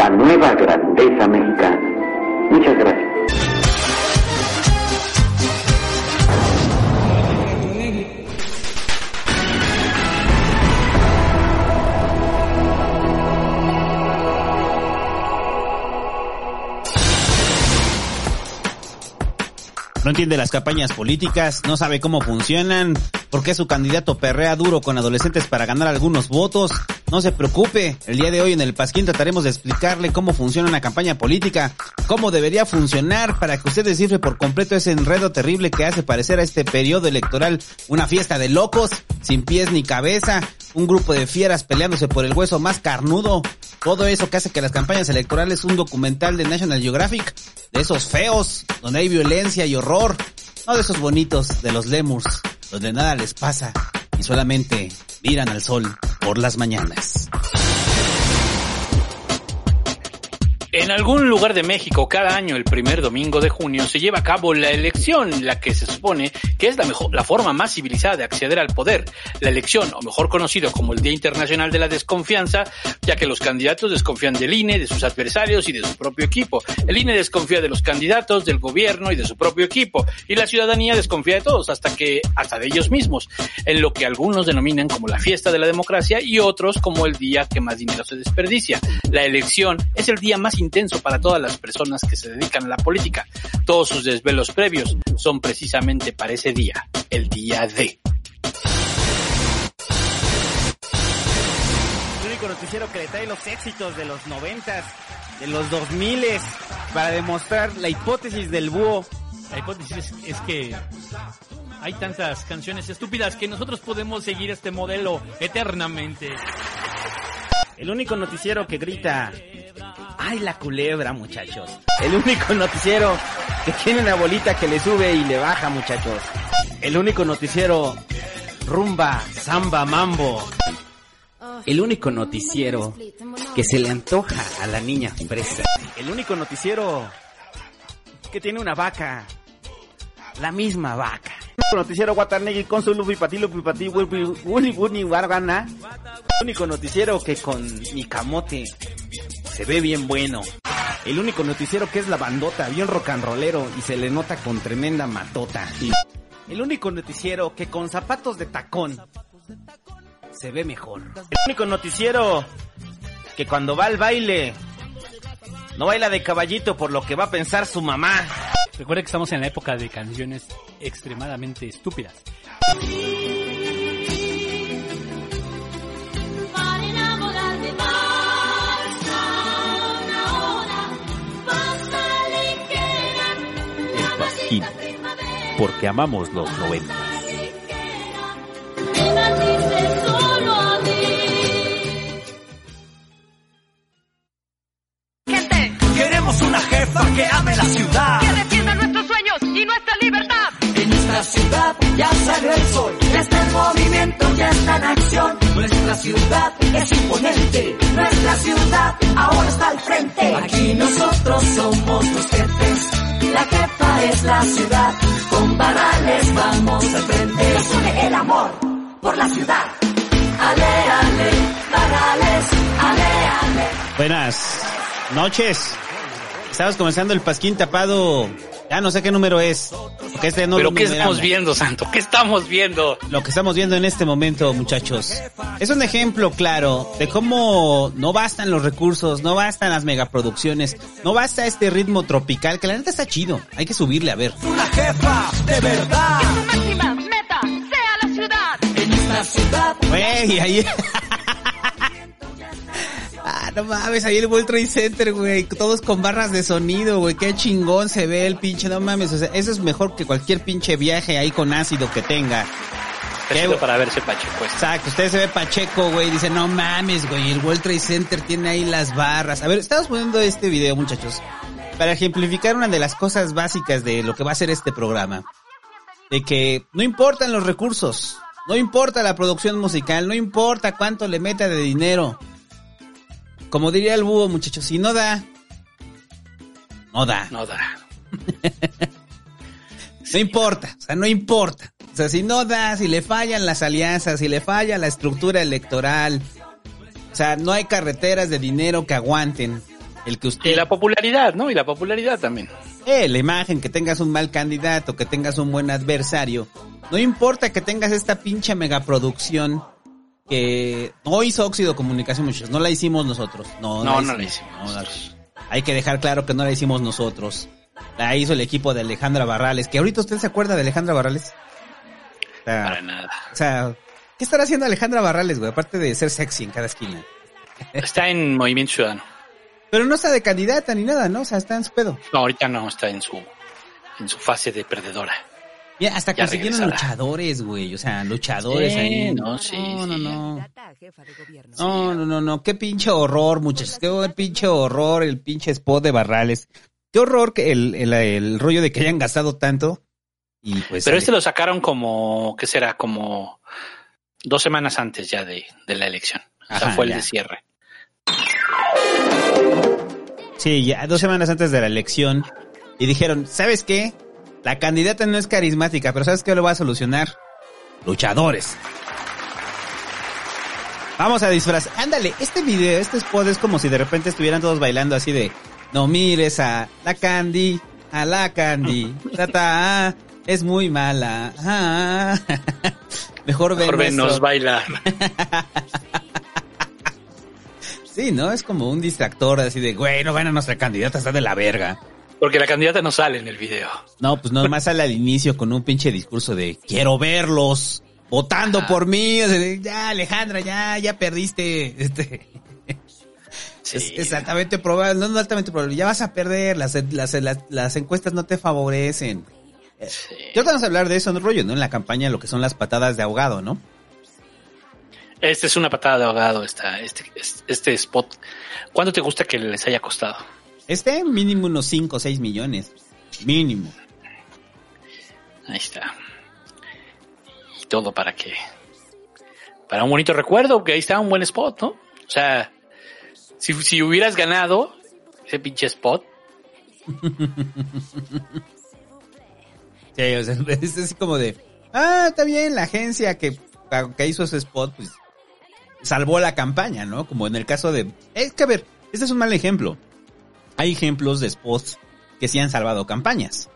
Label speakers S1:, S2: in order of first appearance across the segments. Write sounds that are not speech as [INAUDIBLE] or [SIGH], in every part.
S1: la nueva grandeza mexicana. Muchas gracias.
S2: No entiende las campañas políticas, no sabe cómo funcionan, por qué su candidato perrea duro con adolescentes para ganar algunos votos. No se preocupe, el día de hoy en el Pasquín trataremos de explicarle cómo funciona una campaña política, cómo debería funcionar para que usted descifre por completo ese enredo terrible que hace parecer a este periodo electoral una fiesta de locos, sin pies ni cabeza, un grupo de fieras peleándose por el hueso más carnudo, todo eso que hace que las campañas electorales un documental de National Geographic, de esos feos, donde hay violencia y horror, no de esos bonitos, de los lemurs, donde nada les pasa y solamente miran al sol por las mañanas.
S3: En algún lugar de México, cada año, el primer domingo de junio, se lleva a cabo la elección, la que se supone que es la mejor, la forma más civilizada de acceder al poder. La elección, o mejor conocido como el Día Internacional de la Desconfianza, ya que los candidatos desconfían del INE, de sus adversarios y de su propio equipo. El INE desconfía de los candidatos, del gobierno y de su propio equipo. Y la ciudadanía desconfía de todos, hasta que, hasta de ellos mismos. En lo que algunos denominan como la fiesta de la democracia y otros como el día que más dinero se desperdicia. La elección es el día más intenso para todas las personas que se dedican a la política. Todos sus desvelos previos son precisamente para ese día, el día de.
S2: El único noticiero que le trae los éxitos de los noventas, de los dos miles, para demostrar la hipótesis del búho.
S4: La hipótesis es, es que hay tantas canciones estúpidas que nosotros podemos seguir este modelo eternamente.
S2: El único noticiero que grita, ¡ay la culebra muchachos! El único [LAUGHS] noticiero que tiene una bolita que le sube y le baja muchachos. El único noticiero rumba, samba, mambo. El único noticiero que se le antoja a la niña fresa. El único noticiero que tiene una vaca. La misma vaca. Noticiero Guatanegui con su lupi pati lupi pati único noticiero que con mi camote se ve bien bueno. El único noticiero que es la bandota, bien rock and rollero y se le nota con tremenda matota. El único noticiero que con zapatos de tacón se ve mejor. El único noticiero que cuando va al baile no baila de caballito por lo que va a pensar su mamá.
S4: Recuerda que estamos en la época de canciones extremadamente estúpidas.
S5: El Pasquín, porque amamos los 90.
S6: Queremos una jefa que ame la ciudad.
S7: Que defienda nuestros sueños y nuestra libertad.
S6: En nuestra ciudad ya salió el sol, ya está el movimiento, ya está en acción. Nuestra ciudad es imponente, nuestra ciudad ahora está al frente. Aquí nosotros somos los jefes, la jefa es la ciudad. Con Barrales vamos al frente. Nos une el amor por la ciudad. Ale, ale, Barrales, ale, ale.
S2: Buenas noches. Estamos comenzando el Pasquín tapado Ya no sé qué número es. Porque este no
S3: Pero
S2: lo
S3: ¿qué
S2: numeramos.
S3: estamos viendo, Santo? ¿Qué estamos viendo?
S2: Lo que estamos viendo en este momento, muchachos, es un ejemplo claro de cómo no bastan los recursos, no bastan las megaproducciones, no basta este ritmo tropical, que la neta está chido. Hay que subirle a ver.
S6: Una jefa de verdad.
S5: máxima meta sea la ciudad.
S6: En esta ciudad.
S2: Güey, ahí. [LAUGHS] No mames, ahí el World Trade Center, güey. Todos con barras de sonido, güey. Qué chingón se ve el pinche, no mames. O sea, eso es mejor que cualquier pinche viaje ahí con ácido que tenga.
S3: Chido para verse Pacheco. Pues.
S2: Exacto, usted se ve Pacheco, güey, dice, no mames, güey, el World Trade Center tiene ahí las barras. A ver, estamos poniendo este video, muchachos, para ejemplificar una de las cosas básicas de lo que va a ser este programa. De que no importan los recursos, no importa la producción musical, no importa cuánto le meta de dinero. Como diría el búho, muchachos, si no da, no da.
S3: No da. [LAUGHS]
S2: No importa, o sea, no importa. O sea, si no da, si le fallan las alianzas, si le falla la estructura electoral, o sea, no hay carreteras de dinero que aguanten el que usted...
S3: Y la popularidad, ¿no? Y la popularidad también.
S2: Eh, la imagen, que tengas un mal candidato, que tengas un buen adversario. No importa que tengas esta pinche megaproducción que no hizo Óxido Comunicación, muchachos. No la hicimos nosotros. No,
S3: No, no la hicimos
S2: No, la- hay que dejar claro que no la hicimos nosotros. La hizo el equipo de Alejandra Barrales. Que ahorita usted se acuerda de Alejandra Barrales. O sea,
S3: Para nada.
S2: o sea, ¿qué estará haciendo Alejandra Barrales, güey? Aparte de ser sexy en cada esquina. [LAUGHS]
S3: Está en Movimiento Ciudadano.
S2: Pero no está de candidata ni nada, ¿no? O sea, está en su pedo.
S3: No, ahorita no, está en su, en su fase de perdedora.
S2: Mira, hasta
S3: Ya
S2: consiguieron
S3: regresará.
S2: luchadores, güey. O sea, luchadores
S3: Sí,
S2: ahí.
S3: no, sí,
S2: no, no,
S3: sí.
S2: no. No, no, no, no. Qué pinche horror, muchachos. Qué pinche horror el pinche spot de Barrales. Qué horror que el, el, el rollo de que hayan gastado tanto. Y pues.
S3: Pero este lo sacaron como, ¿qué será? Como dos semanas antes ya de, de la elección. O sea,
S2: Ajá,
S3: fue el
S2: ya.
S3: de cierre.
S2: Sí, ya dos semanas antes de la elección. Y dijeron, ¿sabes qué? La candidata no es carismática, pero ¿sabes qué lo va a solucionar? Luchadores. Vamos a disfrazar. Ándale, este video, este spot es como si de repente estuvieran todos bailando así de, no mires a la Candy, a la Candy, [LAUGHS] tata, es muy mala. ah". [LAUGHS] Mejor ven
S3: Mejor ven,
S2: nuestro-
S3: nos bailar. [LAUGHS]
S2: Sí, ¿no? Es como un distractor así de, güey, no gana nuestra candidata, está de la verga.
S3: Porque la candidata no sale en el video.
S2: No, pues nomás sale al inicio con un pinche discurso de quiero verlos votando por mí. o sea, de, ya, Alejandra, ya, ya perdiste. Este, es, es altamente probable, no, no altamente probable, ya vas a perder, las, las, las, las encuestas no te favorecen. Eh, Ya vamos a hablar de eso en el rollo, ¿no? En la campaña, lo que son las patadas de ahogado, ¿no?
S3: Este es una patada de ahogado, esta, este, este spot. ¿Cuánto te gusta que les haya costado?
S2: Este mínimo unos 5 o 6 millones. Mínimo.
S3: Ahí está. Y todo para que. Para un bonito recuerdo, que ahí está un buen spot, ¿no? O sea, si, si hubieras ganado ese pinche spot, [LAUGHS]
S2: Sí, o sea, [LAUGHS] es así como de, ah, está bien, la agencia que, que hizo ese spot, pues, salvó la campaña, ¿no? Como en el caso de, es que a ver, este es un mal ejemplo. Hay ejemplos de spots que sí han salvado campañas.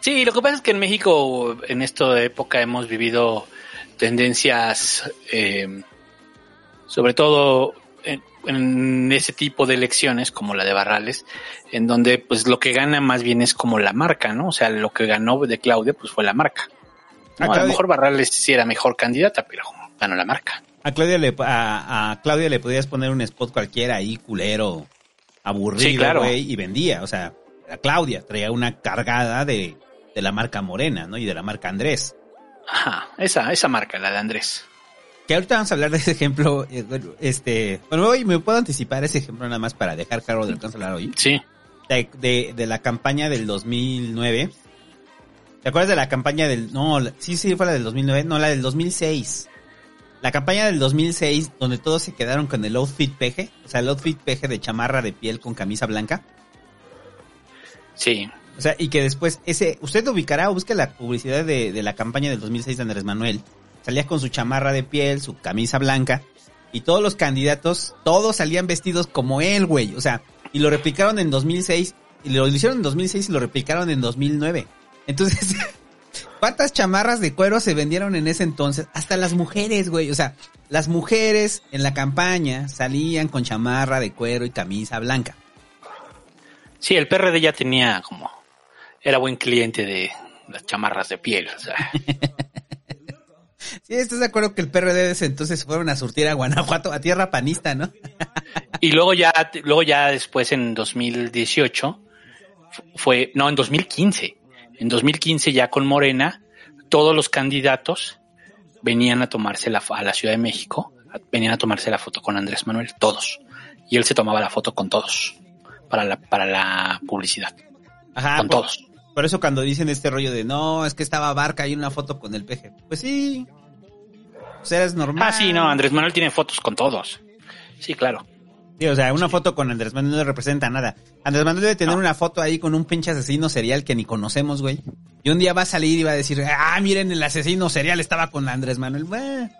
S3: Sí, lo que pasa es que en México en esta época hemos vivido tendencias, eh, sobre todo en, en ese tipo de elecciones como la de Barrales, en donde pues lo que gana más bien es como la marca, ¿no? O sea, lo que ganó de Claudia pues fue la marca. ¿no? A lo mejor Barrales sí era mejor candidata, pero ganó la marca.
S2: A Claudia le, a, a Claudia le podías poner un spot cualquiera ahí, culero, aburrido,
S3: Sí, claro.
S2: güey, y vendía. O sea, Claudia traía una cargada de, de la marca Morena, ¿no? Y de la marca Andrés.
S3: Ajá, esa, esa marca, la de Andrés.
S2: Que ahorita vamos a hablar de ese ejemplo, eh, este, bueno, hoy me puedo anticipar ese ejemplo nada más para dejar claro de lo que vamos a hablar hoy.
S3: Sí.
S2: De, de, de la campaña del 2009. ¿Te acuerdas de la campaña del, no, sí, sí, fue la del 2009, no, la del 2006. La campaña del 2006, donde todos se quedaron con el outfit peje, o sea, el outfit peje de chamarra de piel con camisa blanca.
S3: Sí.
S2: O sea, y que después ese, usted ubicará o busque la publicidad de, de la campaña del 2006 de Andrés Manuel. Salía con su chamarra de piel, su camisa blanca, y todos los candidatos, todos salían vestidos como él, güey. O sea, y lo replicaron en 2006, y lo hicieron en 2006 y lo replicaron en 2009. Entonces, [LAUGHS] ¿cuántas chamarras de cuero se vendieron en ese entonces? Hasta las mujeres, güey. O sea, las mujeres en la campaña salían con chamarra de cuero y camisa blanca.
S3: Sí, el PRD ya tenía como... Era buen cliente de las chamarras de piel. O sea. [LAUGHS]
S2: Sí, ¿estás de acuerdo que el PRD de ese entonces fueron a surtir a Guanajuato, a tierra panista, ¿no? [LAUGHS]
S3: y luego ya, luego ya después en 2018 fue, no, en 2015. En 2015 ya con Morena, todos los candidatos venían a tomarse la, a la Ciudad de México, venían a tomarse la foto con Andrés Manuel, todos. Y él se tomaba la foto con todos, para la, para la publicidad.
S2: Ajá.
S3: Con
S2: por,
S3: todos.
S2: Por eso cuando dicen este rollo de, no, es que estaba Barca en una foto con el peje. Pues sí. Pues eres normal.
S3: Ah, sí, no, Andrés Manuel tiene fotos con todos. Sí, claro.
S2: Sí, o sea, una foto con Andrés Manuel no representa nada. Andrés Manuel debe tener una foto ahí con un pinche asesino serial que ni conocemos, güey. Y un día va a salir y va a decir, ah, miren, el asesino serial estaba con Andrés Manuel. Bueno.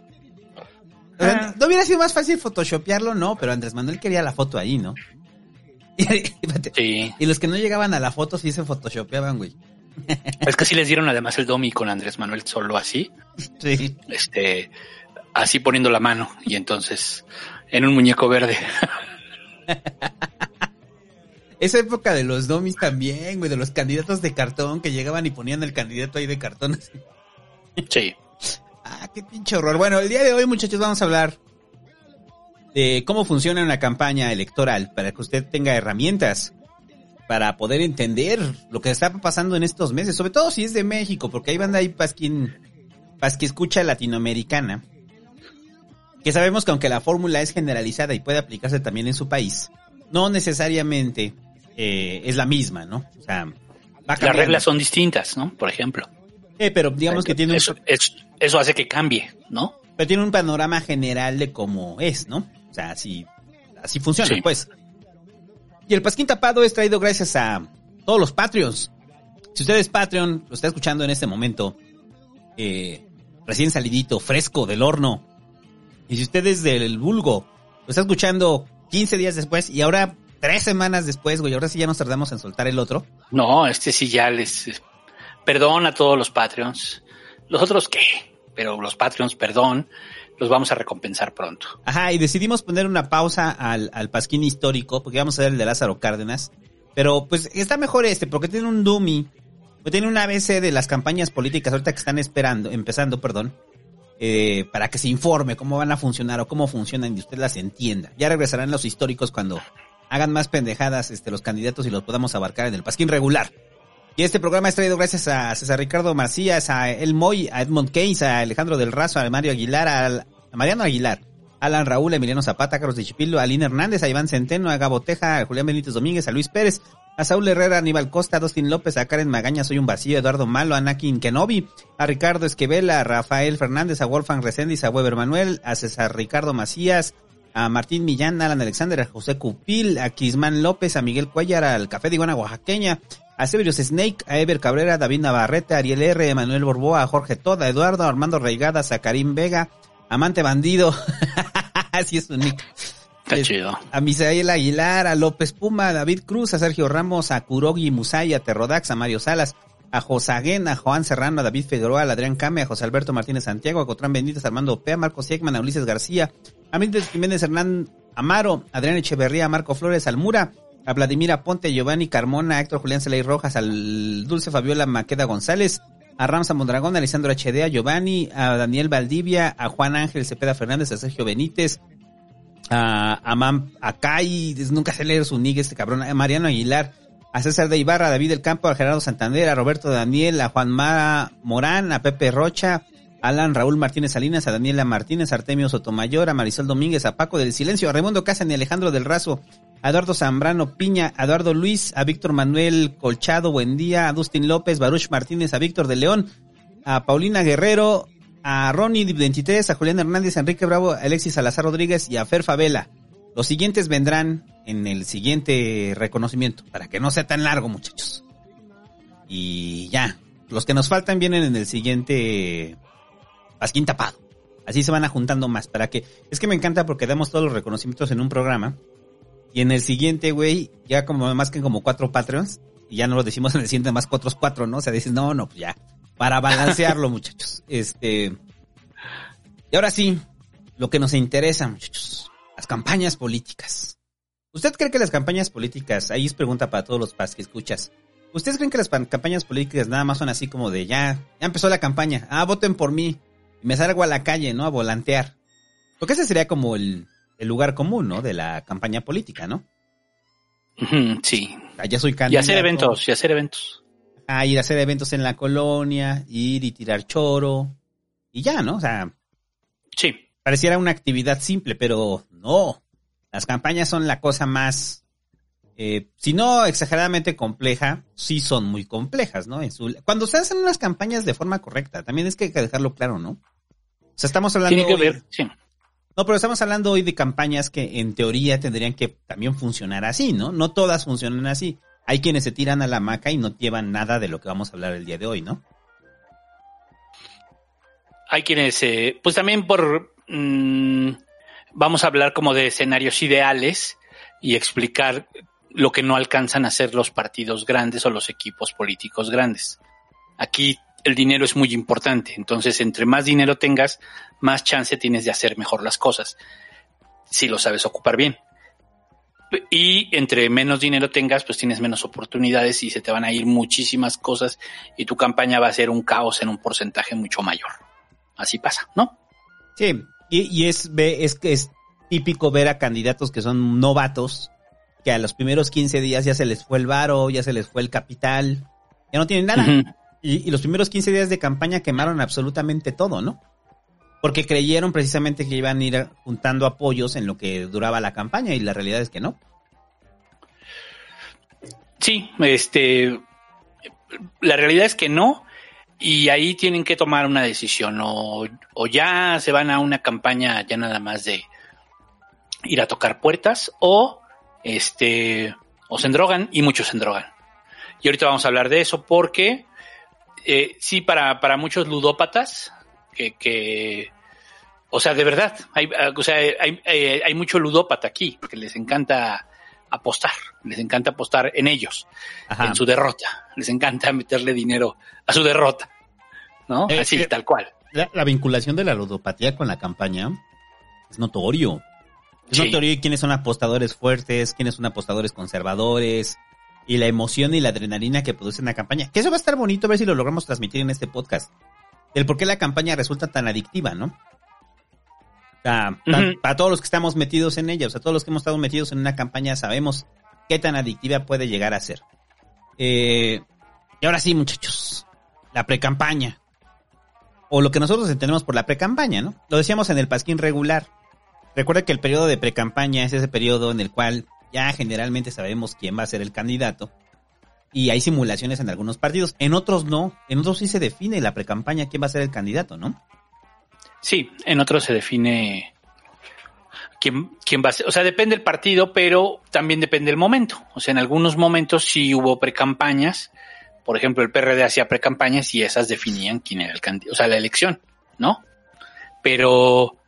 S3: Ah.
S2: ¿No hubiera sido más fácil photoshopearlo? No, pero Andrés Manuel quería la foto ahí, ¿no? [LAUGHS]
S3: Sí.
S2: Y los que no llegaban a la foto sí se photoshopeaban, güey.
S3: Es que sí les dieron además el domi con Andrés Manuel solo así. [LAUGHS]
S2: Sí.
S3: Este, así poniendo la mano. Y entonces, en un muñeco verde. [LAUGHS] [LAUGHS]
S2: Esa época de los domis también, güey, de los candidatos de cartón que llegaban y ponían el candidato ahí de cartón. así.
S3: Sí. [LAUGHS]
S2: Ah, qué pinche horror. Bueno, el día de hoy, muchachos, vamos a hablar de cómo funciona una campaña electoral para que usted tenga herramientas para poder entender lo que está pasando en estos meses, sobre todo si es de México, porque hay banda ahí pasquín, pasqui escucha latinoamericana, que sabemos que aunque la fórmula es generalizada y puede aplicarse también en su país, no necesariamente eh, es la misma, ¿no? O sea, va
S3: Las reglas son distintas, ¿no? Por ejemplo.
S2: Eh, pero digamos que tiene un,
S3: Eso, es- eso hace que cambie, ¿no?
S2: pero tiene un panorama general de cómo es, ¿no? O sea, así, así funciona,
S3: Sí.
S2: pues. Y el Pasquín Tapado es traído gracias a todos los Patreons. Si usted es Patreon, lo está escuchando en este momento, eh, recién salidito, fresco del horno. Y si usted es del vulgo, lo está escuchando 15 días después y ahora tres semanas después, güey, ahora sí ya nos tardamos en soltar el otro.
S3: No, este sí ya les... Perdón a todos los Patreons. Los otros qué, pero los Patreons, perdón, los vamos a recompensar pronto.
S2: Ajá, y decidimos poner una pausa al, al Pasquín histórico, porque vamos a ver el de Lázaro Cárdenas. Pero pues está mejor este, porque tiene un dummy, tiene un ABC de las campañas políticas ahorita que están esperando, empezando, perdón, eh, para que se informe cómo van a funcionar o cómo funcionan y usted las entienda. Ya regresarán los históricos cuando hagan más pendejadas este, los candidatos y los podamos abarcar en el Pasquín regular. Y este programa es traído gracias a César Ricardo Macías, a El Moy, a Edmond Keynes, a Alejandro del Razo, a Mario Aguilar, a, Mariano Aguilar, Alan Raúl, Emiliano Zapata, Carlos de Chipilo, a Hernández, a Iván Centeno, a Gabo Teja, a Julián Benítez Domínguez, a Luis Pérez, a Saúl Herrera, Aníbal Costa, Dustin López, a Karen Magaña, Soy un Vacío, Eduardo Malo, a Nakin Kenobi, a Ricardo Esquivel, a Rafael Fernández, a Wolfgang Reséndiz, a Weber Manuel, a César Ricardo Macías, a Martín Millán, Alan Alexander, a José Cupil, a Quismán López, a Miguel Cuellar, al Café de Iguana Oaxaqueña, a Severius Snake, a Ever Cabrera, a David Navarrete, a Ariel R, a Manuel Borboa, a Jorge Toda, a Eduardo, a Armando Reigadas, a Karim Vega, Amante Bandido, [LAUGHS] así es su nick.
S3: Está chido.
S2: A Misael Aguilar, a López Puma, a David Cruz, a Sergio Ramos, a Kurogi Musay, a Terrodax, a Mario Salas, a Josaguén, a Juan Serrano, a David Figueroa, a Adrián Came, a José Alberto Martínez Santiago, a Cotrán Benítez, a Armando Pea, a Marcos Siegman, a Ulises García, a Méndez Jiménez Hernán Amaro, a Adrián Echeverría, a Marco Flores, al Mura, a Vladimir Aponte, a Giovanni Carmona, a Héctor Julián Celay Rojas, al Dulce Fabiola Maqueda González, a Ramsa Mondragón, a Alessandro HD, a Giovanni, a Daniel Valdivia, a Juan Ángel Cepeda Fernández, a Sergio Benítez, a, a, Mam, a nunca sé leer su nick este cabrón, a Mariano Aguilar, a César de Ibarra, a David del Campo, a Gerardo Santander, a Roberto Daniel, a Juan Mara Morán, a Pepe Rocha, Alan Raúl Martínez Salinas, a Daniela Martínez, a Artemio Sotomayor, a Marisol Domínguez, a Paco del Silencio, a Raimundo Casan y Alejandro del Razo, a Eduardo Zambrano Piña, a Eduardo Luis, a Víctor Manuel Colchado, buen día, a Dustin López, Baruch Martínez, a Víctor de León, a Paulina Guerrero, a Ronnie 23, a Julián Hernández, a Enrique Bravo, a Alexis Salazar Rodríguez y a Fer Favela. Los siguientes vendrán en el siguiente reconocimiento, para que no sea tan largo, muchachos. Y ya, los que nos faltan vienen en el siguiente Pasquín Tapado. Así se van juntando más, para que... Es que me encanta porque damos todos los reconocimientos en un programa. Y en el siguiente, güey, ya como más que como cuatro Patreons, y ya no lo decimos en el siguiente más que otros cuatro, ¿no? O sea, dices, no, no, pues ya. Para balancearlo, [LAUGHS] muchachos. Este. Y ahora sí, lo que nos interesa, muchachos. Las campañas políticas. ¿Usted cree que las campañas políticas, ahí es pregunta para todos los pas que escuchas, ¿ustedes creen que las campañas políticas nada más son así como de ya, ya empezó la campaña, ah, voten por mí, y me salgo a la calle, ¿no? A volantear. Porque ese sería como el, el lugar común, ¿no? De la campaña política, ¿no?
S3: Sí.
S2: O sea, ya soy
S3: Y
S2: candidato.
S3: hacer eventos, y hacer eventos.
S2: A ir a hacer eventos en la colonia, ir y tirar choro, y ya, ¿no? O sea,
S3: Sí.
S2: pareciera una actividad simple, pero no. Las campañas son la cosa más, eh, si no exageradamente compleja, sí son muy complejas, ¿no? En su- cuando se hacen unas campañas de forma correcta, también es que hay que dejarlo claro, ¿no? O sea, estamos hablando...
S3: Tiene que
S2: hoy-
S3: ver, sí.
S2: No, pero estamos hablando hoy de campañas que en teoría tendrían que también funcionar así, ¿no? No todas funcionan así. Hay quienes se tiran a la maca y no llevan nada de lo que vamos a hablar el día de hoy, ¿no?
S3: Hay quienes, eh, pues también por, mm, vamos a hablar como de escenarios ideales y explicar lo que no alcanzan a hacer los partidos grandes o los equipos políticos grandes. Aquí el dinero es muy importante, entonces entre más dinero tengas, más chance tienes de hacer mejor las cosas, si lo sabes ocupar bien. Y entre menos dinero tengas, pues tienes menos oportunidades y se te van a ir muchísimas cosas y tu campaña va a ser un caos en un porcentaje mucho mayor. Así pasa, ¿no?
S2: Sí, y, y es, es es típico ver a candidatos que son novatos, que a los primeros 15 días ya se les fue el varo, ya se les fue el capital, ya no tienen nada. Y, y los primeros 15 días de campaña quemaron absolutamente todo, ¿no? Porque creyeron precisamente que iban a ir juntando apoyos en lo que duraba la campaña y la realidad es que no.
S3: Sí, este, la realidad es que no, y ahí tienen que tomar una decisión, o, o ya se van a una campaña ya nada más de ir a tocar puertas, o este, o se endrogan, y muchos se endrogan. Y ahorita vamos a hablar de eso porque, eh, sí, para, para muchos ludópatas, que, que, o sea, de verdad, hay, o sea, hay, hay, hay mucho ludópata aquí, que les encanta apostar, les encanta apostar en ellos,
S2: Ajá.
S3: en su derrota, les encanta meterle dinero a su derrota, ¿no?
S2: Eh,
S3: Así,
S2: eh,
S3: tal cual.
S2: La, la vinculación de la ludopatía con la campaña es notorio. Es
S3: Sí.
S2: notorio quiénes son apostadores fuertes, quiénes son apostadores conservadores, y la emoción y la adrenalina que produce una campaña. Que eso va a estar bonito a ver si lo logramos transmitir en este podcast. El por qué la campaña resulta tan adictiva, ¿no? O sea, para todos los que estamos metidos en ella, o sea, todos los que hemos estado metidos en una campaña sabemos qué tan adictiva puede llegar a ser. Eh, y ahora sí, muchachos, la precampaña. O lo que nosotros entendemos por la precampaña, ¿no? Lo decíamos en el pasquín regular. Recuerda que el periodo de precampaña es ese periodo en el cual ya generalmente sabemos quién va a ser el candidato. Y hay simulaciones en algunos partidos. En otros no. En otros sí se define la precampaña quién va a ser el candidato, ¿no?
S3: Sí, en otros se define quién, quién va a ser. O sea, depende del partido, pero también depende del momento. O sea, en algunos momentos sí hubo precampañas. Por ejemplo, el PRD hacía precampañas y esas definían quién era el candidato, o sea, la elección, ¿no? Pero,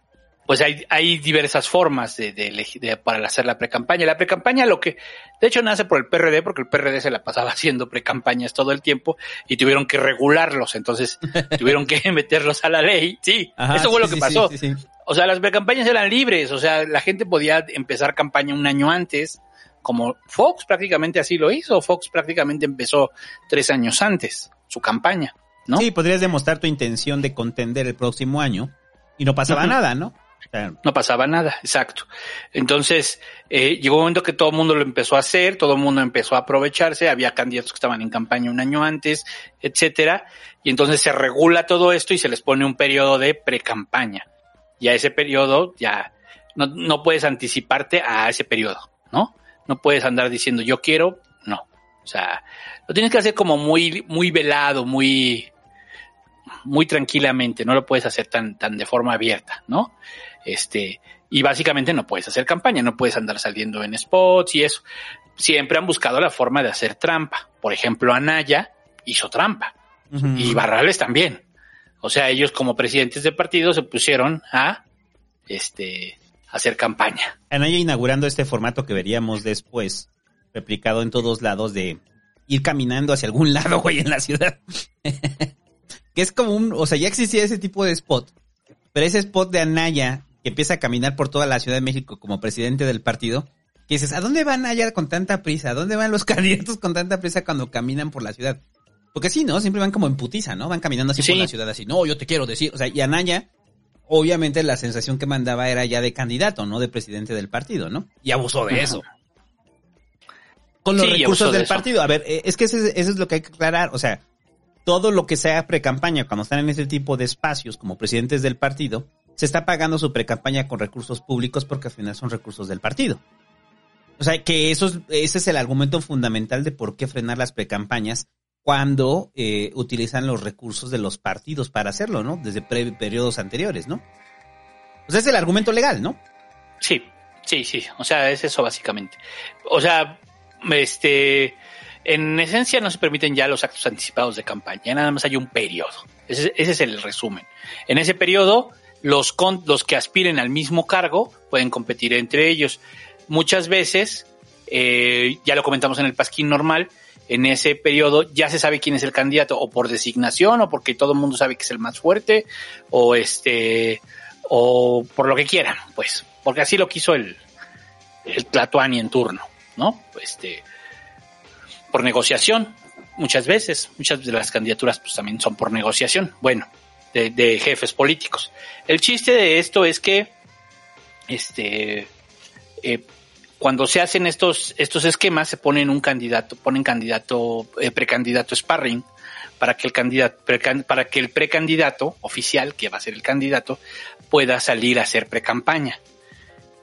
S3: pues hay, hay diversas formas de, de de- para hacer la precampaña. La precampaña lo que, de hecho, nace por el PRD, porque el PRD se la pasaba [LAUGHS] haciendo precampañas todo el tiempo y tuvieron que regularlos, entonces [LAUGHS] tuvieron que meterlos a la ley. Sí,
S2: Ajá,
S3: eso fue
S2: sí,
S3: lo que
S2: sí,
S3: pasó.
S2: sí, sí, sí.
S3: O sea, las precampañas eran libres, o sea, la gente podía empezar campaña un año antes, como Fox prácticamente así lo hizo. Fox prácticamente empezó tres años antes su campaña, ¿no?
S2: Sí, podrías demostrar tu intención de contender el próximo año y no pasaba nada, ¿no?
S3: No pasaba nada, exacto. Entonces, eh, llegó un momento que todo el mundo lo empezó a hacer, todo el mundo empezó a aprovecharse, había candidatos que estaban en campaña un año antes, etcétera, y entonces se regula todo esto y se les pone un periodo de pre-campaña. Y a ese periodo ya no, no puedes anticiparte a ese periodo, ¿no? No puedes andar diciendo yo quiero, no. O sea, lo tienes que hacer como muy, muy velado, muy, muy tranquilamente, no lo puedes hacer tan, tan de forma abierta, ¿no? Este, y básicamente no puedes hacer campaña, no puedes andar saliendo en spots y eso. Siempre han buscado la forma de hacer trampa. Por ejemplo, Anaya hizo trampa y Barrales también. O sea, ellos como presidentes de partido se pusieron a, este, hacer campaña.
S2: Anaya inaugurando este formato que veríamos después, replicado en todos lados de ir caminando hacia algún [LAUGHS] lado, güey, en la ciudad. [LAUGHS] que es como un, o sea, ya existía ese tipo de spot, pero ese spot de Anaya que empieza a caminar por toda la Ciudad de México como presidente del partido, que dices, ¿a dónde van Anaya con tanta prisa? ¿A dónde van los [LAUGHS] candidatos con tanta prisa cuando caminan por la ciudad? Porque sí, ¿no? Siempre van como en putiza, ¿no? Van caminando así
S3: Sí.
S2: por la ciudad así, no, yo te quiero decir, o sea, y Anaya, obviamente la sensación que mandaba era ya de candidato, no de presidente del partido, ¿no? Y abusó de eso. Con los
S3: Sí,
S2: recursos
S3: de
S2: del partido. A ver, eh, es que eso es, eso es lo que hay que aclarar. O sea, todo lo que sea pre-campaña, cuando están en ese tipo de espacios como presidentes del partido, se está pagando su pre-campaña con recursos públicos porque al final son recursos del partido. O sea, que eso es- ese es el argumento fundamental de por qué frenar las pre-campañas cuando eh, utilizan los recursos de los partidos para hacerlo, ¿no? Desde pre- periodos anteriores, ¿no? O sea, es el argumento legal, ¿no?
S3: Sí, sí, sí. O sea, es eso básicamente. O sea, este, en esencia no se permiten ya los actos anticipados de campaña. Nada más hay un periodo. Ese, ese es el resumen. En ese periodo, los, con- los que aspiren al mismo cargo pueden competir entre ellos. Muchas veces, eh, ya lo comentamos en el pasquín normal, en ese periodo ya se sabe quién es el candidato, o por designación, o porque todo el mundo sabe que es el más fuerte, o este, o por lo que quieran, pues, porque así lo quiso el, el Tlatuani en turno, ¿no? Este, por negociación, muchas veces, muchas de las candidaturas pues también son por negociación, bueno, de, jefes políticos. El chiste de esto es que, este, eh, cuando se hacen estos, estos esquemas, se ponen un candidato, ponen candidato, eh, precandidato sparring, para que el candidato, para que el precandidato oficial, que va a ser el candidato, pueda salir a hacer precampaña.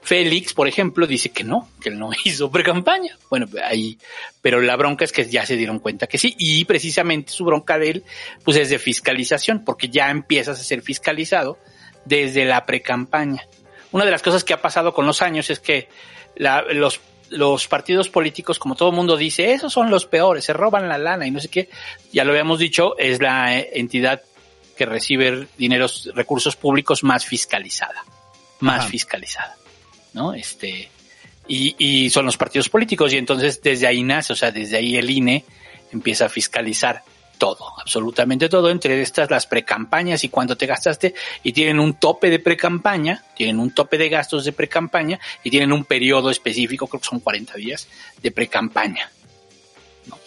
S3: Félix, por ejemplo, dice que no, que él no [LAUGHS] hizo precampaña. Bueno, ahí, pero la bronca es que ya se dieron cuenta que sí, y precisamente su bronca de él, pues es de fiscalización, porque ya empiezas a ser fiscalizado desde la precampaña. Una de las cosas que ha pasado con los años es que la- los, los partidos políticos, como todo el mundo dice, esos son los peores, se roban la lana y no sé qué, ya lo habíamos dicho, es la eh, entidad que recibe dineros, recursos públicos más fiscalizada, más
S2: Ajá.
S3: fiscalizada, ¿no? Este, y, y son los partidos políticos y entonces desde ahí nace, o sea, desde ahí el INE empieza a fiscalizar todo, absolutamente todo, entre estas las precampañas y cuánto te gastaste, y tienen un tope de precampaña, tienen un tope de gastos de precampaña y tienen un periodo específico, creo que son 40 días de precampaña. ¿no?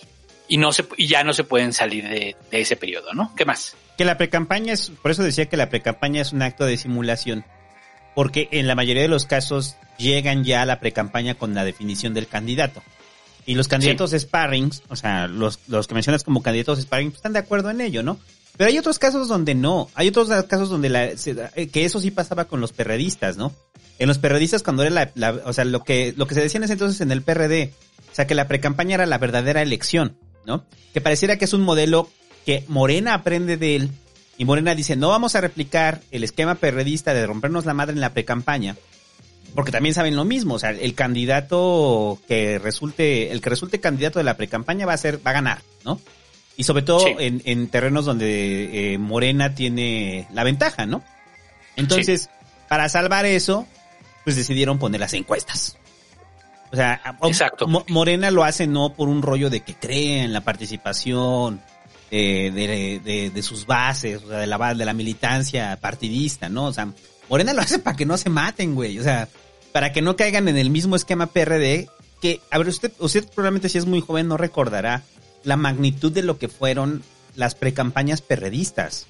S3: Y no se, y ya no se pueden salir de, de ese periodo, ¿no? ¿Qué más?
S2: Que la precampaña es, por eso decía que la precampaña es un acto de simulación, porque en la mayoría de los casos llegan ya a la precampaña con la definición del candidato. Y los candidatos sparrings, o sea, los, los que mencionas como candidatos sparring, pues, están de acuerdo en ello, ¿no? Pero hay otros casos donde no. Hay otros casos donde la, eh, que eso sí pasaba con los perredistas, ¿no? En los perredistas cuando era la, la- o sea, lo que, lo que se decía en ese entonces en el PRD, o sea, que la precampaña era la verdadera elección, ¿no? Que pareciera que es un modelo que Morena aprende de él y Morena dice, no vamos a replicar el esquema perredista de rompernos la madre en la precampaña, porque también saben lo mismo, o sea, el candidato que resulte, el que resulte candidato de la precampaña va a ser, va a ganar, ¿no? Y sobre todo
S3: Sí.
S2: en, en terrenos donde eh, Morena tiene la ventaja, ¿no? Entonces, para salvar eso, pues decidieron poner las encuestas. O sea,
S3: Exacto.
S2: Mo- Morena lo hace no por un rollo de que cree en la participación eh, de, de- sus bases, o sea, de la, de la militancia partidista, ¿no? O sea, Morena lo [LAUGHS] hace para que no se maten, güey. O sea, para que no caigan en el mismo esquema PRD, que, a ver, usted, usted probablemente si es muy joven no recordará la magnitud de lo que fueron las precampañas perredistas.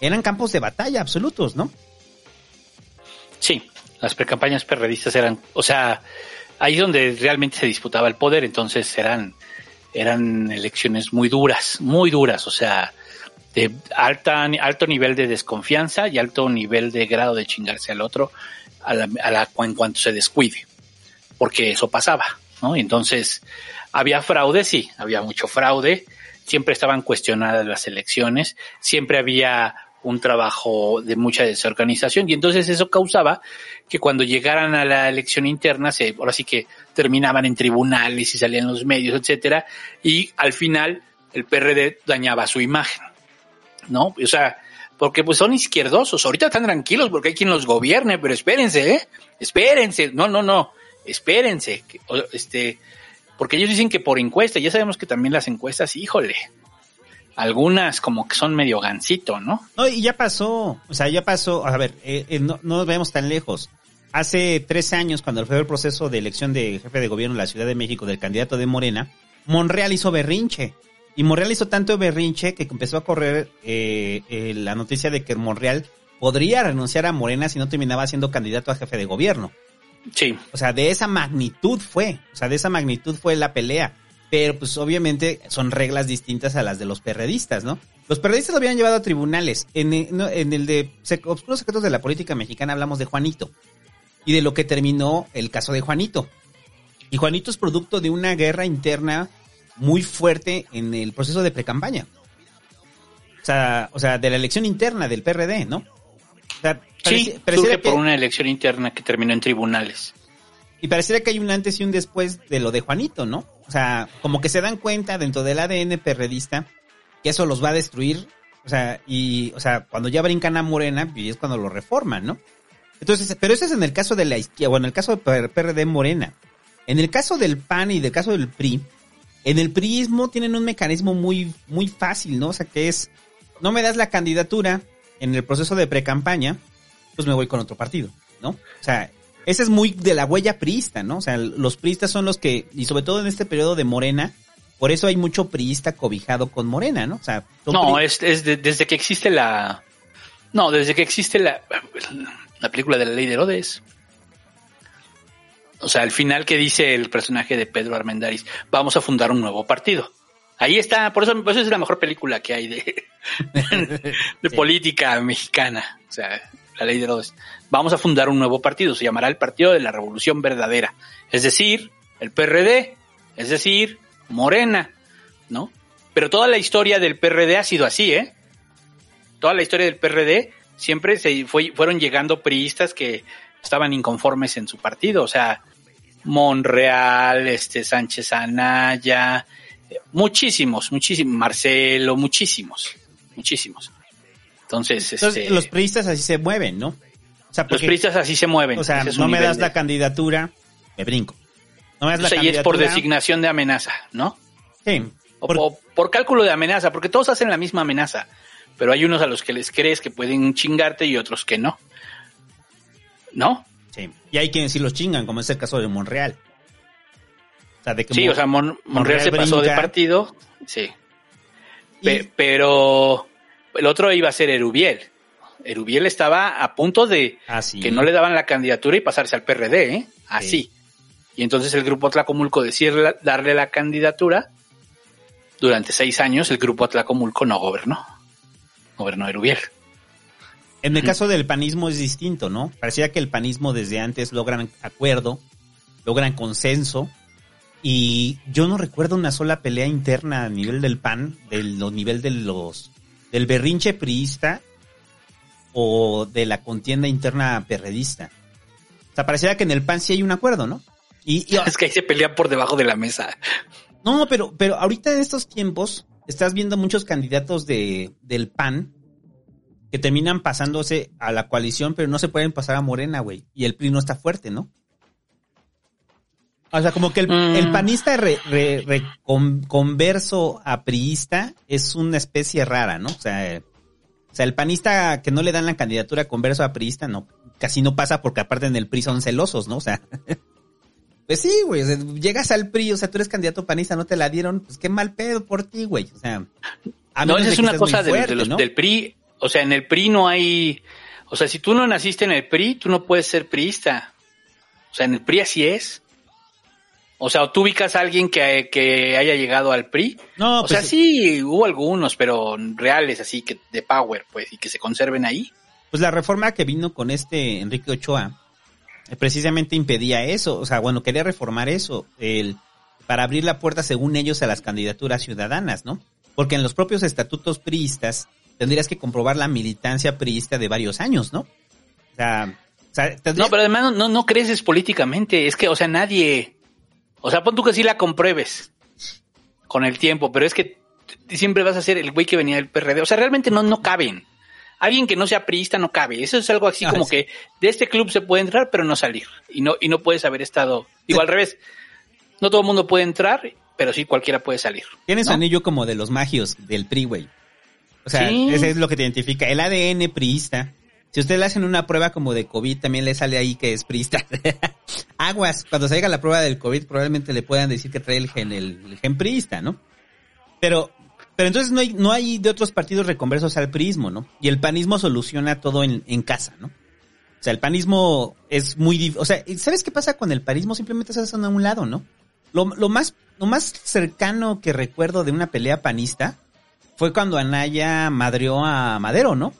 S2: Eran campos de batalla absolutos, ¿no?
S3: Sí, las precampañas perredistas eran, o sea, ahí donde realmente se disputaba el poder, entonces eran, eran elecciones muy duras, muy duras, o sea, de alta, alto nivel de desconfianza y alto nivel de grado de chingarse al otro a la, a la- en cuanto se descuide, porque eso pasaba, ¿no? Entonces había fraude, sí, había mucho fraude, siempre estaban cuestionadas las elecciones, siempre había un trabajo de mucha desorganización y entonces eso causaba que cuando llegaran a la elección interna, se, ahora sí que terminaban en tribunales y salían los medios, etcétera, y al final el PRD dañaba su imagen, ¿no? O sea, porque pues son izquierdosos. Ahorita están tranquilos porque hay quien los gobierne, pero espérense, ¿eh? Espérense. No, no, no. Espérense. Este, porque ellos dicen que por encuesta, ya sabemos que también las encuestas, híjole, algunas como que son medio gancito, ¿no?
S2: No, y ya pasó, o sea, ya pasó, a ver, eh, eh, no, no nos vemos tan lejos. Hace tres años, cuando fue el proceso de elección de jefe de gobierno en la Ciudad de México del candidato de Morena, Monreal hizo berrinche. Y Monreal hizo tanto berrinche que empezó a correr eh, eh, la noticia de que Monreal podría renunciar a Morena si no terminaba siendo candidato a jefe de gobierno.
S3: Sí.
S2: O sea, de esa magnitud fue, o sea, de esa magnitud fue la pelea. Pero pues obviamente son reglas distintas a las de los perredistas, ¿no? Los perredistas lo habían llevado a tribunales. En, el- no, en el de Obscuros Secretos de la Política Mexicana hablamos de Juanito y de lo que terminó el caso de Juanito. Y Juanito es producto de una guerra interna muy fuerte en el proceso de precampaña. O sea, o sea, de la elección interna del PRD, ¿no? O sea,
S3: Sí, surge por
S2: que-
S3: una elección interna que terminó en tribunales.
S2: y pareciera que hay un antes y un después de lo de Juanito, ¿no? O sea, como que se dan cuenta dentro del ADN perredista que eso los va a destruir. O sea, y, o sea, cuando ya brincan a Morena, y es cuando lo reforman, ¿no? Entonces, pero eso es en el caso de la izquierda, bueno, en el caso del PRD Morena. En el caso del PAN y del caso del PRI, en el PRIismo tienen un mecanismo muy, muy fácil, ¿no? O sea, que es, no me das la candidatura en el proceso de precampaña, pues me voy con otro partido, ¿no? O sea, ese es muy de la huella priista, ¿no? O sea, los priistas son los que, y sobre todo en este periodo de Morena, por eso hay mucho priista cobijado con Morena, ¿no? O sea,
S3: No, es, es de- desde que existe la... No, desde que existe la, la película de la ley de Herodes. O sea, al final que dice el personaje de Pedro Armendáriz, vamos a fundar un nuevo partido. Ahí está, por eso, por eso es la mejor película que hay de, [LAUGHS] de [LAUGHS] política mexicana. O sea, la ley de Herodes. Vamos a fundar un nuevo partido, se llamará el Partido de la Revolución Verdadera. Es decir, el PRD, es decir, Morena, ¿no? Pero toda la historia del PRD ha sido así, ¿eh? Toda la historia del PRD siempre se fue, fueron llegando priistas que estaban inconformes en su partido, o sea, Monreal, este Sánchez Anaya, eh, muchísimos, muchísimos, Marcelo, muchísimos, muchísimos. Entonces,
S2: Entonces,
S3: este,
S2: los priistas así se mueven, ¿no? O sea,
S3: los priistas así se mueven.
S2: O sea, no me das
S3: de-
S2: la candidatura, me brinco. No me das
S3: o
S2: la
S3: sea, y es por
S2: candidatura.
S3: designación de amenaza, ¿no?
S2: Sí.
S3: O por, por cálculo de amenaza, porque todos hacen la misma amenaza, pero hay unos a los que les crees que pueden chingarte y otros que no. ¿No?
S2: Sí. Y hay quienes sí los chingan, como es el caso de Monreal. O sea, de que
S3: Sí,
S2: Mon-
S3: o sea, Mon- Monreal se pasó de partido, sí. Pe- pero el otro iba a ser Erubiel. Erubiel estaba a punto de
S2: Ah,
S3: que no le daban la candidatura y pasarse al PRD, ¿eh? Así. Y entonces el grupo Tlacomulco decidió darle la candidatura. Durante seis años el grupo Tlacomulco no gobernó. Gobernó Erubiel.
S2: En el caso del panismo es distinto, ¿no? Parecía que el panismo desde antes logran acuerdo, logran consenso, y yo no recuerdo una sola pelea interna a nivel del PAN, del nivel de los, del berrinche priista o de la contienda interna perredista. O sea, parecía que en el PAN sí hay un acuerdo, ¿no? Y, y-
S3: Es que ahí se pelean por debajo de la mesa.
S2: no, pero, pero ahorita en estos tiempos estás viendo muchos candidatos de, del PAN que terminan pasándose a la coalición, pero no se pueden pasar a Morena, güey. Y el PRI no está fuerte, ¿no? O sea, como que el,
S3: Mm.
S2: el panista re- re- re- con- converso a priista es una especie rara, ¿no? O sea, eh, o sea, el panista que no le dan la candidatura converso a priista, no, casi no pasa porque aparte en el PRI son celosos, ¿no? O sea, [LAUGHS] pues sí, güey, o sea, llegas al PRI, o sea, tú eres candidato panista, no te la dieron, pues qué mal pedo por ti, güey. O sea, a
S3: no, esa es una cosa
S2: fuerte,
S3: de los-
S2: ¿no?
S3: del PRI. O sea, en el PRI no hay. O sea, si tú no naciste en el PRI, tú no puedes ser priista. O sea, en el PRI así es. O sea, o tú ubicas a alguien que, que haya llegado al PRI.
S2: No,
S3: o
S2: pues
S3: sea, sí, hubo algunos, pero reales, así que de power, pues, y que se conserven ahí.
S2: Pues la reforma que vino con este Enrique Ochoa eh, precisamente impedía eso, o sea, bueno, quería reformar eso, el, para abrir la puerta, según ellos, a las candidaturas ciudadanas, ¿no? Porque en los propios estatutos priistas tendrías que comprobar la militancia priista de varios años, ¿no? O sea, o sea, tendrías-
S3: No, pero además no, no, no creces políticamente. Es que, o sea, nadie. O sea, pon tú que sí la compruebes con el tiempo, pero es que siempre vas a ser el güey que venía del PRD. O sea, realmente no, no caben. alguien que no sea priista no cabe. Eso es algo así
S2: Ah,
S3: como
S2: sí.
S3: que de este club se puede entrar, pero no salir. Y no, y no puedes haber estado. Digo, al revés. No todo el mundo puede entrar, pero sí cualquiera puede salir.
S2: Tienes
S3: ¿no?
S2: anillo como de los magios del PRI, güey. O sea,
S3: Sí.
S2: ese es lo que te identifica. El ADN priista. Si usted le hacen una prueba como de COVID, también le sale ahí que es priista. [LAUGHS] Aguas, cuando salga la prueba del COVID, probablemente le puedan decir que trae el gen, el, gen priista, ¿no? Pero, pero entonces no hay, no hay de otros partidos reconversos al priismo, ¿no? Y el panismo soluciona todo en, en casa, ¿no? O sea, el panismo es muy o sea, ¿sabes qué pasa con el panismo? Simplemente se hacen a un lado, ¿no? Lo, lo más, lo más cercano que recuerdo de una pelea panista fue cuando Anaya madreó a Madero, ¿no?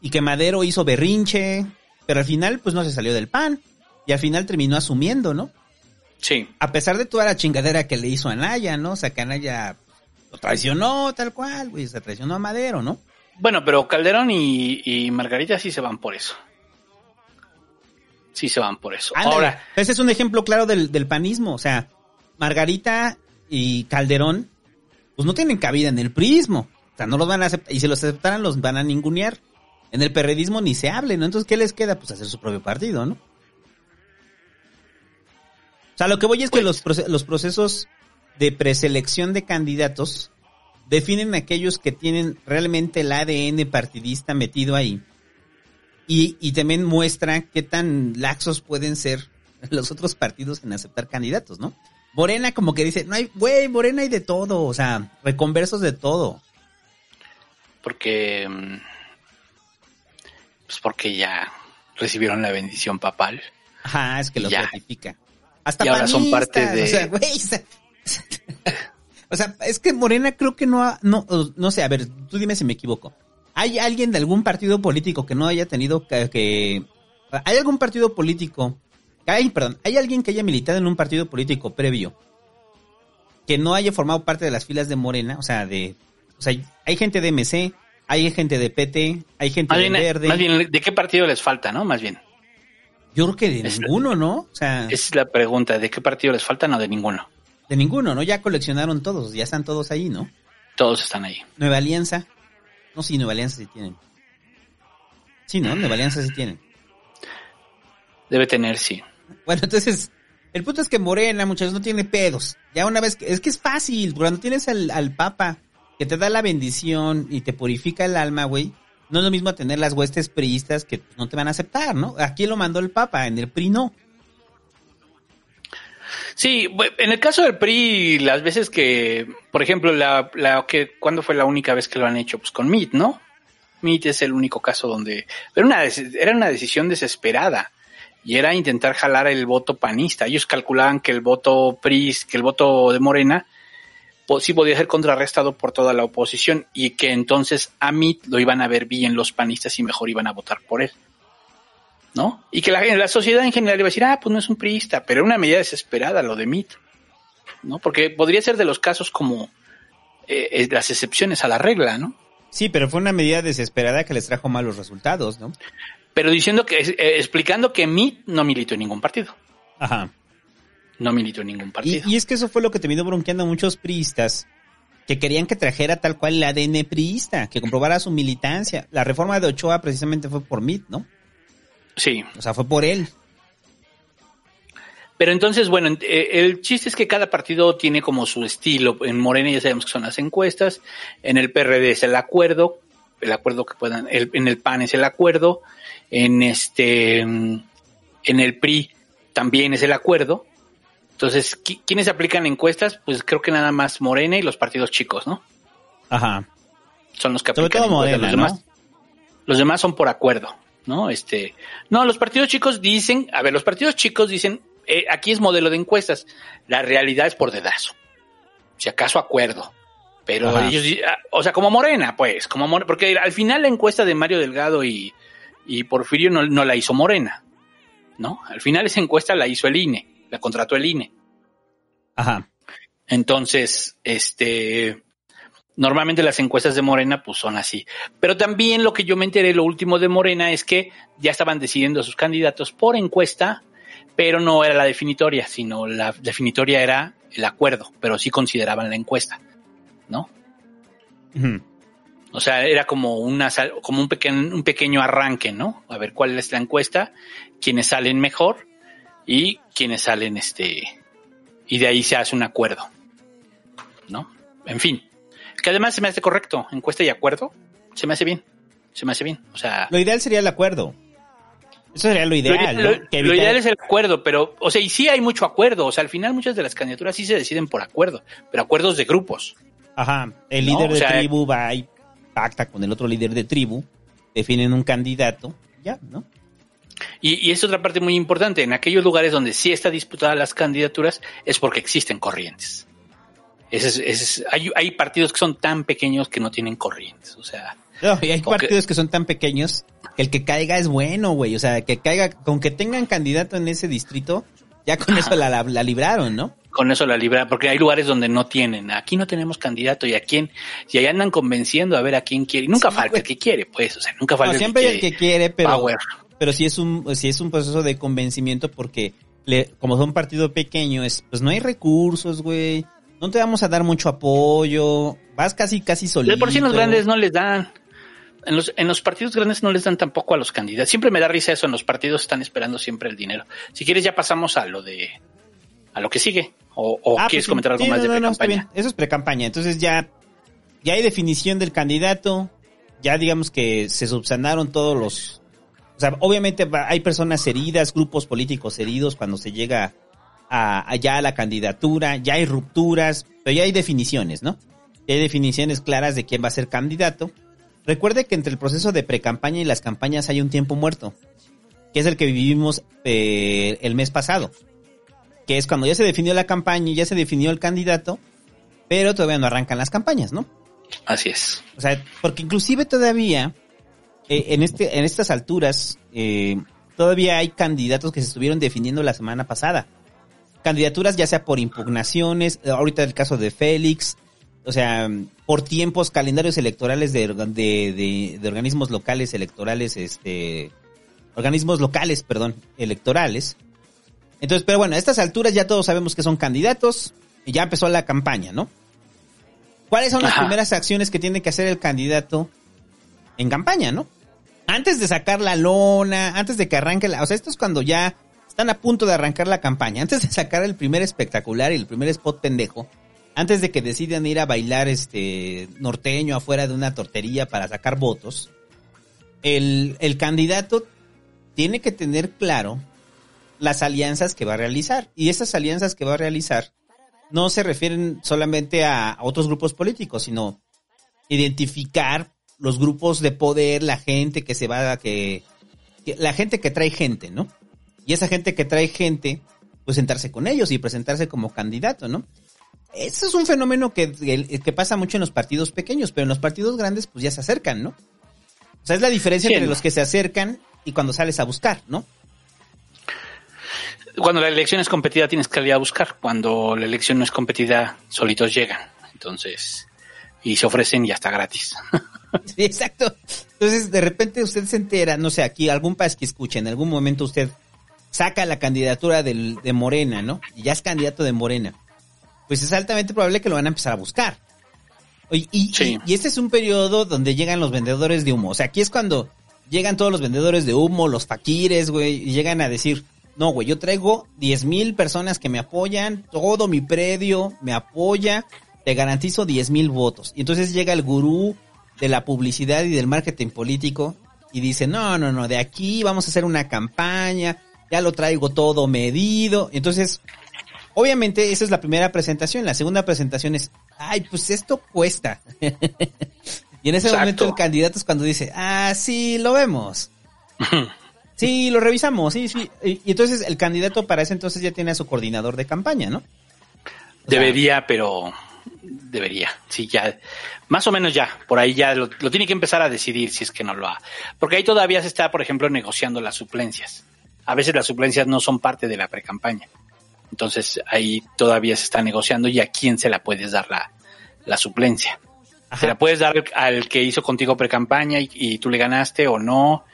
S2: Y que Madero hizo berrinche, pero al final pues no se salió del pan. Y al final terminó asumiendo, ¿no?
S3: Sí.
S2: A pesar de toda la chingadera que le hizo a Anaya, ¿no? O sea, que Anaya lo traicionó tal cual, güey, se traicionó a Madero, ¿no?
S3: Bueno, pero Calderón y, y Margarita sí se van por eso. Sí se van por eso.
S2: Ándale.
S3: Ahora,
S2: ese es un ejemplo claro del, del panismo. O sea, Margarita y Calderón, pues no tienen cabida en el prismo. O sea, no los van a aceptar. Y si los aceptaran, los van a ningunear. En el perredismo ni se hable, ¿no? Entonces, ¿qué les queda? Pues hacer su propio partido, ¿no? O sea, lo que voy es que los, proce- los procesos de preselección de candidatos definen aquellos que tienen realmente el ADN partidista metido ahí. Y, y también muestra qué tan laxos pueden ser [LAUGHS] los otros partidos en aceptar candidatos, ¿no? Morena como que dice, no hay, güey, Morena hay de todo, o sea, reconversos de todo.
S3: porque. Pues porque ya recibieron la bendición papal.
S2: Ajá, es que lo
S3: Ya.
S2: ratifica. Hasta
S3: Y ahora son parte de-
S2: O sea, güey, o sea, [LAUGHS] o sea, es que Morena creo que no ha, no, no sé, a ver, tú dime si me equivoco. ¿Hay alguien de algún partido político que no haya tenido que, que- ¿Hay algún partido político? Hay, perdón, ¿hay alguien que haya militado en un partido político previo que no haya formado parte de las filas de Morena? O sea, de... O sea, hay gente de MC, hay gente de PT, hay gente
S3: Más
S2: de
S3: bien,
S2: Verde.
S3: más bien, ¿de qué partido les falta, no? Más bien.
S2: Yo creo que de
S3: Es-
S2: ninguno, ¿no? O sea...
S3: Esa es la pregunta, ¿de qué partido les falta? No, de ninguno.
S2: De ninguno, ¿no? Ya coleccionaron todos, ya están todos ahí, ¿no?
S3: Todos están ahí.
S2: Nueva Alianza. No, sí, Nueva Alianza sí tienen. Sí, ¿no? Nueva Alianza sí tienen.
S3: Debe tener, sí.
S2: Bueno, entonces, el punto es que Morena, muchachos, no tiene pedos. Ya una vez que, es que es fácil, cuando tienes al, al Papa que te da la bendición y te purifica el alma, güey, no es lo mismo tener las huestes priistas que no te van a aceptar, ¿no? Aquí lo mandó el Papa, en el PRI no.
S3: Sí, en el caso del PRI, las veces que, por ejemplo, la, la que, ¿cuándo fue la única vez que lo han hecho? Pues con MIT, ¿no? MIT es el único caso donde, era una, era una decisión desesperada y era intentar jalar el voto panista. Ellos calculaban que el voto PRI, que el voto de Morena, sí podía ser contrarrestado por toda la oposición y que entonces a MIT lo iban a ver bien los panistas y mejor iban a votar por él. ¿no? Y que la, la sociedad en general iba a decir, ah, pues no es un priista, pero era una medida desesperada lo de MIT, ¿no? Porque podría ser de los casos como eh, eh, las excepciones a la regla, ¿no?
S2: Sí, pero fue una medida desesperada que les trajo malos resultados, ¿no?
S3: Pero diciendo que, eh, explicando que MIT no militó en ningún partido,
S2: Ajá.
S3: No militó en ningún partido.
S2: y es que eso fue lo que terminó bronqueando a muchos priistas que querían que trajera tal cual el ADN priista, que comprobara su militancia. La reforma de Ochoa precisamente fue por MIT, ¿no?
S3: Sí.
S2: O sea, fue por él.
S3: Pero entonces, bueno, eh, el chiste es que cada partido tiene como su estilo. En Morena ya sabemos que son las encuestas, en el PRD es el acuerdo, el acuerdo que puedan, el- en el PAN es el acuerdo, en este, mm, en el PRI también es el acuerdo. Entonces, ¿qui- ¿quiénes aplican encuestas? Pues creo que nada más Morena y los partidos chicos, ¿no?
S2: Ajá.
S3: Son los que
S2: Sobre
S3: aplican
S2: todo. Morena,
S3: los
S2: ¿no?
S3: demás, los demás son por acuerdo, ¿no? Este, no, los partidos chicos dicen, a ver, los partidos chicos dicen, eh, aquí es modelo de encuestas, la realidad es por dedazo, si acaso acuerdo, pero
S2: Ajá.
S3: ellos, ah, o sea, como Morena, pues, como Morena, porque al final la encuesta de Mario Delgado y, y Porfirio no, no la hizo Morena, ¿no? Al final esa encuesta la hizo el INE, la contrató el INE.
S2: Ajá.
S3: Entonces, este, normalmente las encuestas de Morena pues son así. Pero también lo que yo me enteré, lo último de Morena es que ya estaban decidiendo a sus candidatos por encuesta, pero no era la definitoria, sino la definitoria era el acuerdo, pero sí consideraban la encuesta, ¿no?
S2: Ujú.
S3: O sea, era como una sal- como un pequeño, un pequeño arranque, ¿no? A ver cuál es la encuesta, quiénes salen mejor y quiénes salen este y de ahí se hace un acuerdo. ¿No? En fin. Que además se me hace correcto, encuesta y acuerdo, se me hace bien. Se me hace bien. O sea,
S2: Lo ideal sería el acuerdo. Eso sería lo ideal,
S3: lo,
S2: ¿no?
S3: lo-
S2: Que
S3: lo
S2: evitar-
S3: ideal es el acuerdo, pero, o sea, y sí hay mucho acuerdo. O sea, al final muchas de las candidaturas sí se deciden por acuerdo, pero acuerdos de grupos.
S2: Ajá, el
S3: No,
S2: líder
S3: o
S2: de tribu va y pacta con el otro líder de tribu, definen un candidato, ya, ¿no?
S3: Y, y es otra parte muy importante. En aquellos lugares donde sí está disputada las candidaturas es porque existen corrientes. Ese es- ese es- hay, hay partidos que son tan pequeños que no tienen corrientes. O sea,
S2: No, y hay
S3: que-
S2: partidos que son tan pequeños que el que caiga es bueno, güey. O sea, que caiga, con que tengan candidato en ese distrito, ya con eso la, la, la libraron, ¿no?
S3: con eso la libra, porque hay lugares donde no tienen. Aquí no tenemos candidato y a quién, y ahí andan convenciendo a ver a quién quiere. Y nunca falta el que quiere, pues. O sea, nunca falta
S2: No,
S3: el
S2: siempre
S3: que
S2: hay el
S3: quiere.
S2: que quiere, pero,
S3: Power.
S2: Pero sí es un, sí es un proceso de convencimiento porque le, como son un partido pequeño, es, pues no hay recursos, güey. No te vamos a dar mucho apoyo. Vas casi, casi solito.
S3: De por sí en los grandes no les dan. En los, en los partidos grandes no les dan tampoco a los candidatos. Siempre me da risa eso. En los partidos están esperando siempre el dinero. Si quieres, ya pasamos a lo de. a lo que sigue. O, o
S2: Ah,
S3: quieres
S2: pues sí.
S3: comentar algo
S2: Sí,
S3: más
S2: no,
S3: de
S2: no, no,
S3: pre-campaña.
S2: bien. Eso es pre-campaña. Entonces ya, ya hay definición del candidato. Ya digamos que se subsanaron todos los... O sea, obviamente hay personas heridas, grupos políticos heridos cuando se llega a, a ya a la candidatura. Ya hay rupturas, pero ya hay definiciones, ¿no? Ya hay definiciones claras de quién va a ser candidato. Recuerde que entre el proceso de pre-campaña y las campañas hay un tiempo muerto, que es el que vivimos eh, el mes pasado que es cuando ya se definió la campaña y ya se definió el candidato, pero todavía no arrancan las campañas, ¿no?
S3: Así es.
S2: O sea, porque inclusive todavía, eh, en, este, en estas alturas, eh, todavía hay candidatos que se estuvieron definiendo la semana pasada. Candidaturas ya sea por impugnaciones, eh, ahorita el caso de Félix, o sea, por tiempos, calendarios electorales de, de, de- de organismos locales electorales, este, organismos locales, perdón, electorales. Entonces, pero bueno, a estas alturas ya todos sabemos que son candidatos y ya empezó la campaña, ¿no? ¿Cuáles son las
S3: Ajá.
S2: primeras acciones que tiene que hacer el candidato en campaña, no? Antes de sacar la lona, antes de que arranque la... O sea, esto es cuando ya están a punto de arrancar la campaña. Antes de sacar el primer espectacular y el primer spot pendejo, antes de que decidan ir a bailar este norteño afuera de una tortería para sacar votos, el, el candidato tiene que tener claro las alianzas que va a realizar. Y esas alianzas que va a realizar no se refieren solamente a, otros grupos políticos, sino identificar los grupos de poder, la gente que se va a que, que- la gente que trae gente, ¿no? Y esa gente que trae gente, pues sentarse con ellos y presentarse como candidato, ¿no? Eso es un fenómeno que, que, que pasa mucho en los partidos pequeños, pero en los partidos grandes, pues ya se acercan, ¿no? O sea, es la diferencia
S3: Sí,
S2: entre
S3: ¿no?
S2: los que se acercan y cuando sales a buscar, ¿no?
S3: Cuando la elección es competida tienes que salir a buscar. Cuando la elección no es competida, solitos llegan. Entonces, y se ofrecen y hasta gratis. [LAUGHS] [LAUGHS]
S2: Sí, exacto. Entonces, de repente usted se entera, no sé, aquí algún país que escuche, en algún momento usted saca la candidatura del, de Morena, ¿no? Y ya es candidato de Morena. Pues es altamente probable que lo van a empezar a buscar. Y, y,
S3: Sí.
S2: y- y este es un periodo donde llegan los vendedores de humo. O sea, aquí es cuando llegan todos los vendedores de humo, los faquires, güey, y llegan a decir, no, güey, yo traigo 10 mil personas que me apoyan, todo mi predio me apoya, te garantizo 10 mil votos. Y entonces llega el gurú de la publicidad y del marketing político y dice, no, no, no, de aquí vamos a hacer una campaña, ya lo traigo todo medido. Entonces, obviamente esa es la primera presentación. La segunda presentación es, ay, pues esto cuesta. [LAUGHS] y en ese
S3: Exacto.
S2: momento el candidato es cuando dice, ah, sí, lo vemos. [LAUGHS] Sí, lo revisamos, sí, sí. Y, y entonces el candidato para ese entonces ya tiene a su coordinador de campaña, ¿no? O sea,
S3: Debería, pero debería. Sí, ya, más o menos ya, por ahí ya lo, lo tiene que empezar a decidir si es que no lo ha. Porque ahí todavía se está, por ejemplo, negociando las suplencias. A veces las suplencias no son parte de la precampaña. Entonces ahí todavía se está negociando y a quién se la puedes dar la, la suplencia.
S2: Ajá.
S3: Se la puedes dar al que hizo contigo precampaña y, y tú le ganaste o no,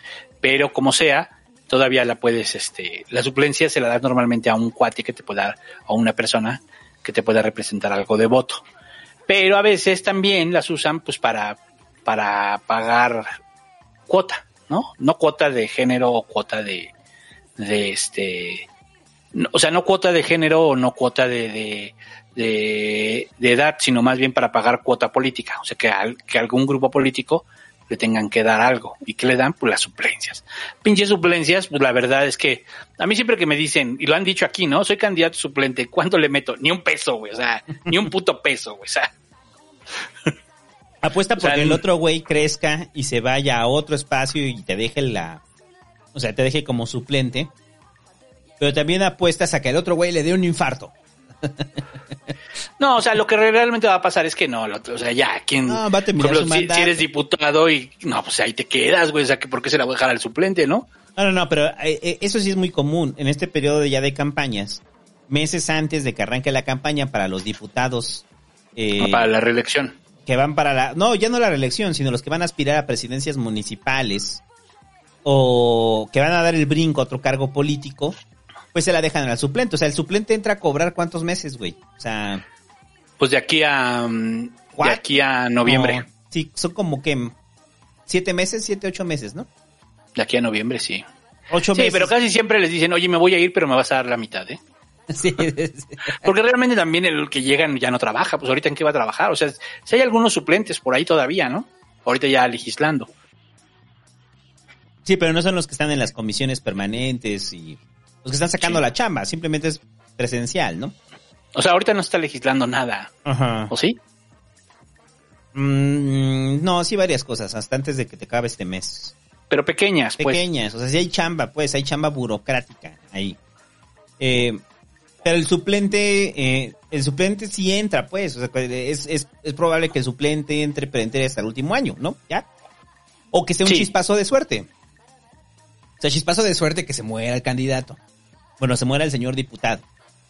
S3: pero como sea, todavía la puedes, este, la suplencia se la das normalmente a un cuate que te pueda dar, a una persona que te pueda representar algo de voto. Pero a veces también las usan pues para para pagar cuota, ¿no? No cuota de género o cuota de, de este, o sea, no cuota de género o no cuota de, de, de, de edad, sino más bien para pagar cuota política. O sea, que, al- que algún grupo político le tengan que dar algo. ¿Y qué le dan? Pues las suplencias. Pinches suplencias, pues la verdad es que a mí siempre que me dicen, y lo han dicho aquí, ¿no? Soy candidato suplente, ¿cuánto le meto? Ni un peso, güey, o sea, [LAUGHS] ni un puto peso, güey, o sea.
S2: Apuesta
S3: O sea,
S2: porque el
S3: el-
S2: otro güey crezca y se vaya a otro espacio y te deje la... O sea, te deje como suplente. Pero también apuestas a que el otro güey le dé un infarto. [LAUGHS]
S3: No, o sea, lo que realmente va a pasar es que no, lo- o sea, ya, ¿quién?
S2: No, va a
S3: ejemplo, si, eres diputado y, no, pues ahí te quedas, güey, o sea, que ¿por qué se la voy a dejar al suplente, no?
S2: No, no, no, pero eh, eh, eso sí es muy común en este periodo ya de campañas. Meses antes de que arranque la campaña para los diputados eh,
S3: Para la reelección.
S2: que van para la... No, ya no la reelección, sino los que van a aspirar a presidencias municipales o que van a dar el brinco a otro cargo político, pues se la dejan al suplente. O sea, el suplente entra a cobrar cuántos meses, güey. O sea...
S3: Pues de aquí a, mm, de
S2: ¿What?
S3: aquí a noviembre.
S2: no, sí, son como que siete meses, siete, ocho meses, ¿no?
S3: De aquí a noviembre, sí.
S2: Ocho
S3: Sí,
S2: meses.
S3: pero casi siempre les dicen, oye, me voy a ir, pero me vas a dar la mitad, ¿eh? [LAUGHS]
S2: Sí, sí.
S3: Porque realmente también el que llegan ya no trabaja, pues ahorita en qué va a trabajar. O sea, si hay algunos suplentes por ahí todavía, ¿no? Ahorita ya legislando.
S2: Sí, pero no son los que están en las comisiones permanentes y los que están sacando
S3: Sí.
S2: la chamba, simplemente es presencial, ¿no?
S3: O sea, ahorita no está legislando nada,
S2: Ajá.
S3: ¿o sí?
S2: Mm, no, sí varias cosas, hasta antes de que te acabe este mes.
S3: Pero pequeñas, pues.
S2: Pequeñas, o sea, sí hay chamba, pues, hay chamba burocrática ahí. Eh, pero el suplente, eh, el suplente sí entra, pues, o sea, es, es, es probable que el suplente entre, pero entre hasta el último año, ¿no? ¿Ya? O que sea un
S3: Sí.
S2: chispazo de suerte. O sea, chispazo de suerte que se muera el candidato. Bueno, se muera el señor diputado.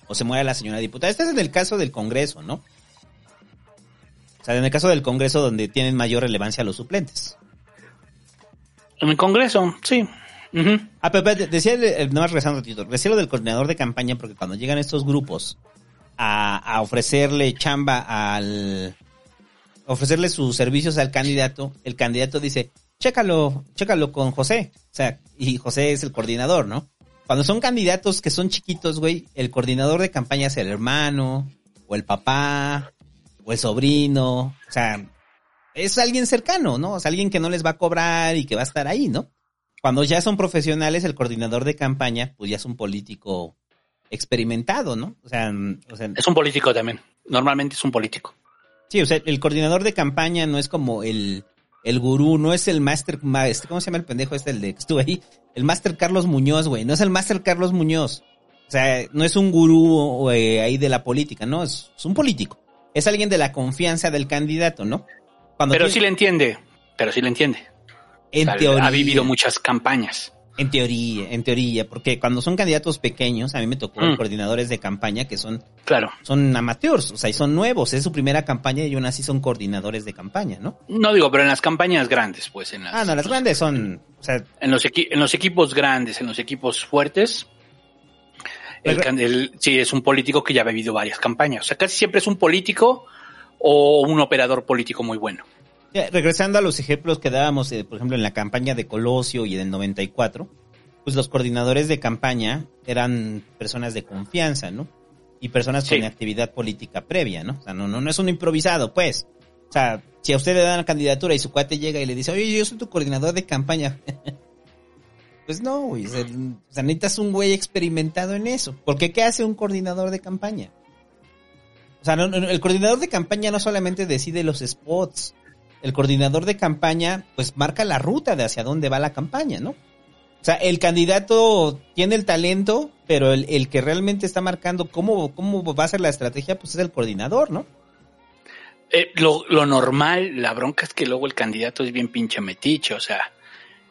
S2: O se muera la señora diputada. Este es en el caso del Congreso, ¿no? O sea, en el caso del Congreso donde tienen mayor relevancia los suplentes.
S3: En el Congreso, sí. Ujú.
S2: Ah, pero espérate, decía, no más regresando un ratito, decía lo del coordinador de campaña porque cuando llegan estos grupos a, a ofrecerle chamba al, a ofrecerle sus servicios al candidato, el candidato dice, chécalo, chécalo con José. O sea, y José es el coordinador, ¿no? Cuando son candidatos que son chiquitos, güey, el coordinador de campaña es el hermano, o el papá, o el sobrino, o sea, es alguien cercano, ¿no? O sea, alguien que no les va a cobrar y que va a estar ahí, ¿no? Cuando ya son profesionales, el coordinador de campaña, pues ya es un político experimentado, ¿no? O sea, o sea,
S3: Es un político también. Normalmente es un político.
S2: sí, o sea, el coordinador de campaña no es como el, el gurú, no es el master, ma- este, ¿cómo se llama el pendejo este, el de que estuvo ahí? El master Carlos Muñoz, güey, no es el master Carlos Muñoz. O sea, no es un gurú ahí de la política, no, es, es un político. Es alguien de la confianza del candidato, ¿no? Cuando
S3: Pero
S2: tiene-
S3: sí le entiende. Pero sí le entiende.
S2: en
S3: O sea,
S2: teoría.
S3: Ha vivido muchas campañas.
S2: En teoría, en teoría, porque cuando son candidatos pequeños, a mí me tocó
S3: Mm.
S2: coordinadores de campaña que son,
S3: Claro.
S2: son amateurs, o sea, y son nuevos, es su primera campaña y aún así son coordinadores de campaña, ¿no?
S3: No digo, pero en las campañas grandes, pues, en las,
S2: Ah, no, las grandes son, o sea,
S3: en los, equi- en los equipos grandes, en los equipos fuertes, el, can- el- sí es un político que ya ha vivido varias campañas. O sea, casi siempre es un político o un operador político muy bueno.
S2: Ya, regresando a los ejemplos que dábamos, eh, por ejemplo, en la campaña de Colosio y del 94, pues los coordinadores de campaña eran personas de confianza, ¿no? Y personas
S3: Sí.
S2: con actividad política previa, ¿no? O sea, no, no, no es un improvisado, pues. O sea, si a usted le dan la candidatura y su cuate llega y le dice, oye, yo soy tu coordinador de campaña. [LAUGHS] pues no, güey. O sea, o sea, necesitas un güey experimentado en eso. Porque ¿qué hace un coordinador de campaña? O sea, no- no, el coordinador de campaña no solamente decide los spots. El coordinador de campaña, pues marca la ruta de hacia dónde va la campaña, ¿no? O sea, el candidato tiene el talento, pero el, el que realmente está marcando cómo, cómo va a ser la estrategia, pues es el coordinador, ¿no?
S3: Eh, lo, lo normal, la bronca es que luego el candidato es bien pinche metiche, o sea,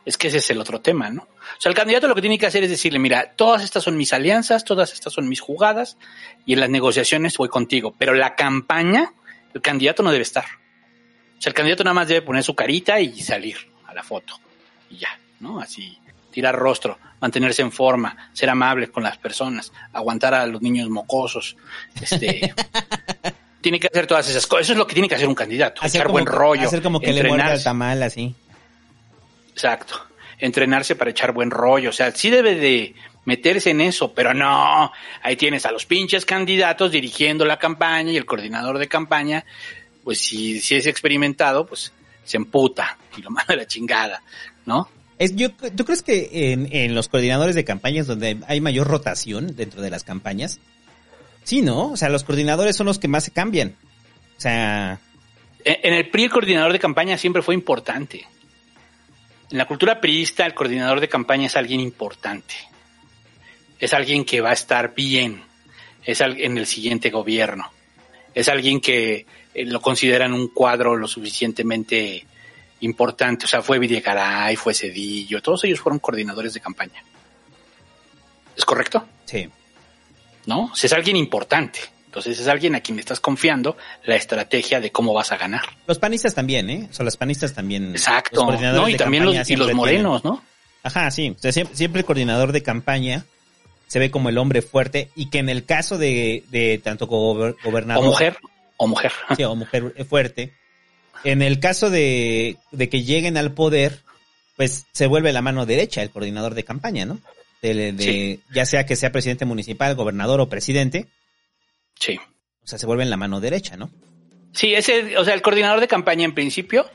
S3: es que ese es el otro tema, ¿no? O sea, el candidato lo que tiene que hacer es decirle, mira, todas estas son mis alianzas, todas estas son mis jugadas, y en las negociaciones voy contigo, pero la campaña, el candidato no debe estar. O sea, el candidato nada más debe poner su carita y salir a la foto, y ya, ¿no? Así, tirar rostro, mantenerse en forma, ser amable con las personas, aguantar a los niños mocosos, este... [LAUGHS] Tiene que hacer todas esas cosas. Eso es lo que tiene que hacer un candidato.
S2: Hacer
S3: echar
S2: como
S3: buen rollo.
S2: Hacer como que le muerde
S3: entrenarse.
S2: al tamal así.
S3: Exacto. Entrenarse para echar buen rollo. O sea, sí debe de meterse en eso, pero no. Ahí tienes a los pinches candidatos dirigiendo la campaña y el coordinador de campaña, pues si, si es experimentado, pues se emputa y lo [LAUGHS] manda a la chingada, ¿no?
S2: Es, yo, ¿Tú crees que en, en los coordinadores de campañas donde hay mayor rotación dentro de las campañas? Sí, ¿no? O sea, los coordinadores son los que más se cambian. O sea,
S3: En en el PRI el coordinador de campaña siempre fue importante. En la cultura priista el coordinador de campaña es alguien importante. Es alguien que va a estar bien. Es al- en el siguiente gobierno. Es alguien que eh, lo consideran un cuadro lo suficientemente importante. O sea, fue Videgaray, fue Cedillo, todos ellos fueron coordinadores de campaña. ¿Es correcto?
S2: sí.
S3: ¿No? O sea, es alguien importante. Entonces es alguien a quien le estás confiando la estrategia de cómo vas a ganar.
S2: Los panistas también, ¿eh? O sea, los panistas también.
S3: Exacto, ¿no? Y también los, y
S2: siempre
S3: los morenos, ¿no?
S2: Ajá, sí. O sea, siempre, siempre el coordinador de campaña se ve como el hombre fuerte y que en el caso de, de tanto gober-
S3: O
S2: gobernador...
S3: mujer, o mujer.
S2: Sí, o mujer fuerte. En el caso de, de que lleguen al poder, pues se vuelve la mano derecha el coordinador de campaña, ¿no? De, de-
S3: Sí.
S2: Ya sea que sea presidente municipal, gobernador o presidente,
S3: Sí.
S2: o sea, se vuelve en la mano derecha, ¿no?
S3: Sí, ese, o sea, el coordinador de campaña en principio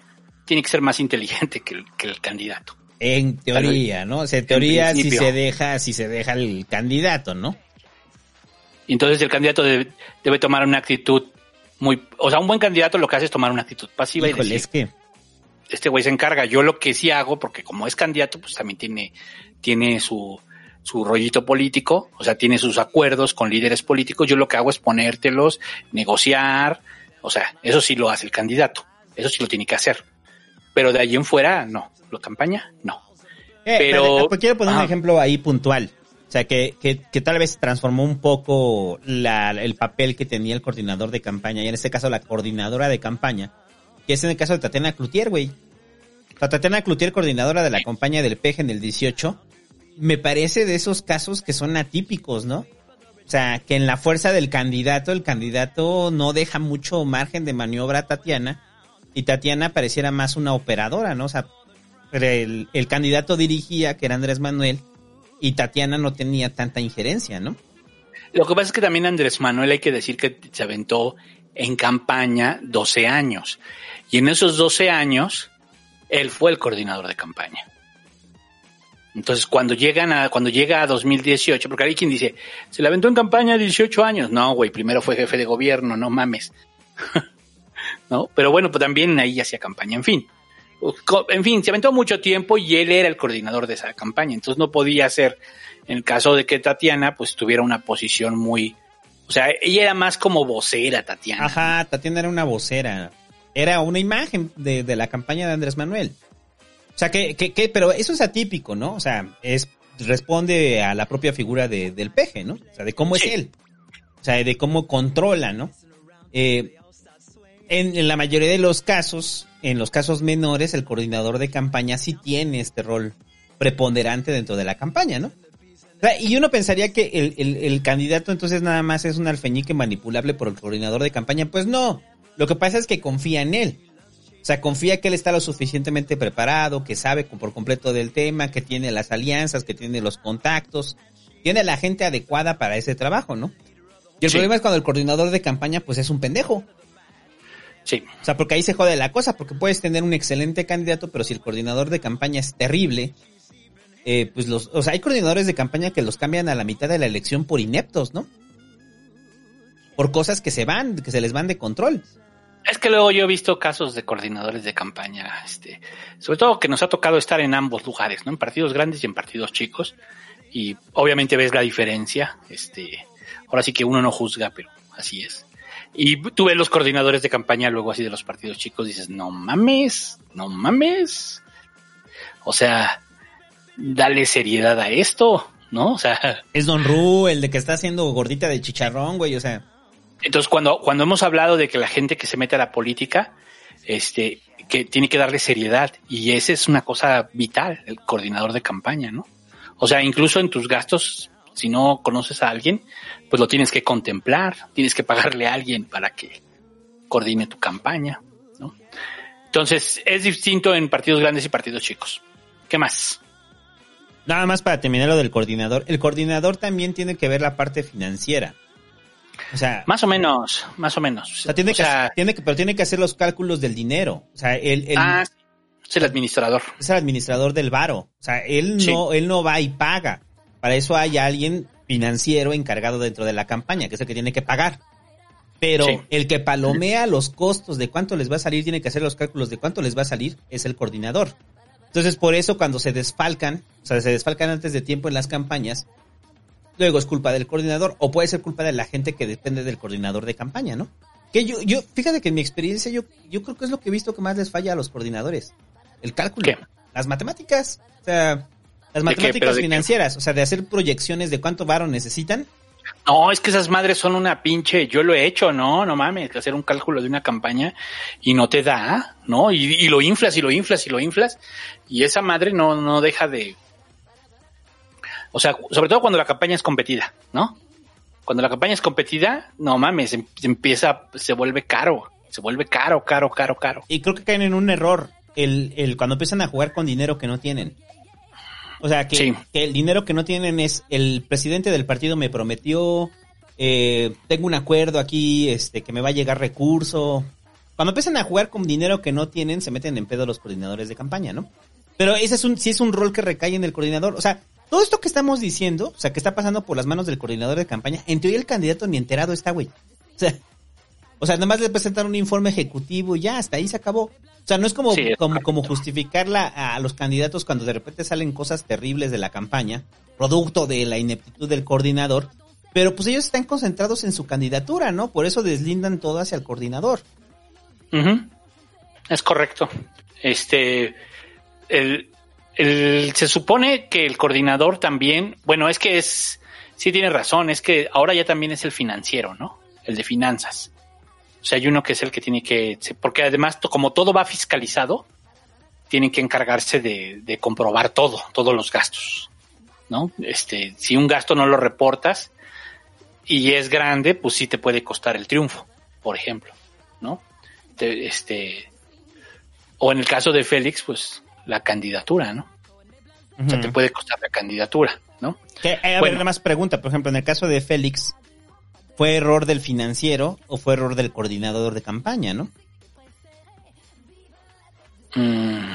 S3: tiene que ser más inteligente que el, que el candidato.
S2: En teoría, ¿no? O sea, en teoría si se deja, si se deja el candidato, ¿no?
S3: Entonces el candidato debe, debe tomar una actitud muy, o sea, un buen candidato lo que hace es tomar una actitud pasiva
S2: Híjole,
S3: y
S2: es
S3: decir,
S2: que
S3: este güey se encarga. Yo lo que sí hago, porque como es candidato, pues también tiene, tiene su, su rollito político, o sea, tiene sus acuerdos con líderes políticos. Yo lo que hago es ponértelos, negociar, o sea, eso sí lo hace el candidato, eso sí lo tiene que hacer. Pero de ahí en fuera, no. ¿Lo campaña? No.
S2: Eh,
S3: Pero-
S2: pero quiero poner un ejemplo ahí puntual. O sea, que, que, que tal vez transformó un poco la, el papel que tenía el coordinador de campaña, y en este caso la coordinadora de campaña, que es en el caso de Tatiana Cloutier, güey. O sea, Tatiana Cloutier, coordinadora de la campaña del PEJ en el 18, me parece de esos casos que son atípicos, ¿no? O sea, que en la fuerza del candidato, el candidato no deja mucho margen de maniobra a Tatiana, y Tatiana pareciera más una operadora, ¿no? O sea, el, el candidato dirigía, que era Andrés Manuel, y Tatiana no tenía tanta injerencia, ¿no?
S3: Lo que pasa es que también Andrés Manuel hay que decir que se aventó en campaña 12 años. Y en esos 12 años, él fue el coordinador de campaña. Entonces, cuando llegan a, cuando llega a 2018, porque hay quien dice, se le aventó en campaña 18 años. No, güey, primero fue jefe de gobierno, no mames. [LAUGHS] ¿No? Pero bueno, pues también ahí hacía campaña, en fin. En fin, se aventó mucho tiempo y él era el coordinador de esa campaña. Entonces no podía ser, en el caso de que Tatiana, pues tuviera una posición muy, o sea, ella era más como vocera, Tatiana.
S2: Ajá, Tatiana era una vocera. Era una imagen de, de la campaña de Andrés Manuel. O sea, que, que, que, pero eso es atípico, ¿no? O sea, es, responde a la propia figura de, del peje, ¿no? O sea, de cómo
S3: Sí.
S2: es él. O sea, de cómo controla, ¿no? Eh, en, en la mayoría de los casos, en los casos menores, el coordinador de campaña sí tiene este rol preponderante dentro de la campaña, ¿no? O sea, y uno pensaría que el, el, el candidato entonces nada más es un alfeñique manipulable por el coordinador de campaña. Pues no, lo que pasa es que confía en él. O sea, confía que él está lo suficientemente preparado, que sabe por completo del tema, que tiene las alianzas, que tiene los contactos, tiene la gente adecuada para ese trabajo, ¿no? Y el
S3: Sí.
S2: problema es cuando el coordinador de campaña pues es un pendejo.
S3: Sí.
S2: O sea, porque ahí se jode la cosa, porque puedes tener un excelente candidato, pero si el coordinador de campaña es terrible, eh, pues los, o sea, hay coordinadores de campaña que los cambian a la mitad de la elección por ineptos, ¿no? Por cosas que se van, que se les van de control.
S3: Es que luego yo he visto casos de coordinadores de campaña, este, sobre todo que nos ha tocado estar en ambos lugares, ¿no? En partidos grandes y en partidos chicos. Y obviamente ves la diferencia, este, ahora sí que uno no juzga, pero así es. Y tú ves los coordinadores de campaña luego así de los partidos chicos, dices, no mames, no mames. O sea, dale seriedad a esto, ¿no? O sea, [LAUGHS]
S2: Es Don Ru, el de que está haciendo gordita de chicharrón, güey, o sea.
S3: Entonces, cuando, cuando hemos hablado de que la gente que se mete a la política, este, que tiene que darle seriedad, y esa es una cosa vital, el coordinador de campaña, ¿no? O sea, incluso en tus gastos, si no conoces a alguien, pues lo tienes que contemplar, tienes que pagarle a alguien para que, coordine tu campaña, ¿no? Entonces, es distinto en partidos grandes y partidos chicos. ¿Qué más?
S2: Nada más para terminar lo del coordinador. El coordinador también tiene que ver la parte financiera. O sea,
S3: Más o menos, más o menos.
S2: o sea, tiene,
S3: O
S2: que,
S3: sea,
S2: tiene que, pero tiene que hacer los cálculos del dinero. O sea, él, él
S3: ah, es el administrador.
S2: es el administrador del varo. O sea, él
S3: Sí.
S2: no, él no va y paga. Para eso hay alguien financiero encargado dentro de la campaña, que es el que tiene que pagar. Pero
S3: Sí.
S2: el que palomea los costos de cuánto les va a salir, tiene que hacer los cálculos de cuánto les va a salir, es el coordinador. Entonces, por eso cuando se desfalcan, o sea, se desfalcan antes de tiempo en las campañas, luego es culpa del coordinador o puede ser culpa de la gente que depende del coordinador de campaña, ¿no? Que yo, yo, fíjate que en mi experiencia yo, yo creo que es lo que he visto que más les falla a los coordinadores. El cálculo.
S3: ¿Qué?
S2: Las matemáticas. O sea, las matemáticas financieras. O sea, de hacer proyecciones de cuánto varo necesitan.
S3: No, es que esas madres son una pinche, yo lo he hecho, no, no mames, hacer un cálculo de una campaña y no te da, ¿no? Y, y lo inflas y lo inflas y lo inflas y esa madre no, no deja de... O sea, sobre todo cuando la campaña es competida, ¿no? Cuando la campaña es competida, no mames, em- empieza, se vuelve caro, se vuelve caro, caro, caro, caro.
S2: Y creo que caen en un error. El, el, cuando empiezan a jugar con dinero que no tienen. O sea, que,
S3: Sí.
S2: que el dinero que no tienen es el presidente del partido me prometió, eh, tengo un acuerdo aquí, este, que me va a llegar recurso. Cuando empiezan a jugar con dinero que no tienen, se meten en pedo los coordinadores de campaña, ¿no? Pero ese es un, sí es un rol que recae en el coordinador. O sea, todo esto que estamos diciendo, o sea, que está pasando por las manos del coordinador de campaña, en teoría el candidato ni enterado está, güey. O sea, o sea, nada más le presentan un informe ejecutivo y ya, hasta ahí se acabó. O sea, no es como,
S3: Sí, es
S2: como, como justificarla a los candidatos cuando de repente salen cosas terribles de la campaña, producto de la ineptitud del coordinador, pero pues ellos están concentrados en su candidatura, ¿no? Por eso deslindan todo hacia el coordinador.
S3: Ujú. Es correcto. Este, el, el- se supone que el coordinador también, bueno, es que es, sí tiene razón, es que ahora ya también es el financiero, ¿no? El de finanzas. O sea, hay uno que es el que tiene que, porque además como todo va fiscalizado, tienen que encargarse de, de comprobar todo, todos los gastos, ¿no? Este, si un gasto no lo reportas y es grande, pues sí te puede costar el triunfo, por ejemplo, ¿no? Te- este, o en el caso de Félix, pues la candidatura, ¿no? O sea, te puede costar la candidatura, ¿no?
S2: Que, eh, a ver,
S3: Bueno.
S2: nada más pregunta, por ejemplo, en el caso de Félix, ¿fue error del financiero o fue error del coordinador de campaña, no?
S3: Mm,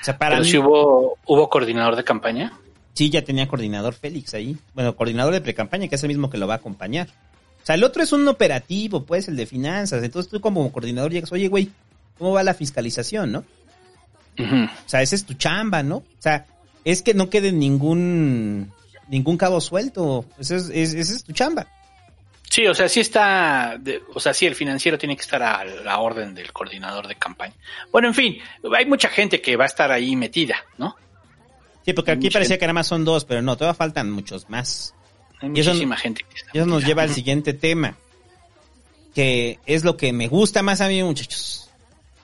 S2: O sea, para
S3: pero
S2: mí,
S3: si hubo, hubo coordinador de campaña.
S2: sí ya tenía coordinador Félix ahí. Bueno, coordinador de pre-campaña, que es el mismo que lo va a acompañar. O sea, el otro es un operativo, pues, el de finanzas. Entonces tú como coordinador llegas, oye, güey, ¿cómo va la fiscalización, no? O sea, esa es tu chamba, ¿no? O sea, es que no quede ningún ningún cabo suelto. Esa es, es- es tu chamba.
S3: Sí, o sea, sí está, de- o sea, sí el financiero tiene que estar a la orden del coordinador de campaña. Bueno, en fin, hay mucha gente que va a estar ahí metida, ¿no?
S2: Sí, porque
S3: Hay
S2: aquí parecía
S3: gente.
S2: que nada más son dos, pero no, todavía faltan muchos más.
S3: Hay
S2: Y eso-
S3: muchísima gente que está
S2: Y eso nos lleva al siguiente tema, que es lo que me gusta más a mí, muchachos.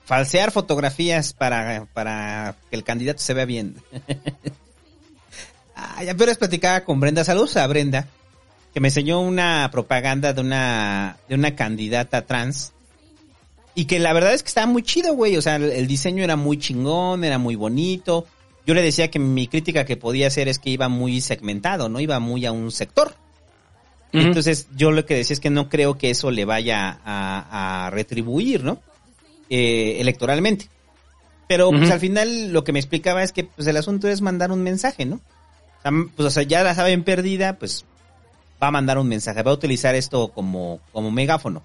S2: Falsear fotografías para, para que el candidato se vea bien. [LAUGHS] ah, ya pero platicaba con Brenda. Saludos a Brenda, que me enseñó una propaganda de una, de una candidata trans. Y que la verdad es que estaba muy chido, güey. O sea, el, el diseño era muy chingón, era muy bonito. Yo le decía que mi crítica que podía hacer es que iba muy segmentado, ¿no? Iba muy a un sector. Entonces, yo lo que decía es que no creo que eso le vaya a, a retribuir, ¿no? Eh, electoralmente. Pero, pues al final, lo que me explicaba es que, pues el asunto es mandar un mensaje, ¿no? O sea, m- pues, o sea, ya la saben perdida, pues va a mandar un mensaje, va a utilizar esto como, como megáfono.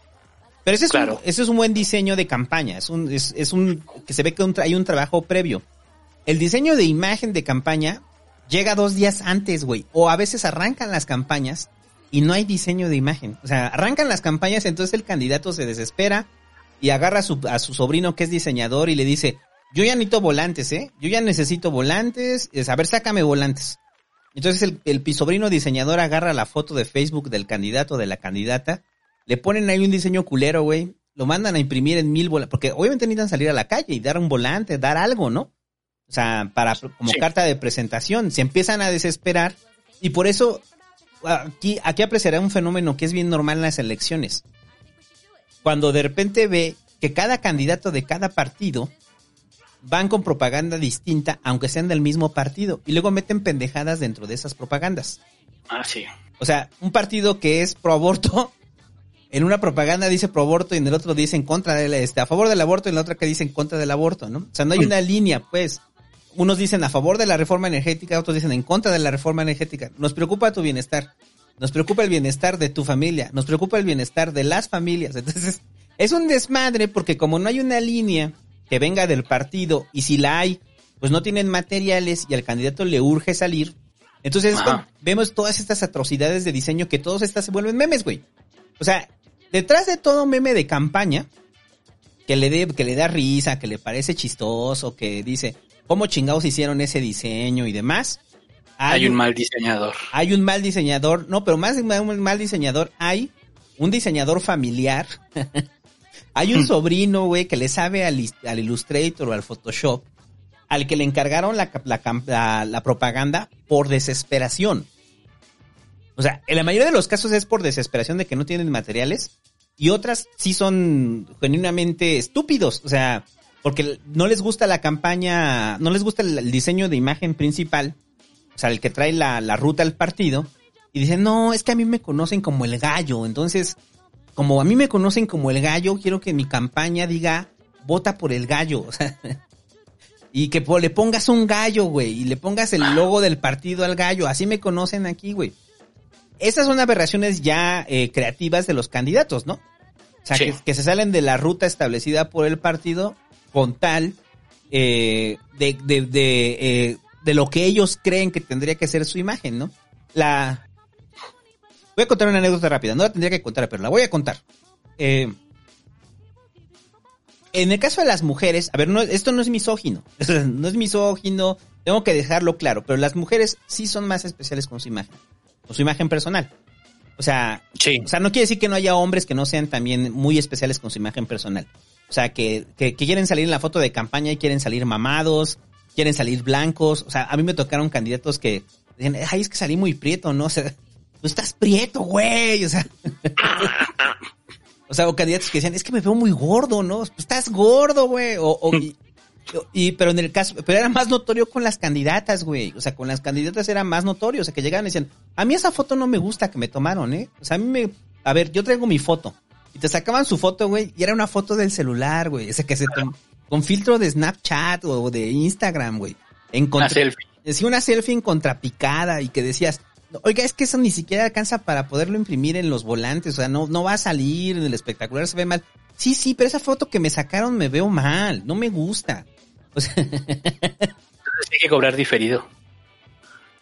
S2: Pero ese es,
S3: Claro.
S2: un, ese es un buen diseño de campaña, es un, es, es un, que se ve que un hay un trabajo previo. El diseño de imagen de campaña llega dos días antes, güey. O a veces arrancan las campañas y no hay diseño de imagen. O sea, arrancan las campañas, entonces el candidato se desespera y agarra a su, a su sobrino que es diseñador y le dice, yo ya necesito volantes, ¿eh? Yo ya necesito volantes. Es, a ver, sácame volantes. Entonces el, el pi- sobrino diseñador agarra la foto de Facebook del candidato o de la candidata, le ponen ahí un diseño culero, güey, lo mandan a imprimir en mil volantes, porque obviamente necesitan salir a la calle y dar un volante, dar algo, ¿no? O sea, para como
S3: Sí.
S2: carta de presentación, se empiezan a desesperar y por eso aquí, aquí apreciará un fenómeno que es bien normal en las elecciones. cuando de repente ve que cada candidato de cada partido van con propaganda distinta, aunque sean del mismo partido, y luego meten pendejadas dentro de esas propagandas.
S3: Ah, sí.
S2: O sea, un partido que es pro aborto, [LAUGHS] en una propaganda dice pro aborto y en el otro dice en contra del, este, a favor del aborto y en la otra que dice en contra del aborto, ¿no? O sea, no hay una línea, pues. Unos dicen a favor de la reforma energética, otros dicen en contra de la reforma energética. Nos preocupa tu bienestar. Nos preocupa el bienestar de tu familia. Nos preocupa el bienestar de las familias. [LAUGHS] Entonces, es un desmadre porque como no hay una línea que venga del partido y si la hay, pues no tienen materiales y al candidato le urge salir. Entonces cuando vemos todas estas atrocidades de diseño que todos estas se vuelven memes, güey. O sea, detrás de todo meme de campaña que le dé que le da risa, que le parece chistoso, que dice cómo chingados hicieron ese diseño y demás.
S3: Hay un mal diseñador.
S2: Hay un mal diseñador, no, pero más de un mal diseñador, hay un diseñador familiar. [LAUGHS] hay un sobrino, güey, que le sabe al, Illustrator o al Photoshop, al que le encargaron la, cap- la cam- la- la propaganda por desesperación. O sea, en la mayoría de los casos es por desesperación de que no tienen materiales y otras sí son genuinamente estúpidos. O sea, porque no les gusta la campaña, no les gusta el, el diseño de imagen principal, o sea, el que trae la, la ruta al partido, y dicen, no, es que a mí me conocen como el gallo, entonces, como a mí me conocen como el gallo, quiero que mi campaña diga, vota por el gallo, o [LAUGHS] sea, y que le pongas un gallo, güey, y le pongas el logo del partido al gallo, así me conocen aquí, güey. Esas son aberraciones ya eh, creativas de los candidatos, ¿no? O sea,
S3: Sí.
S2: que, que se salen de la ruta establecida por el partido con tal eh, de, de, de, eh, de lo que ellos creen que tendría que ser su imagen, ¿no? La... Voy a contar una anécdota rápida, no la tendría que contar, pero la voy a contar. Eh, en el caso de las mujeres, a ver, no, esto no es misógino, [LAUGHS] no es misógino, tengo que dejarlo claro, pero las mujeres sí son más especiales con su imagen, con su imagen personal. O sea,
S3: Sí.
S2: o sea, no quiere decir que no haya hombres que no sean también muy especiales con su imagen personal. O sea, que, que, que quieren salir en la foto de campaña y quieren salir mamados, quieren salir blancos. O sea, a mí me tocaron candidatos que decían, ay, es que salí muy prieto, ¿no? [LAUGHS] O sea, tú estás prieto, güey. O sea, [LAUGHS] o sea, o candidatos que decían, es que me veo muy gordo, ¿no? Pues estás gordo, güey. O, o- y, y- pero en el caso, pero era más notorio con las candidatas, güey. O sea, con las candidatas era más notorio. O sea, que llegaban y decían, a mí esa foto no me gusta que me tomaron, ¿eh? O sea, a mí me, a ver, yo traigo mi foto. Y te sacaban su foto, güey, y era una foto del celular, güey. O sea, que se tom- con filtro de Snapchat o de Instagram, güey. En
S3: Una
S2: contra-
S3: selfie.
S2: Decía una selfie en contrapicada y que decías, oiga, es que eso ni siquiera alcanza para poderlo imprimir en los volantes, o sea, no, no va a salir en el espectacular, se ve mal. Sí, sí, pero esa foto que me sacaron me veo mal, no me gusta. O sea, [LAUGHS]
S3: Entonces hay que cobrar diferido.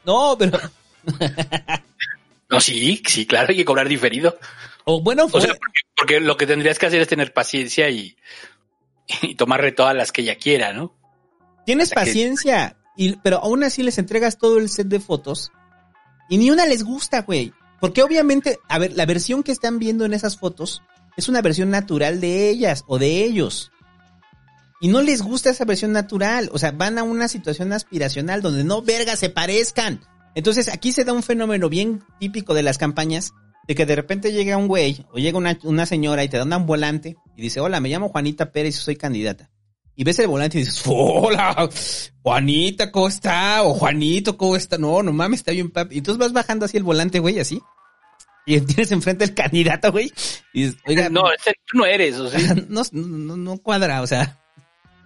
S2: no, pero, [LAUGHS]
S3: No, sí, sí, claro, hay que cobrar diferido.
S2: o bueno,
S3: O sea, porque, porque lo que tendrías que hacer es tener paciencia y, y tomarle todas las que ella quiera, ¿no?
S2: tienes
S3: que-
S2: paciencia, y, pero aún así les entregas todo el set de fotos y ni una les gusta, güey. Porque obviamente, a ver, la versión que están viendo en esas fotos es una versión natural de ellas o de ellos. Y no les gusta esa versión natural. O sea, van a una situación aspiracional donde no verga se parezcan. Entonces aquí se da un fenómeno bien típico de las campañas de que de repente llega un güey o llega una, una señora y te da un volante y dice, hola, me llamo Juanita Pérez y soy candidata. Y ves el volante y dices, hola, Juanita, ¿cómo está? O Juanito, ¿cómo está? No, no mames, está bien, papi. Y entonces vas bajando así el volante, güey, así. Y [LAUGHS] tienes enfrente el candidato, güey. Y dices, oiga,
S3: No, ese tú no eres, o sea, [LAUGHS]
S2: no, no, no cuadra, o sea,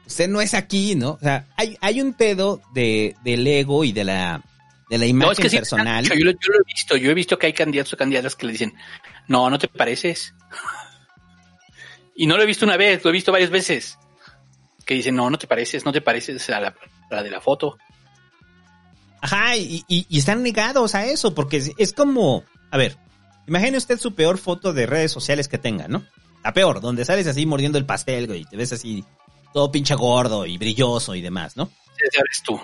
S2: usted no es aquí, ¿no? O sea, hay, hay un pedo de, del ego y de la, de la imagen
S3: no, es que sí,
S2: personal.
S3: Yo, lo- yo lo he visto, yo he visto que hay candidatos o candidatas que le dicen, no, no te pareces. [LAUGHS] Y no lo he visto una vez, lo he visto varias veces. Que dicen, no, no te pareces, no te pareces a la, a la de la foto.
S2: Ajá, y, y, y están negados a eso, porque es, es como, a ver, imagine usted su peor foto de redes sociales que tenga, ¿no? La peor, donde sales así mordiendo el pastel, güey, y te ves así todo pinche gordo y brilloso y demás, ¿no?
S3: Ese eres tú.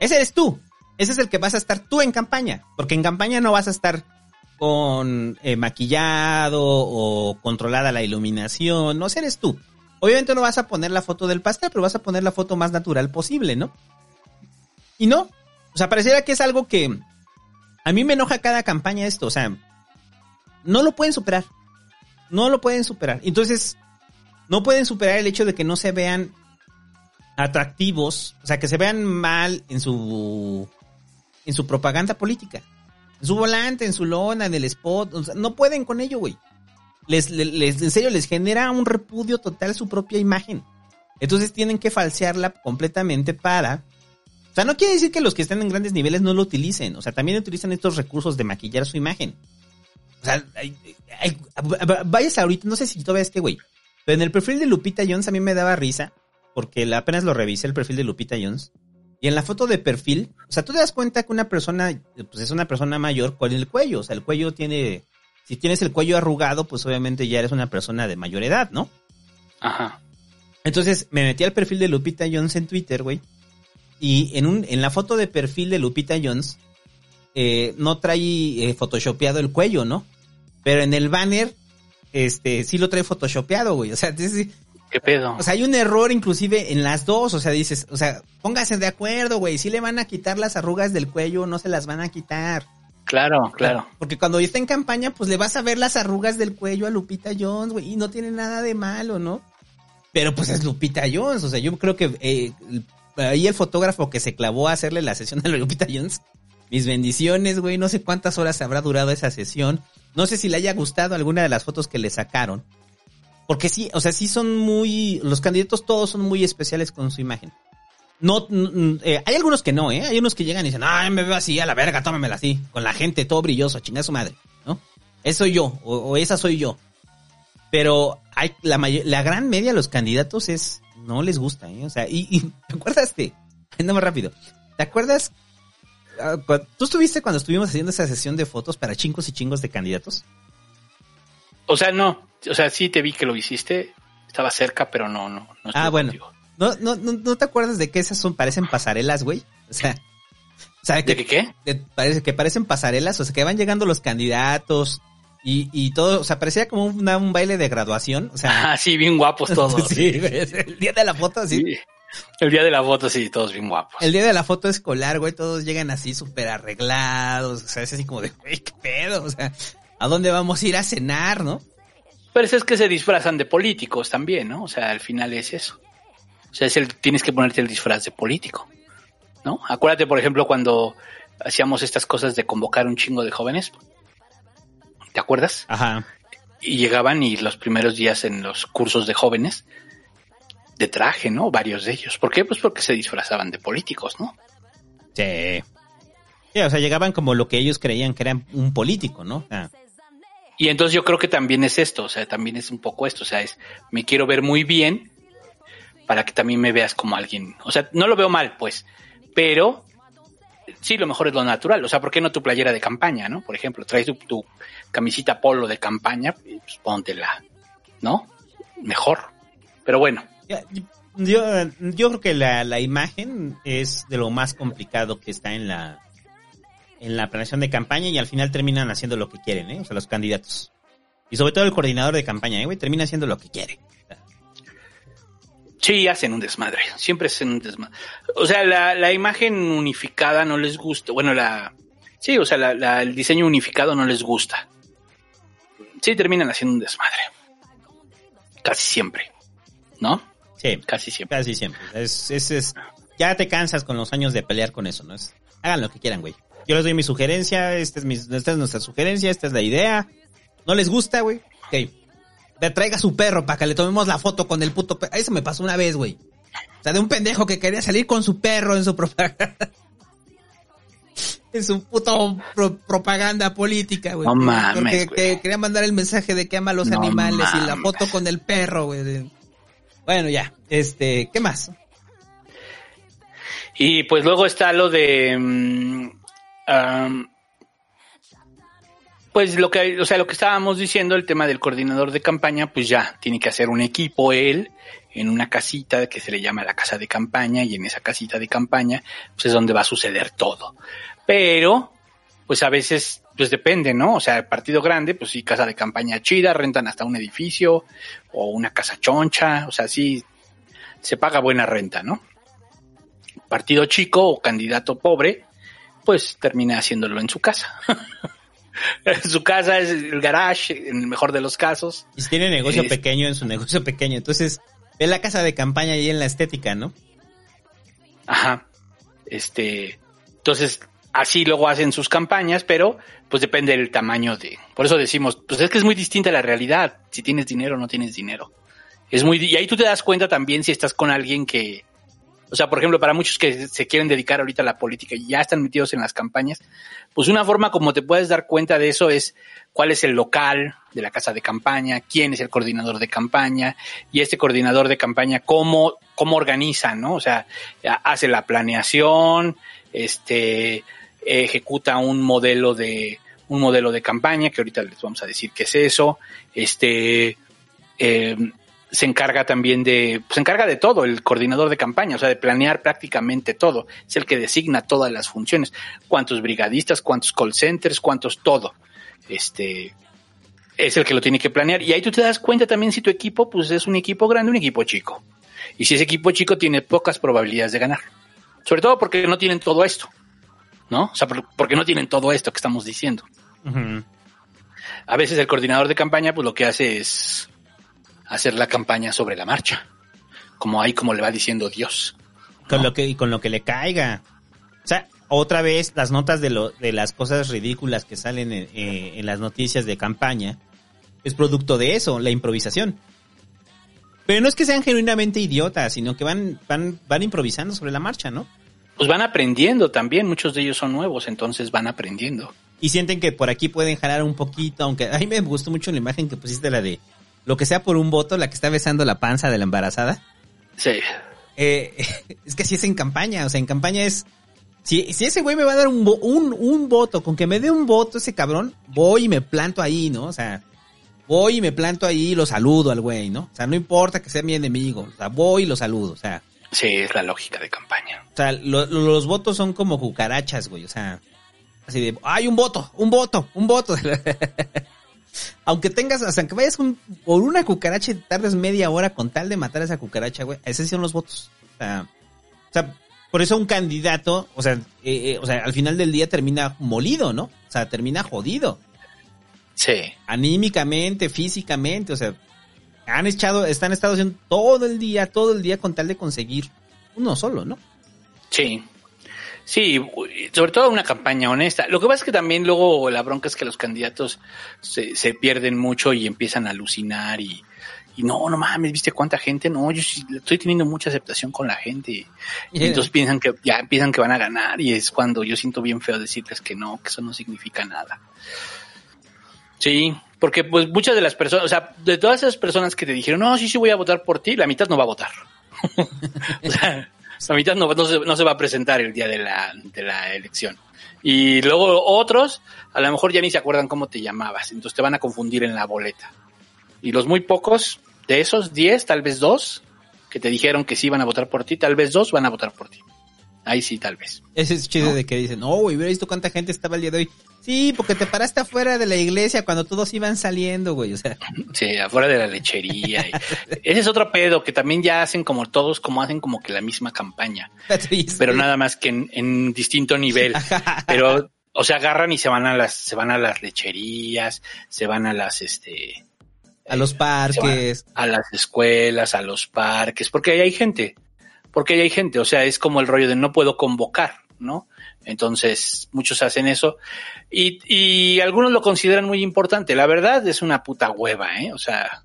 S2: Ese eres tú. Ese es el que vas a estar tú en campaña. Porque en campaña no vas a estar con eh, maquillado o controlada la iluminación. No, ese eres tú. Obviamente no vas a poner la foto del pastel, pero vas a poner la foto más natural posible, ¿no? Y no. O sea, pareciera que es algo que a mí me enoja cada campaña esto. O sea, no lo pueden superar. No lo pueden superar. Entonces, no pueden superar el hecho de que no se vean atractivos, o sea, que se vean mal en su en su propaganda política. En su volante, en su lona, en el spot, o sea, no pueden con ello, güey. Les, les, les- en serio, les genera un repudio total su propia imagen. Entonces tienen que falsearla completamente para... O sea, no quiere decir que los que están en grandes niveles no lo utilicen. O sea, también utilizan estos recursos de maquillar su imagen. O sea, hay- vayas ahorita, no sé si todavía es que, güey. Pero en el perfil de Lupita Jones a mí me daba risa. Porque apenas lo revisé el perfil de Lupita Jones. Y en la foto de perfil, o sea, tú te das cuenta que una persona, pues es una persona mayor con el cuello. O sea, el cuello tiene, si tienes el cuello arrugado, pues obviamente ya eres una persona de mayor edad, ¿no?
S3: Ajá.
S2: Entonces me metí al perfil de Lupita Jones en Twitter, güey. Y en, un, en la foto de perfil de Lupita Jones, eh, no trae eh, photoshopeado el cuello, ¿no? Pero en el banner, este, sí lo trae photoshopeado, güey. O sea, es-
S3: ¿Qué pedo?
S2: o sea, hay un error inclusive en las dos. O sea, dices, o sea, pónganse de acuerdo, güey. Si le van a quitar las arrugas del cuello, no se las van a quitar.
S3: Claro, claro.
S2: Porque cuando está en campaña, pues le vas a ver las arrugas del cuello a Lupita Jones, güey. Y no tiene nada de malo, ¿no? Pero pues es Lupita Jones. O sea, yo creo que eh, ahí el fotógrafo que se clavó a hacerle la sesión a Lupita Jones. Mis bendiciones, güey. No sé cuántas horas habrá durado esa sesión. No sé si le haya gustado alguna de las fotos que le sacaron. Porque sí, o sea, sí son muy. Los candidatos todos son muy especiales con su imagen. No, eh, hay algunos que no, ¿eh? Hay unos que llegan y dicen, ay, me veo así, a la verga, tómamela así. Con la gente, todo brilloso, chinga su madre, ¿no? Eso soy yo, o, o esa soy yo. Pero hay la, la gran media de los candidatos es, no les gusta, ¿eh? O sea, y, y ¿te acuerdas de? Anda más rápido. ¿Te acuerdas? ah, ¿Tú estuviste cuando estuvimos haciendo esa sesión de fotos para chingos y chingos de candidatos?
S3: O sea, no. O sea, sí te vi que lo hiciste. Estaba cerca, pero no, no. no
S2: Ah, bueno.
S3: contigo.
S2: ¿No, no, no, ¿No te acuerdas de que esas son, parecen pasarelas, güey? O sea, o sea, que,
S3: ¿De qué
S2: que parece que parecen pasarelas, o sea, que van llegando los candidatos y, y todo, o sea, parecía como una- un baile de graduación, o sea,
S3: Ah, [LAUGHS] sí, bien guapos todos. [LAUGHS]
S2: sí, güey, el día de la foto, así.
S3: Sí. El día de la foto, sí, todos bien guapos.
S2: El día de la foto escolar, güey, todos llegan así súper arreglados, o sea, es así como de, güey, qué pedo, o sea, ¿a dónde vamos a ir a cenar, no?
S3: Pero eso es que se disfrazan de políticos también, ¿no? O sea, al final es eso. O sea, es el, tienes que ponerte el disfraz de político, ¿no? Acuérdate, por ejemplo, cuando hacíamos estas cosas de convocar un chingo de jóvenes. ¿Te acuerdas?
S2: Ajá.
S3: Y llegaban y los primeros días en los cursos de jóvenes de traje, ¿no? Varios de ellos. ¿Por qué? Pues porque se disfrazaban de políticos, ¿no?
S2: Sí. Sí, o sea, llegaban como lo que ellos creían que era un político, ¿no? Ah.
S3: Y entonces yo creo que también es esto, o sea, también es un poco esto, o sea, es, me quiero ver muy bien para que también me veas como alguien, o sea, no lo veo mal, pues, pero sí, lo mejor es lo natural, o sea, ¿por qué no tu playera de campaña, no? Por ejemplo, traes tu, tu camisita polo de campaña, pues póntela, ¿no? Mejor. Pero bueno,
S2: Yo, yo creo que la, la imagen es de lo más complicado que está en la en la planeación de campaña y al final terminan haciendo lo que quieren, ¿eh? O sea, los candidatos. Y sobre todo el coordinador de campaña, ¿eh, güey? Termina haciendo lo que quiere.
S3: Sí, hacen un desmadre, siempre hacen un desmadre. O sea, la, la imagen unificada no les gusta, bueno, la, sí, o sea, la, la- el diseño unificado no les gusta. Sí, terminan haciendo un desmadre. Casi siempre, ¿no?
S2: Sí,
S3: Casi siempre.
S2: casi siempre. Es, es, es- ya te cansas con los años de pelear con eso, ¿no? Es, hagan lo que quieran, güey. Yo les doy mi sugerencia, esta es, mi, esta es nuestra sugerencia, esta es la idea. ¿No les gusta, güey? Ok. Le traiga su perro para que le tomemos la foto con el puto perro. Eso me pasó una vez, güey. O sea, de un pendejo que quería salir con su perro en su propaganda. [LAUGHS] en su puto pro- propaganda política, güey.
S3: No mames,
S2: Porque que quería mandar el mensaje de que ama a los
S3: No
S2: animales y la foto con el perro, güey. Bueno, ya. Este, ¿qué más?
S3: Y pues luego está lo de. am, pues lo que, o sea, lo que estábamos diciendo, el tema del coordinador de campaña, pues ya tiene que hacer un equipo él en una casita que se le llama la casa de campaña y en esa casita de campaña pues es donde va a suceder todo. Pero, pues a veces, pues depende, ¿no? O sea, el partido grande, pues sí, casa de campaña chida, rentan hasta un edificio o una casa choncha, o sea, sí, se paga buena renta, ¿no? Partido chico o candidato pobre, pues termina haciéndolo en su casa. [LAUGHS] [LAUGHS] su casa es el garage, en el mejor de los casos.
S2: Y si tiene negocio
S3: Es-
S2: pequeño en su negocio pequeño, entonces ve la casa de campaña ahí en la estética, ¿no?
S3: Ajá. Este, entonces, así luego hacen sus campañas, pero pues depende del tamaño de. Por eso decimos, pues es que es muy distinta la realidad, si tienes dinero o no tienes dinero. Es muy, y ahí tú te das cuenta también si estás con alguien que, o sea, por ejemplo, para muchos que se quieren dedicar ahorita a la política y ya están metidos en las campañas, pues una forma como te puedes dar cuenta de eso es cuál es el local de la casa de campaña, quién es el coordinador de campaña y este coordinador de campaña cómo, cómo organiza, ¿no? O sea, hace la planeación, este, ejecuta un modelo de, un modelo de campaña, que ahorita les vamos a decir qué es eso, este, eh, se encarga también de, pues, se encarga de todo, el coordinador de campaña, o sea, de planear prácticamente todo. Es el que designa todas las funciones. Cuántos brigadistas, cuántos call centers, cuántos todo. Este, es el que lo tiene que planear. Y ahí tú te das cuenta también si tu equipo, pues es un equipo grande, un equipo chico. Y si ese equipo chico tiene pocas probabilidades de ganar. Sobre todo porque no tienen todo esto. ¿No? O sea, por- porque no tienen todo esto que estamos diciendo. A veces el coordinador de campaña, pues lo que hace es hacer la campaña sobre la marcha. Como ahí como le va diciendo Dios.
S2: Con lo que, y con lo que le caiga. O sea, otra vez las notas de, lo, de las cosas ridículas que salen en, eh, en las noticias de campaña es producto de eso, la improvisación. Pero no es que sean genuinamente idiotas, sino que van, van, van improvisando sobre la marcha, ¿no?
S3: Pues van aprendiendo también, muchos de ellos son nuevos, entonces van aprendiendo.
S2: Y sienten que por aquí pueden jalar un poquito, aunque a mí me gustó mucho la imagen que pusiste, la de lo que sea por un voto, la que está besando la panza de la embarazada.
S3: Sí.
S2: Eh, [LAUGHS] es que así es en campaña, o sea, en campaña es... Si, si ese güey me va a dar un, un, un voto, con que me dé un voto ese cabrón, voy y me planto ahí, ¿no? O sea, voy y me planto ahí y lo saludo al güey, ¿no? O sea, no importa que sea mi enemigo, o sea, voy y lo saludo, o sea...
S3: Sí, es la lógica de campaña.
S2: O sea, lo- lo- los votos son como cucarachas, güey. O sea, así de, hay un voto, un voto, un voto. [LAUGHS] aunque tengas, o sea, aunque vayas un- por una cucaracha y tardes media hora con tal de matar a esa cucaracha, güey, esos son los votos. O sea, o sea, por eso un candidato, o sea, eh, eh, o sea, al final del día termina molido, ¿no? O sea, termina jodido.
S3: Sí.
S2: Anímicamente, físicamente, o sea, han echado, están estado haciendo todo el día, todo el día con tal de conseguir uno solo, ¿no?
S3: Sí. Sí, sobre todo una campaña honesta. Lo que pasa es que también luego la bronca es que los candidatos se, se pierden mucho y empiezan a alucinar y, y no, no mames, ¿viste cuánta gente? No, yo estoy teniendo mucha aceptación con la gente. Y entonces piensan que ya piensan que van a ganar y es cuando yo siento bien feo decirles que no, que eso no significa nada. Sí, porque pues muchas de las personas, o sea, de todas esas personas que te dijeron, no, sí, sí voy a votar por ti, la mitad no va a votar. [LAUGHS] o sea, la mitad no, no, se, no se va a presentar el día de la, de la elección. Y luego otros, a lo mejor ya ni se acuerdan cómo te llamabas, entonces te van a confundir en la boleta. Y los muy pocos de esos 10, tal vez dos, que te dijeron que sí iban a votar por ti, tal vez dos van a votar por ti. Ahí sí, tal vez.
S2: Ese es chido de que dicen, no, güey, hubiera visto cuánta gente estaba el día de hoy. Sí, porque te paraste afuera de la iglesia cuando todos iban saliendo, güey, o sea.
S3: Sí, afuera de la lechería. [LAUGHS] ese es otro pedo que también ya hacen como todos, como hacen como que la misma campaña. Pero nada más que en, en distinto nivel. [LAUGHS] Pero, o sea, agarran y se van a las, se van a las lecherías, se van a las, este,
S2: A los parques.
S3: a las escuelas, a los parques, porque ahí hay gente, porque hay gente, o sea, es como el rollo de no puedo convocar, ¿no? Entonces, muchos hacen eso y, y algunos lo consideran muy importante. La verdad es una puta hueva, ¿eh? O sea,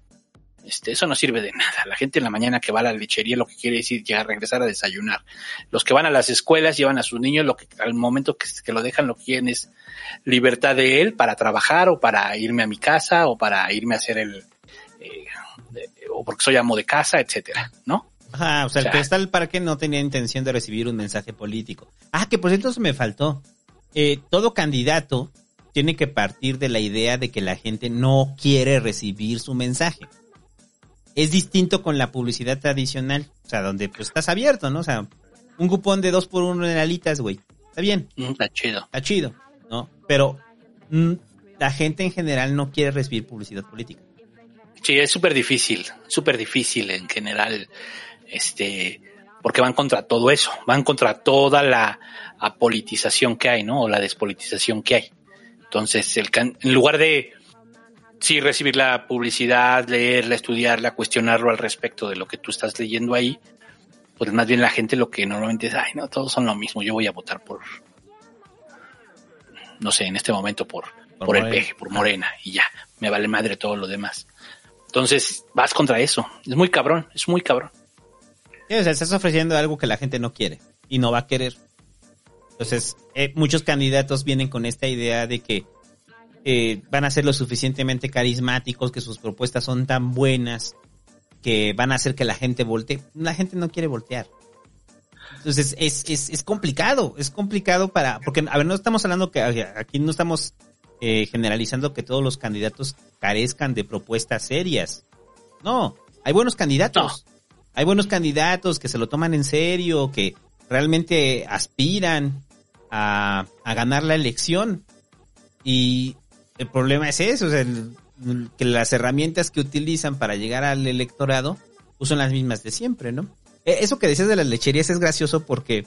S3: este, eso no sirve de nada. La gente en la mañana que va a la lechería lo que quiere decir ya regresar a desayunar. Los que van a las escuelas llevan a sus niños, lo que al momento que, que lo dejan lo que quieren es libertad de él para trabajar o para irme a mi casa o para irme a hacer el, eh, o porque soy amo de casa, etcétera, ¿no?
S2: Ajá, o sea, el
S3: O sea,
S2: que está al parque no tenía intención de recibir un mensaje político. Ah, que por cierto eso me faltó. Eh, todo candidato tiene que partir de la idea de que la gente no quiere recibir su mensaje. Es distinto con la publicidad tradicional, o sea, donde pues estás abierto, ¿no? O sea, un cupón de dos por uno en alitas, güey. Está bien.
S3: Mm, Está chido.
S2: Está chido, ¿no? Pero mm, la gente en general no quiere recibir publicidad política.
S3: Sí, es súper difícil, súper difícil en general, este, porque van contra todo eso, van contra toda la apolitización que hay, ¿no? O la despolitización que hay. Entonces, el can- en lugar de sí recibir la publicidad, leerla, estudiarla, cuestionarlo al respecto de lo que tú estás leyendo ahí, pues más bien la gente lo que normalmente es, ay, no, todos son lo mismo, yo voy a votar por, no sé, en este momento por,
S2: Por
S3: por, el peje, por Morena, y ya, me vale madre todo lo demás. Entonces, vas contra eso. Es muy cabrón, es muy cabrón.
S2: Estás ofreciendo algo que la gente no quiere y no va a querer. Entonces, eh, muchos candidatos vienen con esta idea de que eh, van a ser lo suficientemente carismáticos, que sus propuestas son tan buenas, que van a hacer que la gente voltee. La gente no quiere voltear. Entonces, es, es, es complicado, es complicado para, porque, a ver, no estamos hablando que, aquí no estamos eh, generalizando que todos los candidatos carezcan de propuestas serias. No, hay buenos candidatos. Hay buenos candidatos que se lo toman en serio, que realmente aspiran a, a ganar la elección. Y el problema es eso, o sea, el- que las herramientas que utilizan para llegar al electorado pues son las mismas de siempre, ¿no? Eh, Eso que decías de las lecherías es gracioso porque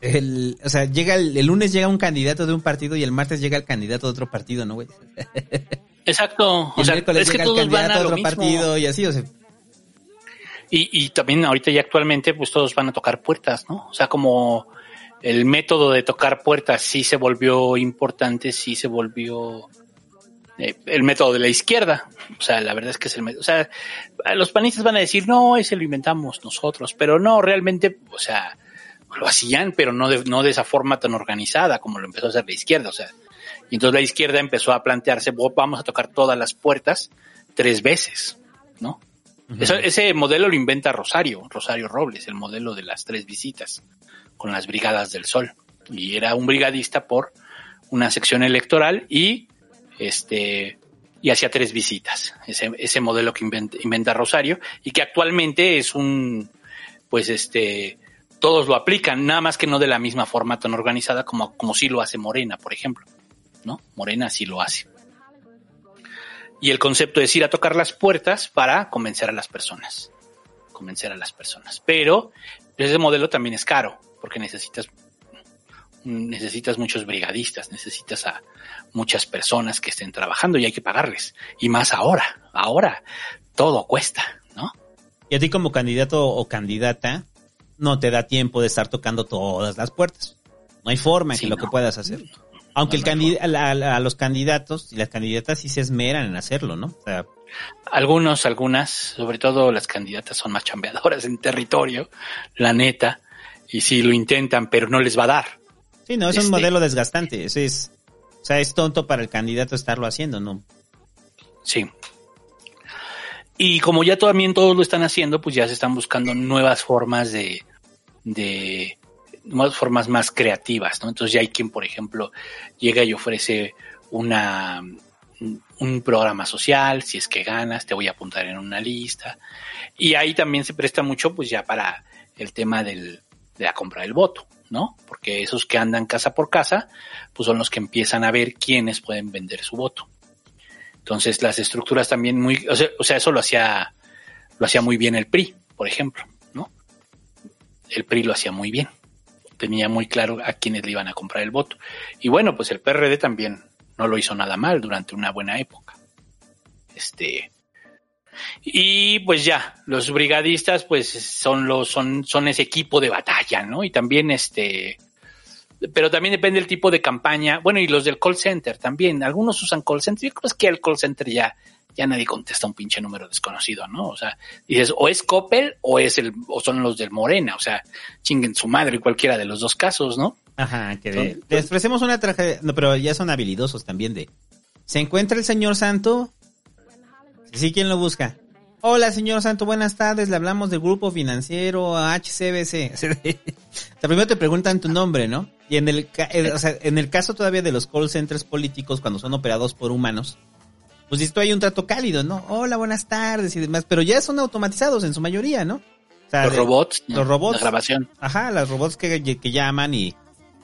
S2: el, o sea, llega el, el lunes llega un candidato de un partido y el martes llega el candidato de otro partido, ¿no, güey? [LAUGHS]
S3: Exacto.
S2: Y
S3: O
S2: el
S3: sea,
S2: miércoles
S3: es que
S2: llega el
S3: van
S2: candidato
S3: a
S2: de otro
S3: mismo.
S2: partido y así, o sea,
S3: Y, y también ahorita y actualmente, pues todos van a tocar puertas, ¿no? O sea, como el método de tocar puertas sí se volvió importante, sí se volvió eh, el método de la izquierda. O sea, la verdad es que es el método. O sea, los panistas van a decir, no, ese lo inventamos nosotros, pero no, realmente, o sea, lo hacían, pero no de, no de esa forma tan organizada como lo empezó a hacer la izquierda. O sea, y entonces la izquierda empezó a plantearse, "Bo- vamos a tocar todas las puertas tres veces, ¿no? Ese modelo lo inventa Rosario, Rosario Robles, el modelo de las tres visitas con las Brigadas del Sol. Y era un brigadista por una sección electoral y este y hacía tres visitas. Ese, ese modelo que inventa, inventa Rosario y que actualmente es un pues este todos lo aplican, nada más que no de la misma forma tan organizada como, como sí lo hace Morena, por ejemplo. ¿No? Morena sí lo hace. Y el concepto es ir a tocar las puertas para convencer a las personas. Convencer a las personas. Pero ese modelo también es caro, porque necesitas, necesitas muchos brigadistas, necesitas a muchas personas que estén trabajando y hay que pagarles. Y más ahora, ahora todo cuesta, ¿no?
S2: Y a ti como candidato o candidata, no te da tiempo de estar tocando todas las puertas. No hay forma en
S3: Sí,
S2: que lo que puedas hacer. Aunque el a, a los candidatos y las candidatas sí se esmeran en hacerlo, ¿no? O sea,
S3: Algunos, algunas, sobre todo las candidatas son más chambeadoras en territorio, la neta, y sí lo intentan, pero no les va a dar.
S2: sí, no, es un
S3: Este-
S2: modelo desgastante. Eso es, o sea, es tonto para el candidato estarlo haciendo, ¿no?
S3: Sí. Y como ya también todos lo están haciendo, pues ya se están buscando nuevas formas de, de formas más creativas, ¿no? Entonces ya hay quien, por ejemplo, llega y ofrece una un programa social, si es que ganas, te voy a apuntar en una lista. Y ahí también se presta mucho, pues ya para el tema del, de la compra del voto, ¿no? Porque esos que andan casa por casa, pues son los que empiezan a ver quiénes pueden vender su voto. Entonces las estructuras también muy, o sea, o sea, eso lo hacía, lo hacía muy bien el PRI, por ejemplo, ¿no? El PRI lo hacía muy bien. Tenía muy claro a quiénes le iban a comprar el voto. Y bueno, pues el PRD también no lo hizo nada mal durante una buena época. Este, y pues ya, los brigadistas pues son los, son, son ese equipo de batalla, ¿no? Y también este, pero también depende del tipo de campaña. Bueno, y los del call center también. Algunos usan call center. Yo creo que el call center ya, ya nadie contesta un pinche número desconocido, ¿no? O sea, dices, o es Coppel o es el, o son los del Morena. O sea, chinguen su madre cualquiera de los dos casos, ¿no?
S2: Ajá, que de- les ofrecemos una tragedia, no, pero ya son habilidosos también de, ¿se encuentra el señor Santo? Sí, ¿quién lo busca? Hola, señor Santo, buenas tardes, le hablamos del grupo financiero HCBC. O sea, primero te preguntan tu nombre, ¿no? Y en el, o sea, en el caso todavía de los call centers políticos, cuando son operados por humanos, pues esto hay un trato cálido, ¿no? Hola, buenas tardes y demás, pero ya son automatizados en su mayoría, ¿no? O sea,
S3: Los
S2: de-
S3: robots.
S2: Los robots.
S3: La grabación.
S2: Ajá, los robots que, que llaman y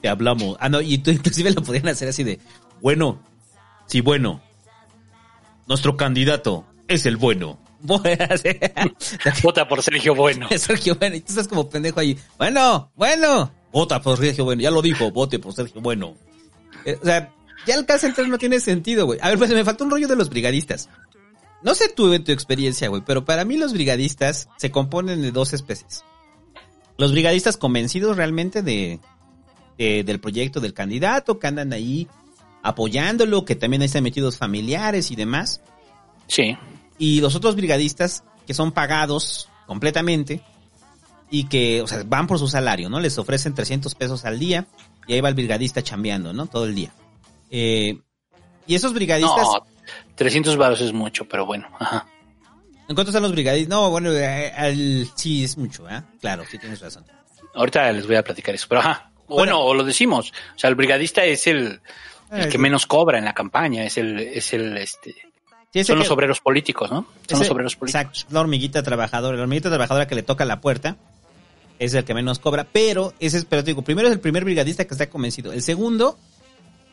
S2: te hablamos. Ah, no, y tú [LAUGHS] inclusive lo podrían hacer así de, bueno, sí, bueno, nuestro candidato es el bueno. [LAUGHS]
S3: Vota por Sergio Bueno. [LAUGHS]
S2: Sergio Bueno, y tú estás como pendejo ahí. Bueno, bueno, vota por Sergio Bueno, ya lo dijo, vote por Sergio Bueno. Eh, o sea, ya el call center no tiene sentido, güey. A ver, pues me faltó un rollo de los brigadistas. No sé tú en tu experiencia, güey, pero para mí los brigadistas se componen de dos especies. Los brigadistas convencidos realmente de, de- del proyecto del candidato, que andan ahí apoyándolo, que también ahí están metidos familiares y demás.
S3: Sí.
S2: Y los otros brigadistas que son pagados completamente y que, o sea, van por su salario, ¿no? Les ofrecen 300 pesos al día y ahí va el brigadista chambeando, ¿no? Todo el día. Eh, y esos brigadistas...
S3: No, 300 varos es mucho, pero bueno. Ajá.
S2: ¿En cuánto están los brigadistas? No, bueno, eh, al- sí es mucho, ¿eh? Claro, sí tienes razón.
S3: Ahorita les voy a platicar eso, pero ajá. Bueno, o lo decimos. O sea, el brigadista es el, el
S2: Eh,
S3: que menos cobra en la campaña, es el, es el, este,
S2: Sí,
S3: son los obreros políticos, ¿no? Son los obreros políticos.
S2: Exacto, la hormiguita trabajadora. La hormiguita trabajadora que le toca la puerta es el que menos cobra, pero ese es, pero te digo, primero es el primer brigadista que está convencido. El segundo,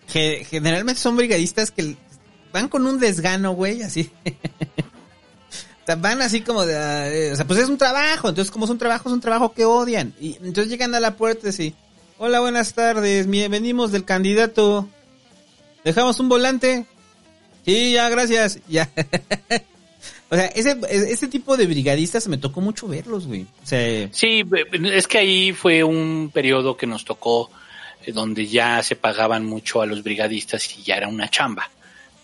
S2: generalmente son brigadistas que van con un desgano, güey, así. [LAUGHS] Van así como de, eh, o sea, pues es un trabajo, entonces como es un trabajo, es un trabajo que odian. Y entonces llegan a la puerta así, hola, buenas tardes, venimos del candidato, dejamos un volante. Sí, ya, gracias, ya. [LAUGHS] o sea, ese, ese tipo de brigadistas me tocó mucho verlos, güey. O
S3: Sí, es que ahí fue un periodo que nos tocó donde ya se pagaban mucho a los brigadistas y ya era una chamba,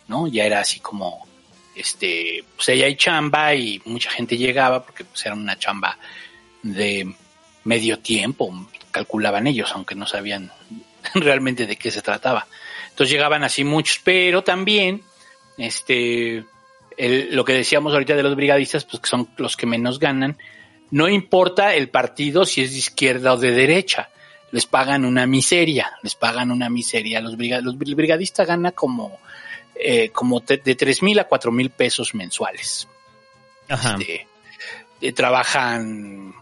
S3: ¿no? Ya era así como, este, pues ahí hay chamba y mucha gente llegaba porque pues era una chamba de medio tiempo, calculaban ellos, aunque no sabían [LAUGHS] realmente de qué se trataba. Entonces llegaban así muchos, pero también, este, lo que decíamos ahorita de los brigadistas, pues que son los que menos ganan, no importa el partido si es de izquierda o de derecha, les pagan una miseria, les pagan una miseria. Los, briga- los el brigadista gana como, eh, como te- de tres mil a cuatro mil pesos mensuales.
S2: Ajá.
S3: Este, eh, trabajan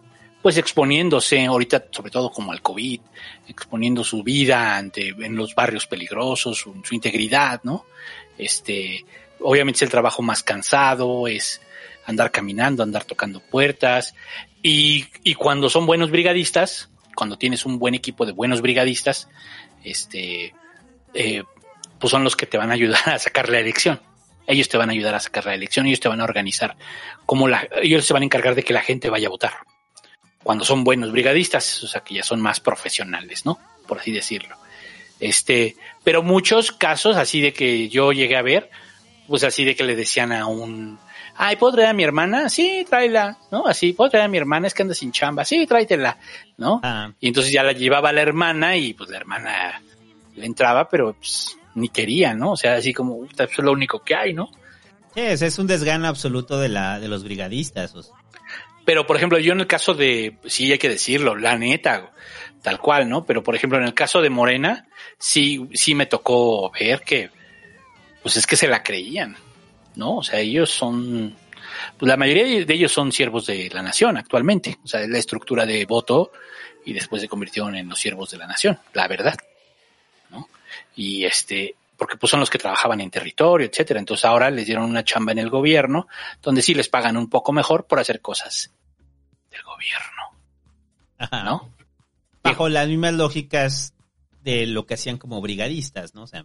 S3: pues exponiéndose ahorita sobre todo como al COVID, exponiendo su vida ante en los barrios peligrosos, su, su integridad, ¿no? Este, obviamente es el trabajo más cansado, es andar caminando, andar tocando puertas y, y cuando son buenos brigadistas, cuando tienes un buen equipo de buenos brigadistas, este, eh, pues son los que te van a ayudar a sacar la elección. Ellos te van a ayudar a sacar la elección, ellos te van a organizar como la, ellos se van a encargar de que la gente vaya a votar. Cuando son buenos brigadistas, o sea que ya son más profesionales, ¿no? Por así decirlo. Este, pero muchos casos así de que yo llegué a ver, pues así de que le decían a un, ay, ¿puedo traer a mi hermana? Sí, tráela, ¿no? Así, ¿puedo traer a mi hermana? Es que anda sin chamba. Sí, tráetela, ¿no?
S2: Ah.
S3: Y entonces ya la llevaba la hermana y pues la hermana le entraba, pero pues ni quería, ¿no? O sea, así como, "Puta, eso es lo único que hay, ¿no?
S2: Sí, ese es un desgano absoluto de la de los brigadistas. o sea.
S3: Pero, por ejemplo, yo en el caso de, sí hay que decirlo, la neta, tal cual, ¿no? Pero, por ejemplo, en el caso de Morena, sí, sí me tocó ver que, pues es que se la creían, ¿no? O sea, ellos son, pues la mayoría de ellos son siervos de la nación actualmente. O sea, es la estructura de voto y después se convirtieron en los siervos de la nación, la verdad, ¿no? Y este, porque pues son los que trabajaban en territorio, etcétera. Entonces ahora les dieron una chamba en el gobierno, donde sí les pagan un poco mejor por hacer cosas del gobierno,
S2: Ajá.
S3: ¿no?
S2: Bajo las mismas lógicas de lo que hacían como brigadistas, ¿no? O sea,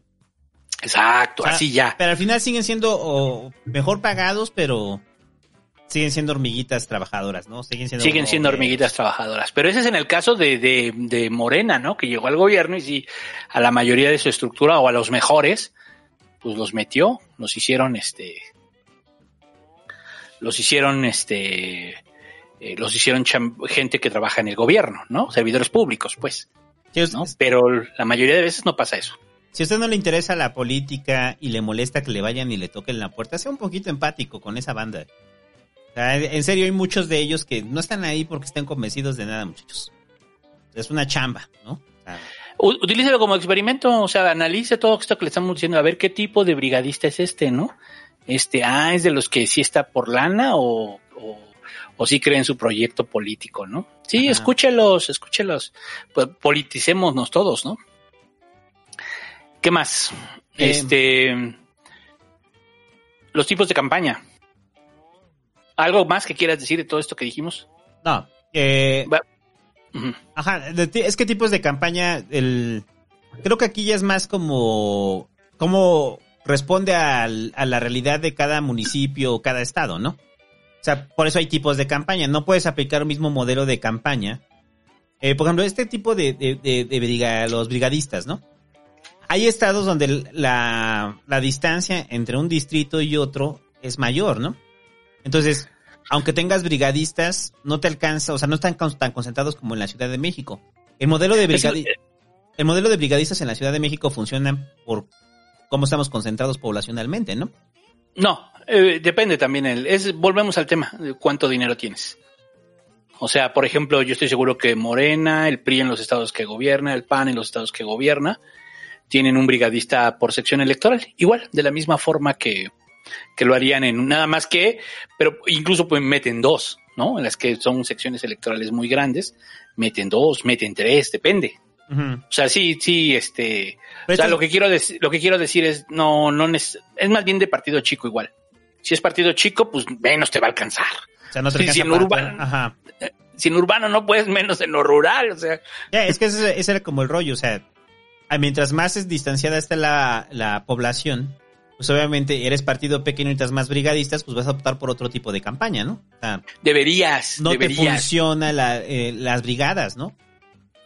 S3: Exacto,
S2: o sea,
S3: así ya.
S2: Pero al final siguen siendo o, mejor pagados, pero siguen siendo hormiguitas trabajadoras, ¿no? Siguen siendo,
S3: Siguen siendo hormiguitas trabajadoras. Pero ese es en el caso de, de, de Morena, ¿no? Que llegó al gobierno y sí, a la mayoría de su estructura o a los mejores, pues los metió, los hicieron, este, los hicieron, este, eh, los hicieron gente que trabaja en el gobierno, ¿no? Servidores públicos, pues. Pero la mayoría de veces no pasa eso.
S2: Si a usted no le interesa la política y le molesta que le vayan y le toquen la puerta, sea un poquito empático con esa banda. O sea, en serio, hay muchos de ellos que no están ahí porque estén convencidos de nada, muchachos. Es una chamba, ¿no? O sea,
S3: U- Utilícelo como experimento, o sea, analice todo esto que le estamos diciendo, a ver qué tipo de brigadista es este, ¿no? Este, ah, es de los que sí está por lana o, o, o sí cree en su proyecto político, ¿no? Sí,
S2: Ajá.
S3: escúchelos, escúchelos, pues, politicémonos todos, ¿no? ¿Qué más?
S2: Eh,
S3: Este, los tipos de campaña. ¿Algo más que quieras decir de todo esto que dijimos?
S2: no, eh. Ajá, es que tipos de campaña, el, creo que aquí ya es más como cómo responde al- a la realidad de cada municipio o cada estado, ¿no? O sea, por eso hay tipos de campaña. No puedes aplicar un mismo modelo de campaña. Eh, por ejemplo, este tipo de, de, de- de briga- los brigadistas, ¿no? Hay estados donde la, la distancia entre un distrito y otro es mayor, ¿no? Entonces, aunque tengas brigadistas, no te alcanza, o sea, no están con- tan concentrados como en la Ciudad de México. El modelo de
S3: Eso-
S2: brigadi- el modelo de brigadistas en la Ciudad de México funciona por cómo estamos concentrados poblacionalmente, ¿no?
S3: No, eh, depende también. El, es, volvemos al tema de cuánto dinero tienes. O sea, por ejemplo, yo estoy seguro que Morena, el PRI en los estados que gobierna, el PAN en los estados que gobierna, tienen un brigadista por sección electoral. Igual, de la misma forma que, que lo harían en nada más que, pero incluso pues meten dos, ¿no? En las que son secciones electorales muy grandes, meten dos, meten tres, depende. O sea, sí, sí, este, o sea, lo que quiero decir, lo que quiero decir es, no, no, es más bien de partido chico igual. Si es partido chico, pues menos te va a alcanzar.
S2: O sea, no te
S3: Sí, si en urbano.
S2: Ajá.
S3: si en urbano no puedes, menos en lo rural, o sea.
S2: Ya, es que ese, ese era como el rollo, o sea, mientras más es distanciada está la, la población, pues obviamente eres partido pequeño y necesitas más brigadistas, pues vas a optar por otro tipo de campaña, ¿no? O sea,
S3: Deberías,
S2: no te funciona la, eh, las brigadas, ¿no?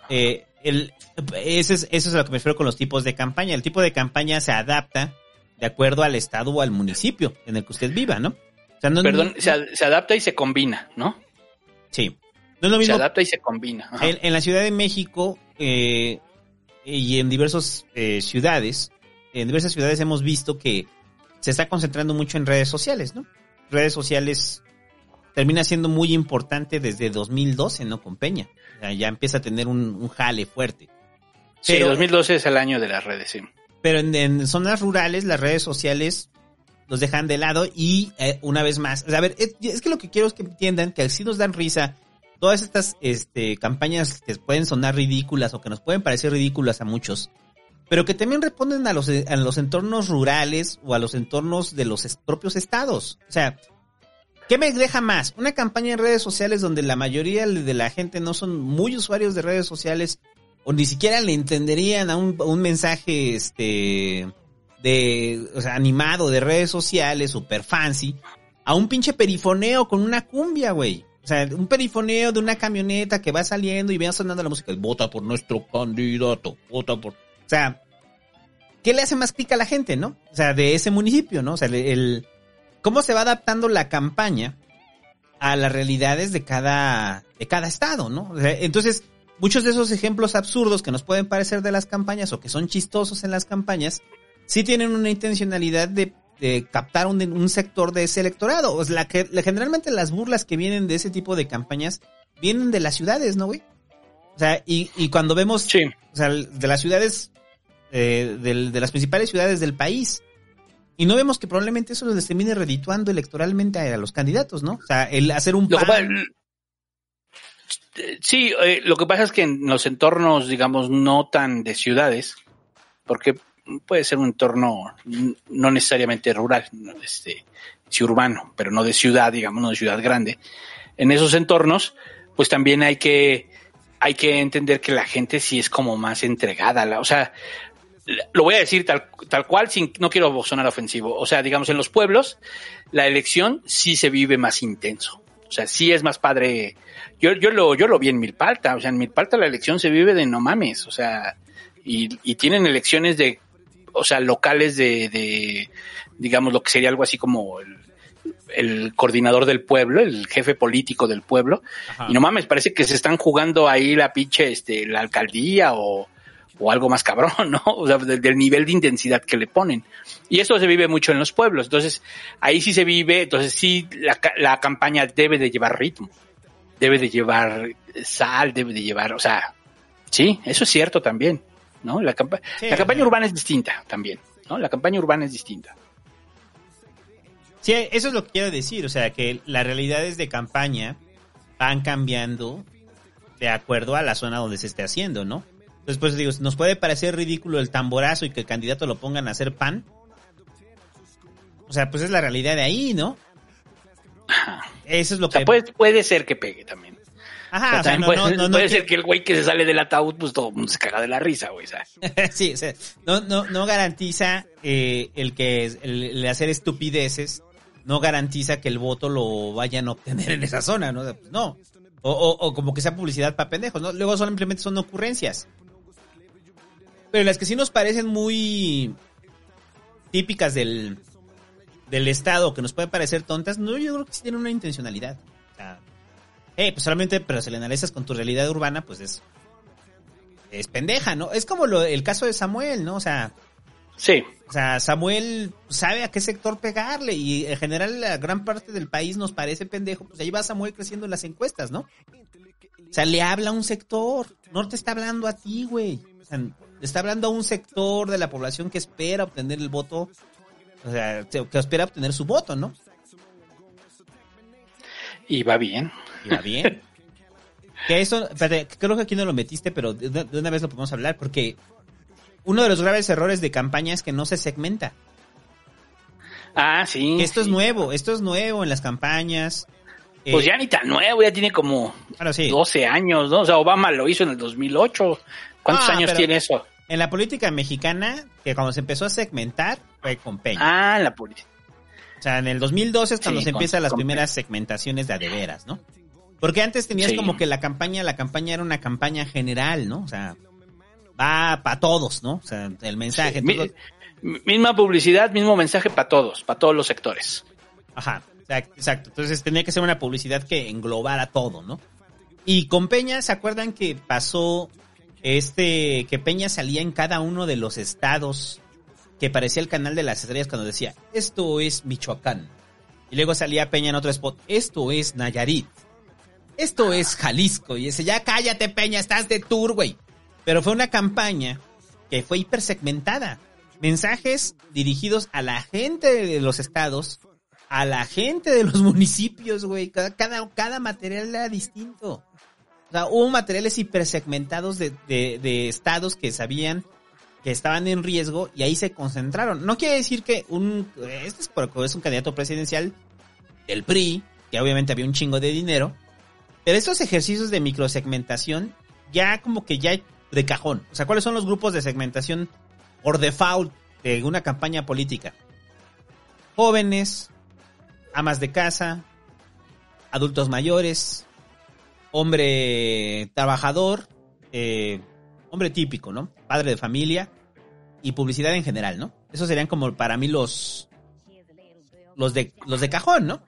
S2: Eh, el, ese es, eso es a lo que me refiero con los tipos de campaña. El tipo de campaña se adapta de acuerdo al estado o al municipio en el que usted viva, ¿no? O sea, no,
S3: Perdón, se, ad- se adapta y se combina, ¿no?
S2: Sí. No es lo mismo
S3: Se adapta y se combina.
S2: En, en la Ciudad de México eh, y en diversas ciudades, en diversas ciudades hemos visto que se está concentrando mucho en redes sociales, ¿no? Redes sociales termina siendo muy importante desde 2012, ¿no? Con Peña. O sea, ya empieza a tener un, un jale fuerte.
S3: sí,
S2: pero-
S3: 2012 es el año de las redes, sí.
S2: Pero en, en zonas rurales las redes sociales los dejan de lado y eh, una vez más, o sea, a ver, es, es que lo que quiero es que entiendan que así nos dan risa todas estas este, campañas que pueden sonar ridículas o que nos pueden parecer ridículas a muchos, pero que también responden a los, entornos rurales o a los entornos de los propios estados. O sea, ¿qué me deja más? Una campaña en redes sociales donde la mayoría de la gente no son muy usuarios de redes sociales o ni siquiera le entenderían a un, a un mensaje este de o sea, animado de redes sociales super fancy a un pinche perifoneo con una cumbia, güey. O sea, un perifoneo de una camioneta que va saliendo y va sonando la música. Vota por nuestro candidato, vota por... O sea, ¿qué le hace más clic a la gente, no? O sea, de ese municipio, ¿no? O sea, el- cómo se va adaptando la campaña a las realidades de cada, de cada estado, ¿no? O sea, entonces, muchos de esos ejemplos absurdos que nos pueden parecer de las campañas o que son chistosos en las campañas, sí tienen una intencionalidad de, de captar un, un sector de ese electorado. O sea, la que, la- generalmente las burlas que vienen de ese tipo de campañas vienen de las ciudades, ¿no, güey? O sea, y, y cuando vemos, o sea, de las ciudades, eh, de las principales ciudades del país, y no vemos que probablemente eso les termine redituando electoralmente a, a los candidatos, ¿no? O sea, el hacer un pan-
S3: eh, Sí, eh, lo que pasa es que en los entornos, digamos, no tan de ciudades, porque puede ser un entorno no necesariamente rural, este, sí urbano, pero no de ciudad, digamos, no de ciudad grande. En esos entornos, pues también hay que, hay que entender que la gente sí es como más entregada, o sea, lo voy a decir tal, tal cual, sin, no quiero sonar ofensivo. O sea, digamos, en los pueblos, la elección sí se vive más intenso. O sea, sí es más padre. Yo, yo lo, yo lo vi en Milpalta. O sea, en Milpalta la elección se vive de no mames. O sea, y, y tienen elecciones de, o sea, locales de, de, digamos, lo que sería algo así como el, el coordinador del pueblo, el jefe político del pueblo. Y no mames, parece que se están jugando ahí la pinche, este, la alcaldía o, o algo más cabrón, ¿no? O sea, del, del nivel de intensidad que le ponen. Y esto se vive mucho en los pueblos. Entonces, ahí sí se vive, entonces sí, la, la campaña debe de llevar ritmo, debe de llevar sal, debe de llevar, o sea, sí, eso es cierto también, ¿no? La, campa-
S2: Sí,
S3: la campaña urbana es distinta también, ¿no? La campaña urbana es distinta.
S2: Sí, eso es lo que quiero decir, o sea, que las realidades de campaña van cambiando de acuerdo a la zona donde se esté haciendo, ¿no? Entonces, pues digo, nos puede parecer ridículo el tamborazo y que el candidato lo pongan a hacer pan. O sea, pues es la realidad de ahí, ¿no? Eso es lo
S3: O sea,
S2: que...
S3: puede, puede ser que pegue también.
S2: Ajá,
S3: O sea,
S2: o sea,
S3: también
S2: no-
S3: puede,
S2: no-
S3: puede ser que el güey que se sale del ataúd, pues todo el mundo se caga de la risa, güey. [LAUGHS]
S2: sí, o sea, no, no, no garantiza eh, el que el, el hacer estupideces, no garantiza que el voto lo vayan a obtener en esa zona, ¿no? O sea, pues, no. O, o- o como que sea publicidad para pendejos, ¿no? Luego simplemente son ocurrencias. Pero las que sí nos parecen muy típicas del, del Estado, que nos pueden parecer tontas, no, yo creo que sí tienen una intencionalidad. O sea, eh, pues solamente, pero si le analizas con tu realidad urbana, pues es es pendeja, ¿no? Es como lo, el caso de Samuel, ¿no? O sea,
S3: Sí.
S2: o sea, Samuel sabe a qué sector pegarle y en general la gran parte del país nos parece pendejo, pues ahí va Samuel creciendo en las encuestas, ¿no? O sea, le habla a un sector, no te está hablando a ti, güey. O sea, le está hablando a un sector de la población que espera obtener el voto, o sea, que espera obtener su voto, ¿no?
S3: Y va bien.
S2: Va bien. que eso, espérate, creo que aquí no lo metiste, pero de, una vez lo podemos hablar, porque uno de los graves errores de campaña es que no se segmenta.
S3: Ah, sí.
S2: Que esto es nuevo, esto es nuevo en las campañas.
S3: Pues
S2: Eh,
S3: ya ni tan nuevo, ya tiene como
S2: sí.
S3: 12 años, ¿no? O sea, Obama lo hizo en el 2008. ¿Cuántos
S2: Ah,
S3: años tiene eso?
S2: En la política mexicana, que cuando se empezó a segmentar, fue con Peña.
S3: Ah, la política.
S2: O sea, en el 2012 es cuando
S3: Sí,
S2: se empiezan las primeras segmentaciones de a de veras, ¿no? Porque antes tenías
S3: Sí.
S2: como que la campaña, la campaña era una campaña general, ¿no? O sea, va para todos, ¿no? O sea, el mensaje.
S3: Mi-
S2: todo-
S3: misma publicidad, mismo mensaje para todos, para todos los sectores.
S2: Ajá, exacto, exacto. Entonces tenía que ser una publicidad que englobara todo, ¿no? Y con Peña, ¿se acuerdan que pasó este, que Peña salía en cada uno de los estados que parecía el canal de las estrellas cuando decía, esto es Michoacán. Y luego salía Peña en otro spot, esto es Nayarit. Esto es Jalisco. Y dice, ya cállate Peña, estás de tour, güey. Pero fue una campaña que fue hipersegmentada. Mensajes dirigidos a la gente de los estados, a la gente de los [LAUGHS] municipios, güey. Cada, cada, cada material era distinto. O sea, hubo materiales hipersegmentados de, de, de estados que sabían que estaban en riesgo y ahí se concentraron. No quiere decir que un, este es porque es un candidato presidencial del PRI, que obviamente había un chingo de dinero, pero estos ejercicios de microsegmentación ya como que ya de cajón. O sea, ¿cuáles son los grupos de segmentación por default de una campaña política? Jóvenes, amas de casa, adultos mayores, hombre trabajador, eh, hombre típico, ¿no? Padre de familia y publicidad en general, ¿no? Esos serían como para mí los los de los de cajón, ¿no?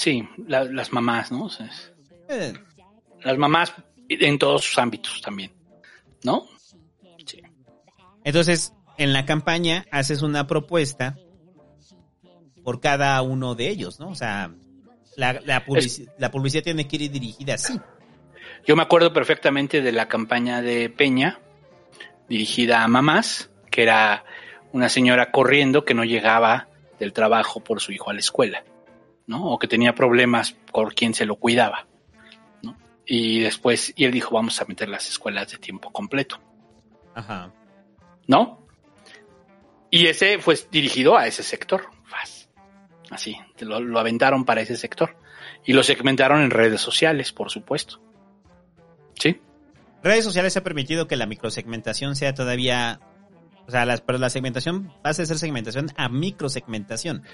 S3: Sí, la- las mamás, ¿no? O sea, es-
S2: Eh,
S3: las mamás en todos sus ámbitos también, ¿no?
S2: Entonces, en la campaña haces una propuesta por cada uno de ellos, ¿no? O sea, la, la, publici- la publicidad tiene que ir dirigida así.
S3: Yo me acuerdo perfectamente de la campaña de Peña, dirigida a mamás, que era una señora corriendo que no llegaba del trabajo por su hijo a la escuela, ¿no? O que tenía problemas por quien se lo cuidaba, ¿no? Y después, y él dijo, vamos a meter las escuelas de tiempo completo,
S2: Ajá.
S3: ¿no? Y ese fue dirigido a ese sector, así, lo, lo aventaron para ese sector. Y lo segmentaron en redes sociales, por supuesto. Sí.
S2: Redes sociales ha permitido que la microsegmentación sea todavía, o sea, las, pero la segmentación pasa a ser segmentación a microsegmentación.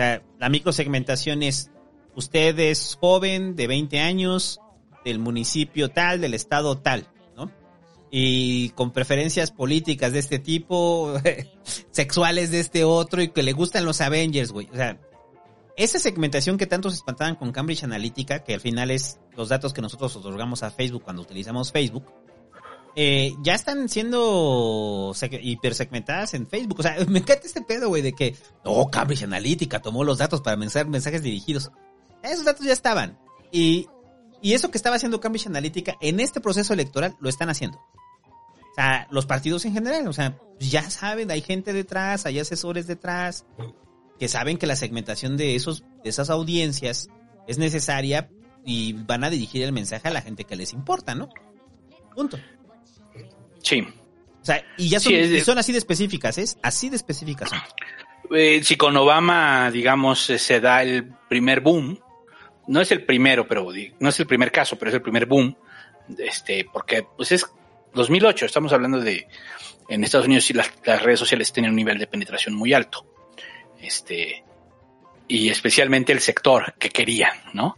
S2: Sea, la microsegmentación es, usted es joven de 20 años, del municipio tal, del estado tal, ¿no? Y con preferencias políticas de este tipo, [LAUGHS] sexuales de este otro, y que le gustan los Avengers, güey. O sea, esa segmentación que tanto se espantaban con Cambridge Analytica, que al final es los datos que nosotros otorgamos a Facebook cuando utilizamos Facebook, eh, ya están siendo seg- hipersegmentadas en Facebook. O sea, [LAUGHS] me encanta este pedo, güey, de que, no, Cambridge Analytica tomó los datos para mensajes, mensajes dirigidos. Esos datos ya estaban. Y, y eso que estaba haciendo Cambridge Analytica en este proceso electoral lo están haciendo. O sea, los partidos en general, o sea, ya saben, hay gente detrás, hay asesores detrás, que saben que la segmentación de esos, de esas audiencias es necesaria y van a dirigir el mensaje a la gente que les importa, ¿no? Punto.
S3: Sí.
S2: O sea, y ya son,
S3: Sí, es de-
S2: y son así de específicas, ¿es? Así de específicas son.
S3: Eh, si con Obama, digamos, eh, se da el primer boom no es el primero, pero no es el primer caso, pero es el primer boom, este, porque pues es 2008, estamos hablando de, en Estados Unidos sí las, las redes sociales tienen un nivel de penetración muy alto, este, y especialmente el sector que querían, ¿no?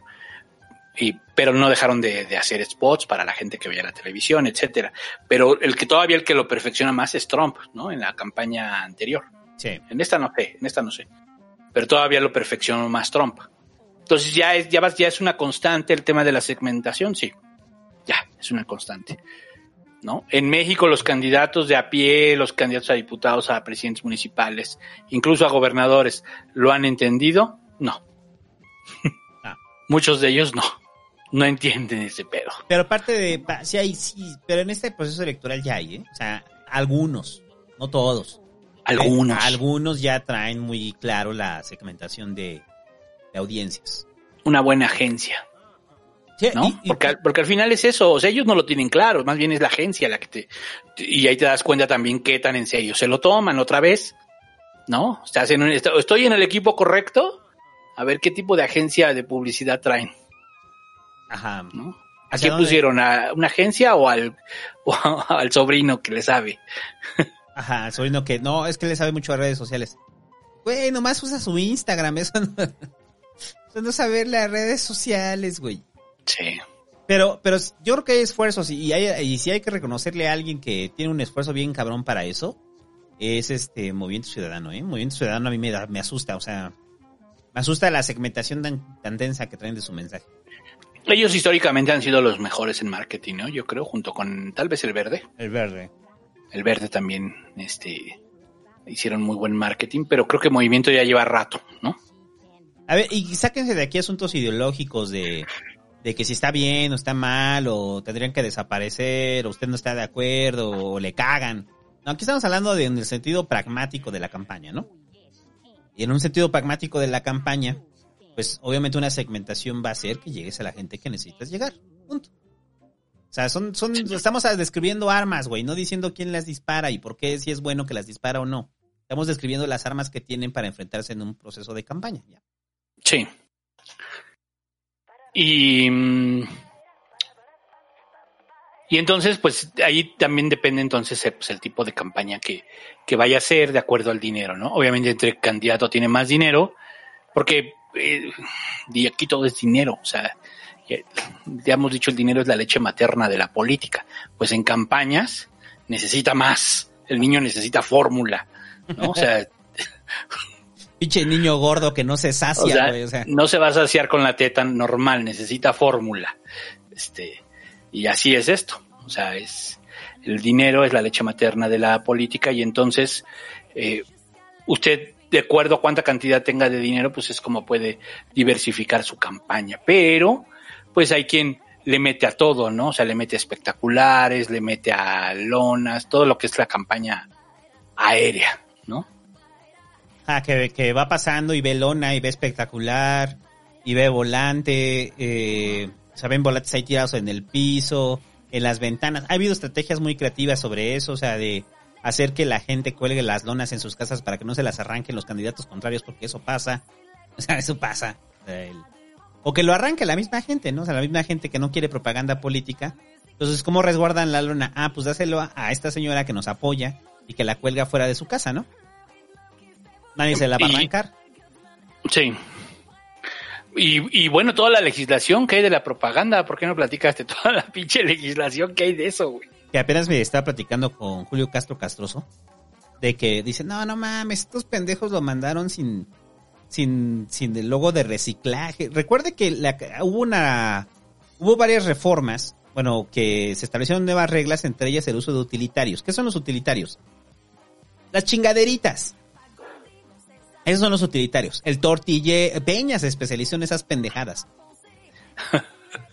S3: Y, pero no dejaron de, de hacer spots para la gente que veía la televisión, etcétera. Pero el que todavía el que lo perfecciona más es Trump, ¿no? En la campaña anterior.
S2: Sí.
S3: En esta no sé, en esta no sé. Pero todavía lo perfeccionó más Trump. Entonces ya es, ya vas, ya es una constante el tema de la segmentación, sí. Ya, es una constante. ¿No? En México los candidatos de a pie, los candidatos a diputados, a presidentes municipales, incluso a gobernadores, ¿lo han entendido? No. [LAUGHS] Muchos de ellos no. No entienden ese pedo.
S2: Pero aparte de, sí hay, sí, pero en este proceso electoral ya hay, ¿eh? O sea, algunos, no todos.
S3: Algunos.
S2: Eh, algunos ya traen muy claro la segmentación de, de audiencias.
S3: Una buena agencia.
S2: Sí,
S3: ¿no?
S2: y- y-
S3: porque, al- porque al final es eso, o sea, ellos no lo tienen claro, más bien es la agencia la que te... Y ahí te das cuenta también qué tan en serio se lo toman otra vez, ¿no? Un- est- ¿Estoy en el equipo correcto? A ver qué tipo de agencia de publicidad traen,
S2: Ajá.
S3: ¿no? ¿A
S2: ¿Hacia
S3: quién pusieron? ¿A una agencia o al, o [LAUGHS] al sobrino que le sabe?
S2: Ajá, el sobrino que no, es que le sabe mucho a redes sociales. Güey, nomás usa su Instagram, eso no, eso no saber las redes sociales, güey.
S3: Sí.
S2: Pero, pero yo creo que hay esfuerzos y, y hay, y si hay que reconocerle a alguien que tiene un esfuerzo bien cabrón para eso, es este Movimiento Ciudadano, ¿eh? Movimiento Ciudadano a mí me, da- me asusta, o sea, me asusta la segmentación tan, tan densa que traen de su mensaje.
S3: Ellos históricamente han sido los mejores en marketing, ¿no? Yo creo, junto con tal vez el verde.
S2: El verde.
S3: El verde también, este, hicieron muy buen marketing, pero creo que Movimiento ya lleva rato, ¿no?
S2: A ver, y sáquense de aquí asuntos ideológicos de, de que si está bien o está mal, o tendrían que desaparecer, o usted no está de acuerdo, o le cagan. No, aquí estamos hablando de en el sentido pragmático de la campaña, ¿no? Y en un sentido pragmático de la campaña, pues obviamente una segmentación va a ser que llegues a la gente que necesitas llegar. Punto. O sea, son, son, estamos describiendo armas, güey, no diciendo quién las dispara y por qué, si es bueno que las dispara o no. Estamos describiendo las armas que tienen para enfrentarse en un proceso de campaña. ¿ya?
S3: Sí. Y, mm, y entonces, pues ahí también depende entonces eh, pues, el tipo de campaña que, que vaya a ser de acuerdo al dinero, ¿no? Obviamente entre candidato tiene más dinero, porque eh, y aquí todo es dinero, o sea, ya, hemos dicho el dinero es la leche materna de la política, pues en campañas necesita más, el niño necesita fórmula, ¿no? O sea, [LAUGHS]
S2: Pinche niño gordo que no se sacia,
S3: o sea,
S2: güey. O sea,
S3: no se va a saciar con la teta normal, necesita fórmula. Este, y así es esto. O sea, es el dinero es la leche materna de la política y entonces eh, usted de acuerdo a cuánta cantidad tenga de dinero, pues es como puede diversificar su campaña. Pero, pues hay quien le mete a todo, ¿no? O sea, le mete a espectaculares, le mete a lonas, todo lo que es la campaña aérea, ¿no?
S2: ah, que, que va pasando y ve lona y ve espectacular y ve volante, eh, o sea, ven volantes ahí tirados en el piso, en las ventanas. Ha habido estrategias muy creativas sobre eso, o sea, de hacer que la gente cuelgue las lonas en sus casas para que no se las arranquen los candidatos contrarios, porque eso pasa. [LAUGHS] O sea, eso pasa. O, que lo arranque la misma gente, ¿no? O sea, la misma gente que no quiere propaganda política. Entonces, ¿cómo resguardan la lona? Ah, pues dáselo a, esta señora que nos apoya y que la cuelga fuera de su casa, ¿no? Nadie se la va a arrancar.
S3: Sí. Y, y bueno, toda la legislación que hay de la propaganda, ¿por qué no platicaste [LAUGHS] toda la pinche legislación que hay de eso, güey?
S2: Que apenas me estaba platicando con Julio Castro Castroso, de que dice, no, no mames, estos pendejos lo mandaron sin, sin, sin el logo de reciclaje. Recuerde que hubo una, hubo varias reformas, bueno, que se establecieron nuevas reglas, entre ellas el uso de utilitarios. ¿Qué son los utilitarios? Las chingaderitas. Esos son los utilitarios. El tortille, Peña se especializó en esas pendejadas. [LAUGHS]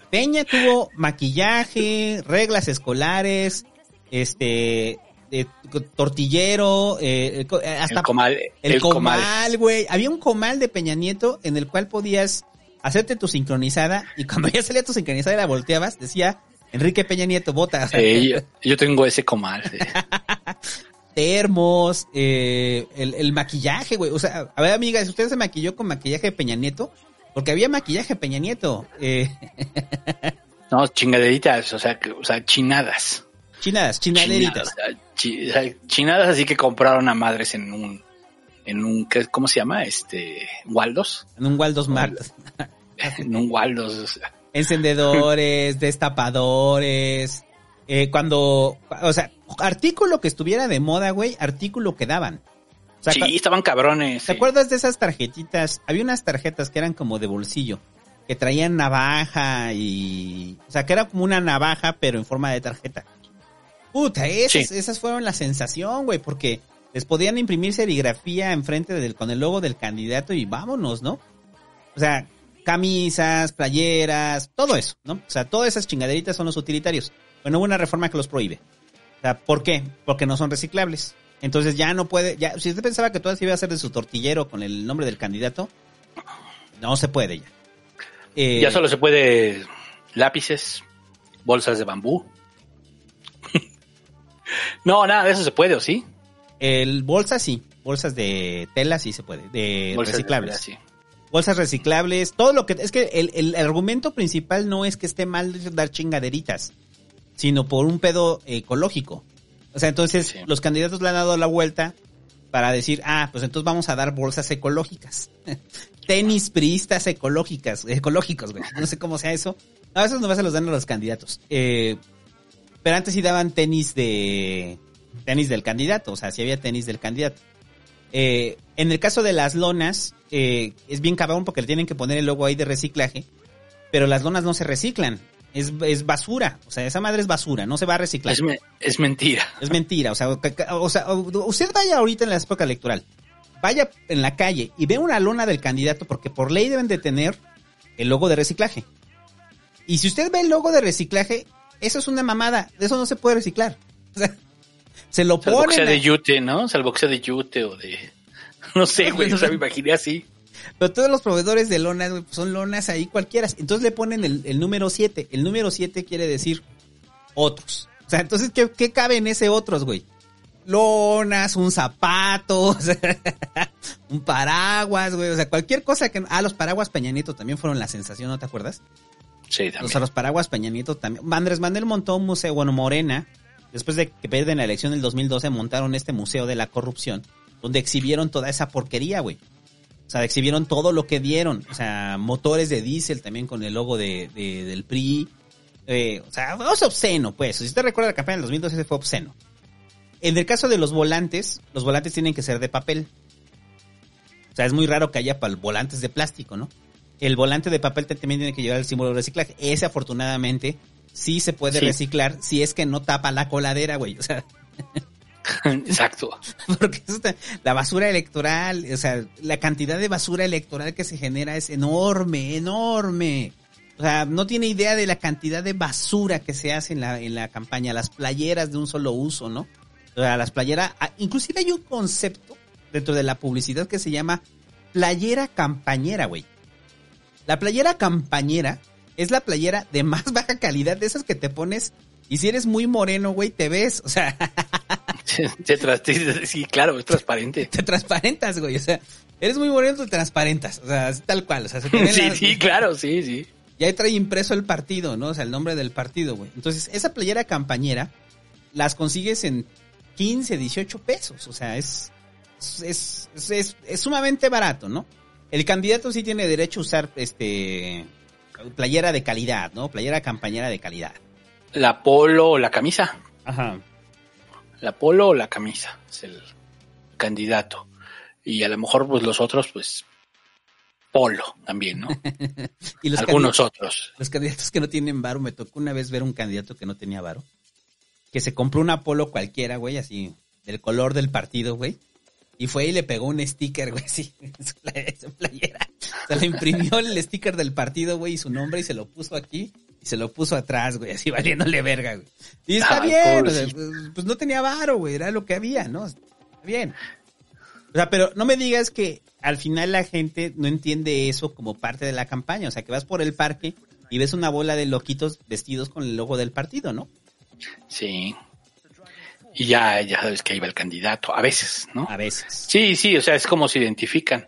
S2: Peña tuvo maquillaje, reglas escolares, este, de- tortillero, eh, eh, hasta
S3: El comal.
S2: el,
S3: el comal.
S2: güey. Había un comal de Peña Nieto en el cual podías hacerte tu sincronizada y cuando ya salía tu sincronizada y la volteabas, decía Enrique Peña Nieto, vota. [LAUGHS]
S3: Sí, yo, yo tengo ese comal. sí. [LAUGHS]
S2: termos, eh, el, el maquillaje, güey. O sea, a ver, amiga, si usted se maquilló con maquillaje de Peña Nieto, Porque había maquillaje Peña Nieto. Eh, [LAUGHS]
S3: No, chingaderitas, o sea, o sea, chinadas.
S2: chinadas, chinaderitas.
S3: Chinadas, sea, chinadas así que compraron a madres en un, en un, ¿qué- ¿cómo se llama? Este, Waldos.
S2: En un Waldos Mart. [LAUGHS]
S3: En un Waldos, o sea.
S2: Encendedores, [LAUGHS] destapadores. eh, cuando, o sea, artículo que estuviera de moda, güey, artículo que daban. O sea,
S3: Sí, estaban cabrones.
S2: ¿Te
S3: sí.
S2: acuerdas de esas tarjetitas? Había unas tarjetas que eran como de bolsillo, que traían navaja y... O sea, que era como una navaja, pero en forma de tarjeta. Puta, esas,
S3: Sí.
S2: esas fueron la sensación, güey, porque les podían imprimir serigrafía enfrente del, con el logo del candidato y vámonos, ¿no? O sea, camisas, playeras, todo eso, ¿no? O sea, todas esas chingaderitas son los utilitarios. Bueno, hubo una reforma que los prohíbe. O sea, ¿por qué? Porque no son reciclables. Entonces ya no puede, ya, si usted pensaba que todo se iba a hacer de su tortillero con el nombre del candidato, no se puede ya. Eh,
S3: Ya solo se puede lápices, bolsas de bambú. [LAUGHS] no, nada de eso se puede, ¿o sí?
S2: El bolsas sí, bolsas de tela sí se puede, de
S3: Bolsas de
S2: reciclables.
S3: tela, sí.
S2: Bolsas reciclables, todo lo que es que el, el argumento principal no es que esté mal dar chingaderitas, sino por un pedo ecológico. O sea, entonces los candidatos le han dado la vuelta para decir, ah, pues entonces vamos a dar bolsas ecológicas. [LAUGHS] Tenis priistas ecológicas, ecológicos, güey. No sé cómo sea eso. A veces nomás se los dan a los candidatos. Eh, pero antes sí daban tenis de tenis del candidato, o sea, sí había tenis del candidato. Eh, en el caso de las lonas, eh, es bien cabrón porque le tienen que poner el logo ahí de reciclaje, pero las lonas no se reciclan. Es, es basura, o sea, esa madre es basura, no se va a reciclar.
S3: Es, me- es mentira.
S2: Es mentira, o sea, o, sea, usted vaya ahorita en la época electoral, vaya en la calle y ve una lona del candidato porque por ley deben de tener el logo de reciclaje. Y si usted ve el logo de reciclaje, eso es una mamada, de eso no se puede reciclar. O sea, se lo
S3: Salvo que
S2: ponen.
S3: sea de yute, ¿no? Salvo que sea de yute o de... [LAUGHS] No sé, güey, o sea, me imaginé así.
S2: Pero todos los proveedores de lonas, güey, pues son lonas ahí cualquiera. Entonces le ponen el, el número 7. El número 7 quiere decir otros. O sea, entonces, ¿qué, qué cabe en ese otros, güey? Lonas, un zapato, [LAUGHS] o sea, un paraguas, güey. O sea, cualquier cosa que... Ah, los paraguas Peña Nieto también fueron la sensación, ¿no te acuerdas?
S3: Sí,
S2: O
S3: también.
S2: sea, los paraguas Peña Nieto también. Andrés Manuel montó un museo, bueno, Morena, después de que pierden la elección del 2012, montaron este museo de la corrupción, donde exhibieron toda esa porquería, güey. O sea, exhibieron todo lo que dieron. O sea, motores de diésel también con el logo de, de- del PRI. Eh, o sea, es obsceno, pues. Si usted recuerda la campaña del 2012, ese fue obsceno. En el caso de los volantes, los volantes tienen que ser de papel. O sea, es muy raro que haya volantes de plástico, ¿no? El volante de papel te- también tiene que llevar el símbolo de reciclaje. Ese, afortunadamente, sí se puede
S3: Sí.
S2: reciclar si es que no tapa la coladera, güey. O sea, [LAUGHS] [LAUGHS]
S3: Exacto.
S2: porque la basura electoral, o sea, la cantidad de basura electoral que se genera es enorme, enorme. O sea, no tiene idea de la cantidad de basura que se hace en la, en la campaña, las playeras de un solo uso, ¿no? O sea, las playeras, ah, inclusive hay un concepto dentro de la publicidad que se llama playera campañera, güey. La playera campañera es la playera de más [LAUGHS] baja calidad, de esas que te pones y si eres muy moreno, güey, te ves, o sea, [LAUGHS] [LAUGHS]
S3: Te tras- sí, claro, es transparente.
S2: te transparentas, güey. O sea, eres muy moreno, te transparentas. O sea, es tal cual. O sea, se te [LAUGHS]
S3: Sí,
S2: las-
S3: sí, claro, sí, sí.
S2: Y ahí trae impreso el partido, ¿no? O sea, el nombre del partido, güey. Entonces, esa playera campañera las consigues en 15, 18 pesos. O sea, es, es, es, es- es sumamente barato, ¿no? El candidato sí tiene derecho a usar este playera de calidad, ¿no? Playera campañera de calidad.
S3: La polo o la camisa.
S2: Ajá.
S3: La polo o la camisa es el candidato. Y a lo mejor, pues los otros, pues polo también, ¿no? [LAUGHS]
S2: Y los
S3: Algunos otros.
S2: Los candidatos que no tienen varo, me tocó una vez ver un candidato que no tenía varo. Que se compró una polo cualquiera, güey, así, del color del partido, güey. Y fue y le pegó un sticker, [LAUGHS] güey, así, en su, playera. Se le imprimió el sticker del partido, güey, y su nombre y se lo puso aquí y se lo puso atrás, güey, así [LAUGHS] valiéndole verga, güey. Y está
S3: Ay,
S2: bien, o sea, pues, pues no tenía varo, güey, era lo que había, ¿no? Está bien. [SIGHS] O sea, pero no me digas que al final la gente no entiende eso como parte de la campaña. O sea, que vas por el parque y ves una bola de loquitos vestidos con el logo del partido, ¿no?
S3: Sí. Y ya, ya sabes que ahí va el candidato, a veces, ¿no?
S2: A veces.
S3: Sí, sí, o sea, es como se identifican.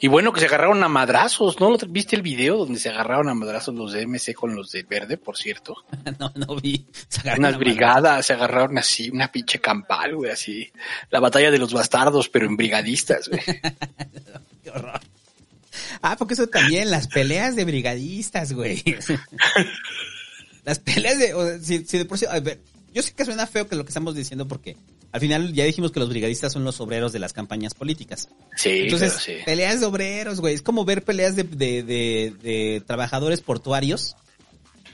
S3: Y bueno, que se agarraron a madrazos, ¿no? ¿Viste el video donde se agarraron a madrazos los de MC con los de verde, por cierto? [LAUGHS]
S2: no, no vi. Se
S3: Unas brigadas, se agarraron así, una pinche campal, güey, así. La batalla de los bastardos, pero en brigadistas, güey. [LAUGHS]
S2: Qué horror. Ah, porque eso también, las peleas de brigadistas, güey. [LAUGHS] las peleas de, o sea, si, si de por sí, a ver, yo sé que suena feo que lo que estamos diciendo porque al final ya dijimos que los brigadistas son los obreros de las campañas políticas.
S3: Sí,
S2: Entonces,
S3: sí.
S2: peleas de obreros, güey. Es como ver peleas de, de, de, de trabajadores portuarios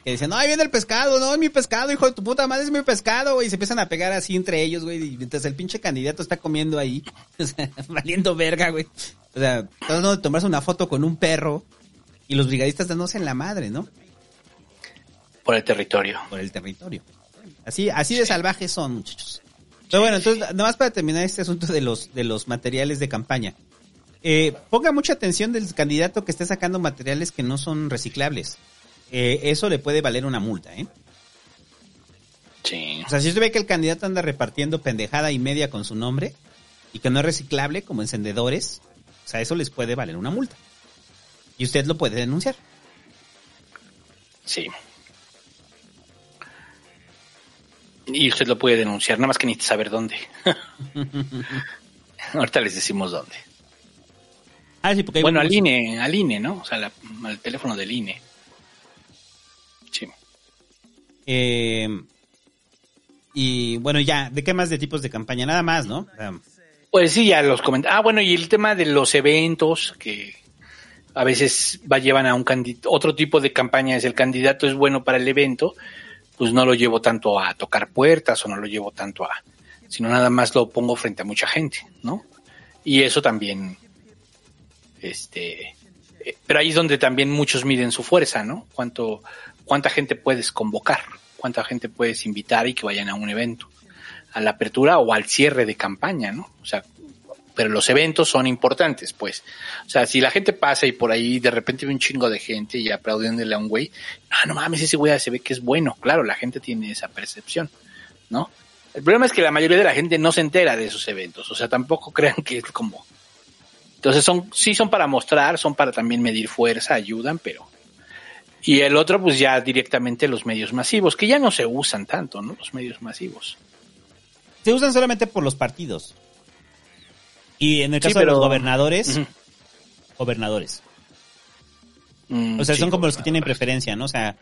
S2: que dicen, no, ahí viene el pescado, no, es mi pescado, hijo de tu puta madre, es mi pescado, güey. Y se empiezan a pegar así entre ellos, güey. Y mientras el pinche candidato está comiendo ahí, [LAUGHS] o sea, valiendo verga, güey. O sea, tratando de tomarse una foto con un perro y los brigadistas dándose en la madre, ¿no?
S3: Por el territorio.
S2: Por el territorio. Así, así de salvajes son, muchachos. Pero bueno, entonces, nada más para terminar este asunto de los, de los materiales de campaña. Eh, ponga mucha atención del candidato que esté sacando materiales que no son reciclables. Eh, eso le puede valer una multa, ¿eh?
S3: Sí.
S2: O sea, si usted ve que el candidato anda repartiendo pendejada y media con su nombre y que no es reciclable como encendedores, o sea, eso les puede valer una multa. Y usted lo puede denunciar.
S3: Sí. Y usted lo puede denunciar, nada más que necesita saber dónde. [LAUGHS] Ahorita les decimos dónde.
S2: Ah, sí, porque
S3: Bueno, al INE, al INE, ¿no? O sea, la- al teléfono del INE. Sí.
S2: Eh, y bueno, ya, ¿de qué más de tipos de campaña? Nada más, ¿no? Sea,
S3: Pues sí, ya los comentaba. Ah, bueno, y el tema de los eventos que a veces va llevan a un candidato, otro tipo de campaña es el candidato es bueno para el evento, pues no lo llevo tanto a tocar puertas o no lo llevo tanto a, sino nada más lo pongo frente a mucha gente, ¿no? Y eso también, este, eh, pero ahí es donde también muchos miden su fuerza, ¿no? Cuánto, cuánta gente puedes convocar, cuánta gente puedes invitar y que vayan a un evento, a la apertura o al cierre de campaña, ¿no? O sea, pero los eventos son importantes, pues. O sea, si la gente pasa y por ahí de repente ve un chingo de gente y aplaudiéndole a un güey, ah, no mames, ese güey se ve que es bueno. Claro, la gente tiene esa percepción, ¿no? El problema es que la mayoría de la gente no se entera de esos eventos, o sea, tampoco [LAUGHS] crean que es como... Entonces son, sí son para mostrar, son para también medir fuerza, ayudan, pero... Y el otro, pues ya directamente los medios masivos, que ya no se usan tanto, ¿no? Los medios masivos.
S2: se usan solamente por los partidos. Y en el
S3: Sí,
S2: caso de los gobernadores, gobernadores.
S3: Mm,
S2: O sea,
S3: sí,
S2: son como los que tienen preferencia, ¿no? O sea,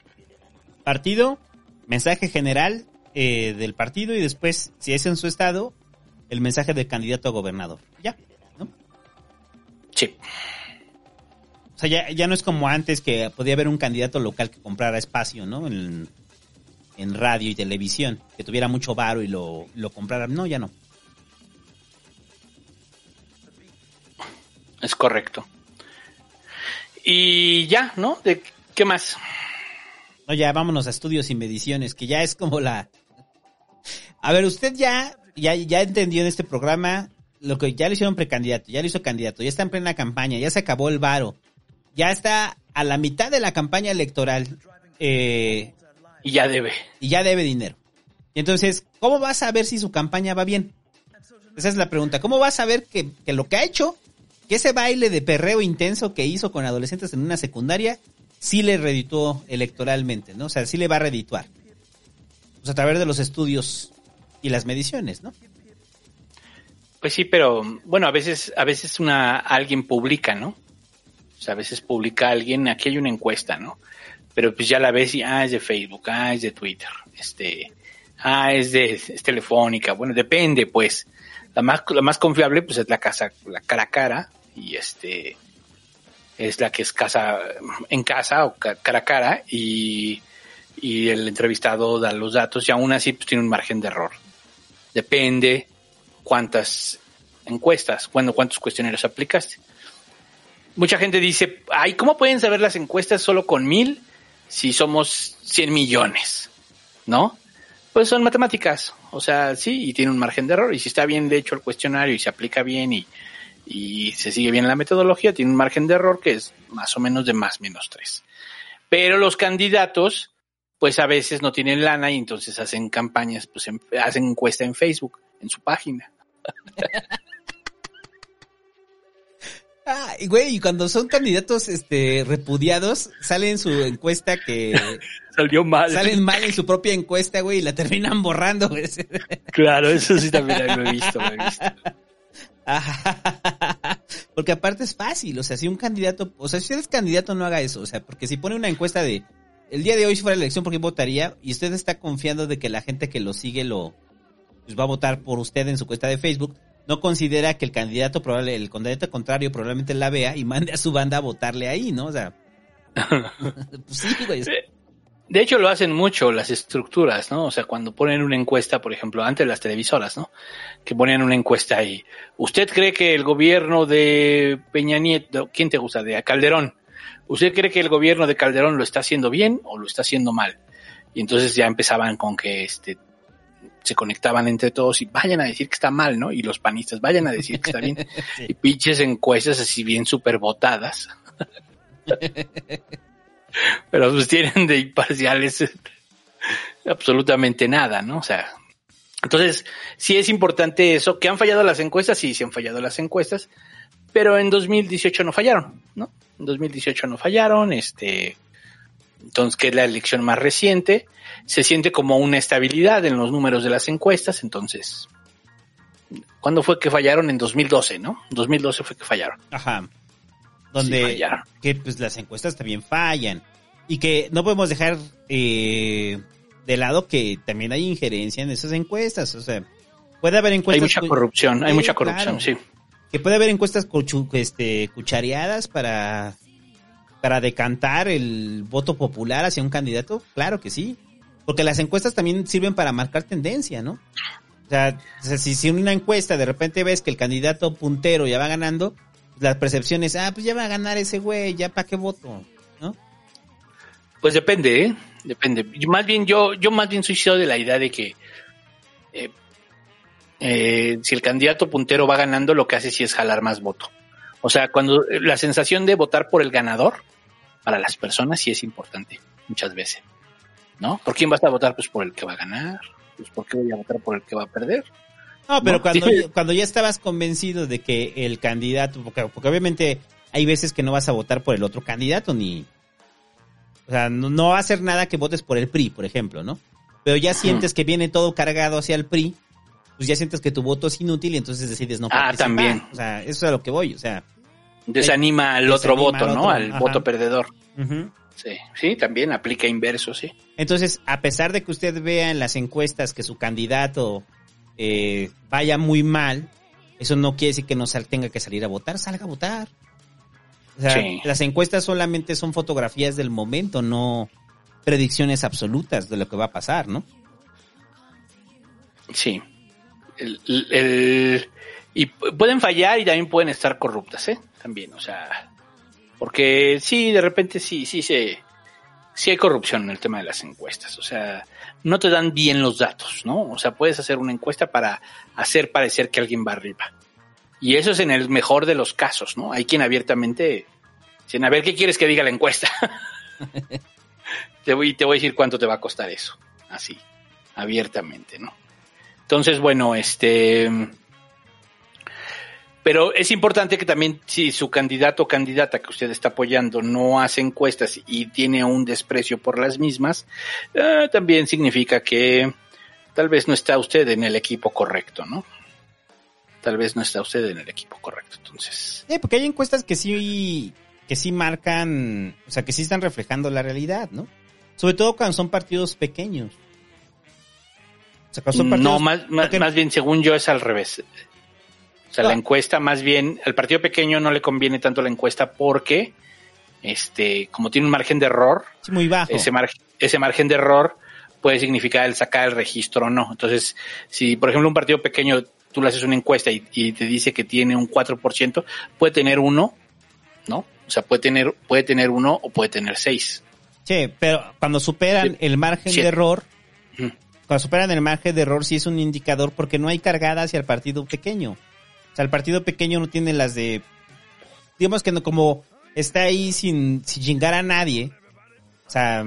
S2: partido, mensaje general eh, del partido y después, si es en su estado, el mensaje del candidato a gobernador. Ya. ¿no?
S3: Sí.
S2: O sea, ya, ya no es como antes que podía haber un candidato local que comprara espacio, ¿no? En, en radio y televisión, que tuviera mucho varo y lo, lo comprara. No, ya no.
S3: Es correcto. Y ya, ¿no? ¿De qué más?
S2: No, ya vámonos a estudios y mediciones, que ya es como la... A ver, usted ya, ya, ya entendió en este programa lo que ya le hicieron precandidato, ya lo hizo candidato, ya está en plena campaña, ya se acabó el varo, ya está a la mitad de la campaña electoral eh,
S3: Y ya debe.
S2: y ya debe dinero. Y entonces, ¿cómo va a saber si su campaña va bien? Esa es la pregunta. ¿Cómo va a saber que, que lo que ha hecho, que ese baile de perreo intenso que hizo con adolescentes en una secundaria, sí le redituó electoralmente, ¿no? O sea, sí le va a redituar. Pues a través de los estudios y las mediciones, ¿no?
S3: Pues sí, pero bueno, a veces, a veces una, alguien publica, ¿no? O sea, a veces publica alguien, aquí hay una encuesta, ¿no? Pero pues ya la ves y, ah, es de Facebook, ah, es de Twitter, este, ah, es de, es telefónica, bueno, depende, pues. La más, la más confiable, pues es la casa, la cara a cara, y este, es la que es casa, en casa o ca- cara a cara, y, y el entrevistado da los datos, y aún así, pues tiene un margen de error. Depende cuántas encuestas, bueno, cuántos cuestionarios aplicaste. Mucha gente dice, ay, ¿cómo pueden saber las encuestas solo con mil si somos 100 millones? ¿No? Pues son matemáticas, o sea, sí, y tiene un margen de error, y si está bien de hecho el cuestionario y se aplica bien y, y se sigue bien la metodología, tiene un margen de error que es más o menos de más menos tres. Pero los candidatos, pues a veces no tienen lana y entonces hacen campañas, pues en- hacen encuesta en Facebook, en su página. [LAUGHS]
S2: Ah, y güey, y cuando son candidatos este repudiados, sale en su encuesta que [LAUGHS]
S3: Salió mal.
S2: salen mal en su propia encuesta, güey, y la terminan borrando, güey.
S3: Claro, eso sí también lo he visto, lo he visto. [LAUGHS]
S2: Porque aparte es fácil, o sea, si un candidato, o sea, si usted es candidato no haga eso, o sea, porque si pone una encuesta de el día de hoy si fuera la elección por quién votaría y usted está confiando de que la gente que lo sigue lo pues va a votar por usted en su cuenta de Facebook, no considera que el candidato probable, el candidato contrario probablemente la vea y mande a su banda a votarle ahí, ¿no? O sea, [LAUGHS] [LAUGHS] pues sí, güey.
S3: De hecho, lo hacen mucho las estructuras, ¿no? O sea, cuando ponen una encuesta, por ejemplo, antes las televisoras, ¿no? Que ponían una encuesta ahí. ¿Usted cree que el gobierno de Peña Nieto, quién te gusta? De Calderón. ¿Usted cree que el gobierno de Calderón lo está haciendo bien o lo está haciendo mal? Y entonces ya empezaban con que este se conectaban entre todos y vayan a decir que está mal, ¿no? Y los panistas vayan a decir que está bien. [LAUGHS] Y pinches encuestas así bien súper votadas. [LAUGHS] Pero pues tienen de imparciales absolutamente nada, ¿no? O sea, entonces sí es importante eso, que han fallado las encuestas, sí, sí han fallado las encuestas, pero en 2018 no fallaron, ¿no? En 2018 no fallaron, este, entonces que es la elección más reciente, se siente como una estabilidad en los números de las encuestas, entonces, ¿cuándo fue que fallaron? En 2012, ¿no? 2012 fue que fallaron.
S2: Ajá. Donde
S3: Sí,
S2: que pues las encuestas también fallan. Y que no podemos dejar eh, de lado que también hay injerencia en esas encuestas. O sea, puede haber encuestas.
S3: Hay mucha corrupción, hay mucha corrupción,
S2: claro.
S3: sí.
S2: Que puede haber encuestas cuchu- este, cuchareadas para, para decantar el voto popular hacia un candidato. Claro que sí. Porque las encuestas también sirven para marcar tendencia, ¿no? O sea, o sea, si, si en una encuesta de repente ves que el candidato puntero ya va ganando, la percepción es, ah, pues ya va a ganar ese güey, ya para qué voto, ¿no?
S3: Pues depende, ¿eh? Depende. Más bien, yo, yo más bien soy de la idea de que eh, eh, si el candidato puntero va ganando, lo que hace sí es jalar más voto. O sea, cuando eh, la sensación de votar por el ganador, para las personas sí es importante, muchas veces. ¿No? ¿Por quién vas a votar? Pues por el que va a ganar. Pues ¿por qué voy a votar por el que va a perder?
S2: No, pero
S3: No,
S2: cuando,
S3: sí.
S2: cuando ya estabas convencido de que el candidato, porque, porque obviamente hay veces que no vas a votar por el otro candidato, ni... O sea, no, no va a hacer nada que votes por el PRI, por ejemplo, ¿no? Pero ya sientes que viene todo cargado hacia el PRI, pues ya sientes que tu voto es inútil y entonces decides no
S3: Ah,
S2: participar.
S3: también.
S2: O sea, eso es a lo que voy, o sea...
S3: Desanima al otro
S2: Desanima
S3: voto,
S2: al
S3: ¿no?
S2: otro,
S3: Al
S2: ajá.
S3: voto perdedor. Sí, sí, también aplica inverso, sí.
S2: Entonces, a pesar de que usted vea en las encuestas que su candidato eh, vaya muy mal, eso no quiere decir que no sal- tenga que salir a votar, salga a votar. O sea,
S3: Sí.
S2: las encuestas solamente son fotografías del momento, no predicciones absolutas de lo que va a pasar, ¿no?
S3: Sí. El- el- y pu- pueden fallar y también pueden estar corruptas, ¿eh? También, o sea, porque sí, de repente sí, sí se, sí hay corrupción en el tema de las encuestas, o sea, no te dan bien los datos, ¿no? O sea, puedes hacer una encuesta para hacer parecer que alguien va arriba. Y eso es en el mejor de los casos, ¿no? Hay quien abiertamente, dicen, a ver, ¿qué quieres que diga la encuesta? [LAUGHS] te voy, te voy a decir cuánto te va a costar eso, así, abiertamente, ¿no? Entonces, bueno, este. Pero es importante que también, si su candidato o candidata que usted está apoyando no hace encuestas y tiene un desprecio por las mismas, eh, también significa que tal vez no está usted en el equipo correcto, ¿no? Tal vez no está usted en el equipo correcto. Entonces,
S2: Eh, porque hay encuestas que sí, que sí marcan, o sea, que sí están reflejando la realidad, ¿no? Sobre todo cuando son partidos pequeños. O sea, cuando son partidos
S3: no, más, más bien, según yo, es al revés. O sea, la encuesta, más bien, al partido pequeño no le conviene tanto la encuesta porque, este, como tiene un margen de error,
S2: muy bajo.
S3: ese, mar- ese margen de error puede significar el sacar el registro o no. Entonces, si por ejemplo un partido pequeño tú le haces una encuesta y, y te dice que tiene un 4%, puede tener uno, ¿no? O sea, puede tener, puede tener uno o puede tener seis.
S2: Sí, pero cuando superan
S3: Sí.
S2: el margen de error, cuando superan el margen de error sí es un indicador porque no hay cargada hacia el partido pequeño. O sea, el partido pequeño no tiene las de, digamos que no, como está ahí sin, sin chingar a nadie, o sea,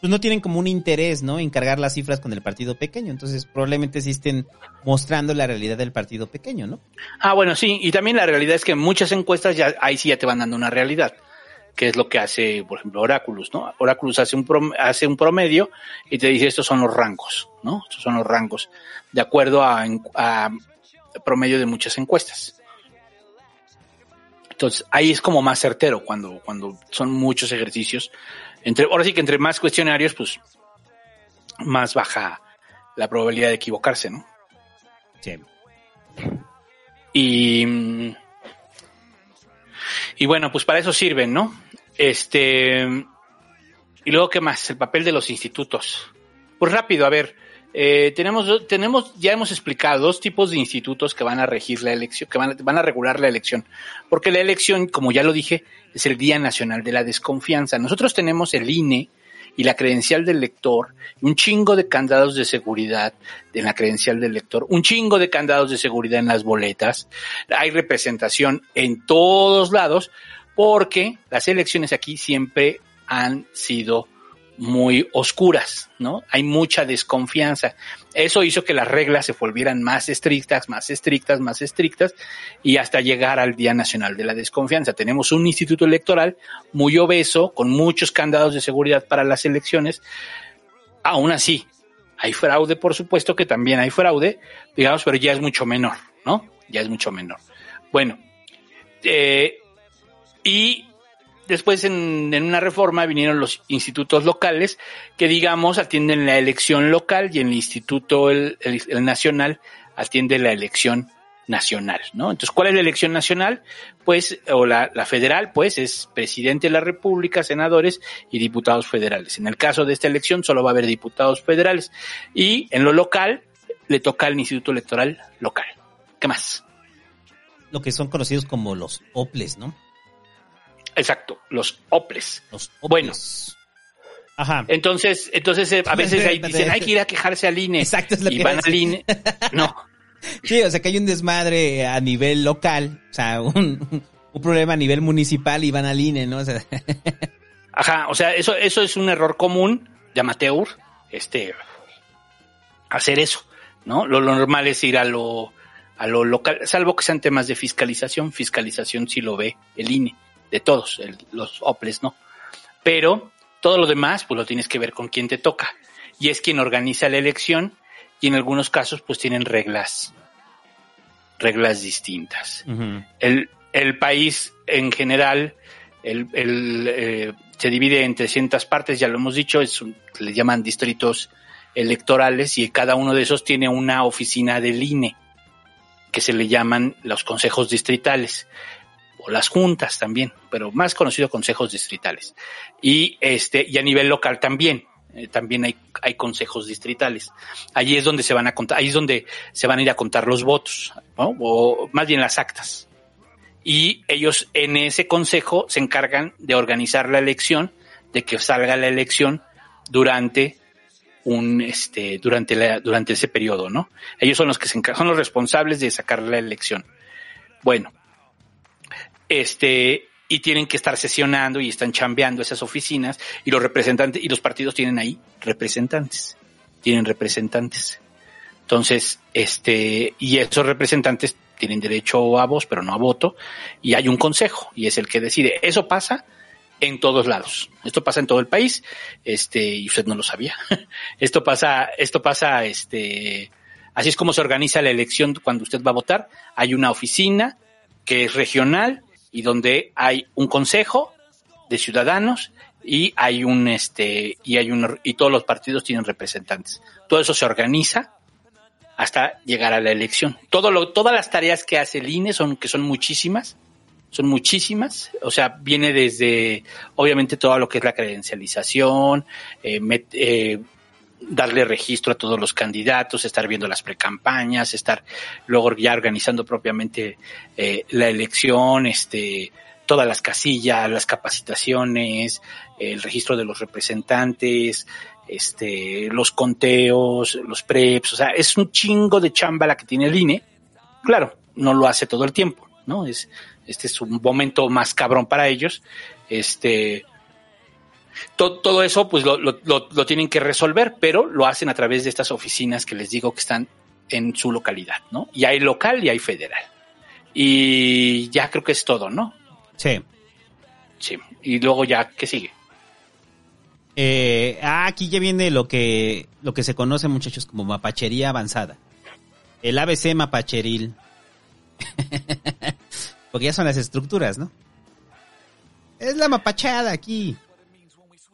S2: pues no tienen como un interés, ¿no? En cargar las cifras con el partido pequeño. Entonces, probablemente sí estén mostrando la realidad del partido pequeño, ¿no?
S3: Ah, bueno, sí, y también la realidad es que muchas encuestas ya ahí sí ya te van dando una realidad, que es lo que hace, por ejemplo, Oráculos, ¿no? Oráculos hace un prom- hace un promedio y te dice estos son los rangos, ¿no? Estos son los rangos de acuerdo a, a promedio de muchas encuestas. Entonces, ahí es como más certero cuando cuando son muchos ejercicios. Entre ahora sí que entre más cuestionarios, pues más baja la probabilidad de equivocarse, ¿no?
S2: Sí.
S3: Y, y bueno, pues para eso sirven, ¿no? Este, y luego, ¿qué más? El papel de los institutos. Pues rápido, a ver, eh, tenemos, tenemos, ya hemos explicado dos tipos de institutos que van a regir la elección, que van van a regular la elección. Porque la elección, como ya lo dije, es el Día Nacional de la Desconfianza. Nosotros tenemos el INE y la credencial del lector, un chingo de candados de seguridad en la credencial del lector, un chingo de candados de seguridad en las boletas. Hay representación en todos lados porque las elecciones aquí siempre han sido muy oscuras, ¿no? Hay mucha desconfianza. Eso hizo que las reglas se volvieran más estrictas, más estrictas, más estrictas, y hasta llegar al Día Nacional de la Desconfianza. Tenemos un instituto electoral muy obeso, con muchos candados de seguridad para las elecciones. Aún así, hay fraude, por supuesto que también hay fraude, digamos, pero ya es mucho menor, ¿no? Ya es mucho menor. Bueno, eh, y después en, en una reforma vinieron los institutos locales que digamos atienden la elección local y el instituto el, nacional atiende la elección nacional, ¿no? Entonces, ¿cuál es la elección nacional? Pues, o la federal, pues, es presidente de la República, senadores y diputados federales. En el caso de esta elección solo va a haber diputados federales. Y en lo local, le toca al Instituto Electoral local. ¿Qué más?
S2: Lo que son conocidos como los OPLES, ¿no?
S3: Exacto, los OPLES.
S2: Los
S3: Bueno.
S2: Ajá.
S3: Entonces, entonces eh, a veces [LAUGHS] ahí dicen, hay que ir a quejarse al INE.
S2: Exacto, es lo
S3: y
S2: que
S3: van al. INE. [LAUGHS] No,
S2: Sí, o sea que hay un desmadre a nivel local, o sea, un, un problema a nivel municipal y van al INE, ¿no? O sea, [LAUGHS]
S3: Ajá, o sea, eso, eso es un error común de amateur, este, hacer eso, ¿no? Lo, lo normal es ir a lo, a lo local, salvo que sean temas de fiscalización, fiscalización sí lo ve el INE, de todos, el- los OPLES, ¿no? Pero todo lo demás, pues lo tienes que ver con quién te toca. Y es quien organiza la elección y en algunos casos, pues tienen reglas, reglas distintas el, el país en general el, el, eh, se divide en 300 partes, ya lo hemos dicho, es un- le llaman distritos electorales y cada uno de esos tiene una oficina del INE, que se le llaman los consejos distritales las juntas también, pero más conocido consejos distritales. Y este y a nivel local también, eh, también hay, hay consejos distritales. Allí es donde se van a contar, ahí es donde se van a ir a contar los votos, ¿no? o más bien las actas y ellos en ese consejo se encargan de organizar la elección, de que salga la elección durante un este durante la durante ese periodo, ¿no? Ellos son los que se encargan, son los responsables de sacar la elección. Bueno, este y tienen que estar sesionando y están chambeando esas oficinas y los representantes y los partidos tienen ahí representantes, tienen representantes. Entonces, este, y esos representantes tienen derecho a voz, pero no a voto, y hay un consejo, y es el que decide. Eso pasa en todos lados. Esto pasa en todo el país, este, y usted no lo sabía. [LAUGHS] esto pasa, esto pasa, este, así es como se organiza la elección cuando usted va a votar. Hay una oficina que es regional y donde hay un consejo de ciudadanos y hay un, este, y hay un, y todos los partidos tienen representantes. Todo eso se organiza hasta llegar a la elección. Todo lo, todas las tareas que hace el INE son, que son muchísimas, son muchísimas, o sea, viene desde, obviamente, todo lo que es la credencialización, eh, eh, darle registro a todos los candidatos, estar viendo las precampañas, estar luego ya organizando propiamente eh, la elección, este, todas las casillas, las capacitaciones, el registro de los representantes, este, los conteos, los preps, o sea, es un chingo de chamba la que tiene el INE. Claro, no lo hace todo el tiempo, ¿no? Es, este es un momento más cabrón para ellos. Este, To- todo eso pues lo, lo- lo- lo tienen que resolver, pero lo hacen a través de estas oficinas que les digo que están en su localidad, ¿no? Y hay local y hay federal. Y ya creo que es todo, ¿no?
S2: Sí.
S3: Sí. Y luego ya, ¿qué sigue?
S2: Eh, ah, aquí ya viene lo que, lo que se conoce, muchachos, como mapachería avanzada. El ABC mapacheril. [LAUGHS] Porque ya son las estructuras, ¿no? Es la mapachada aquí.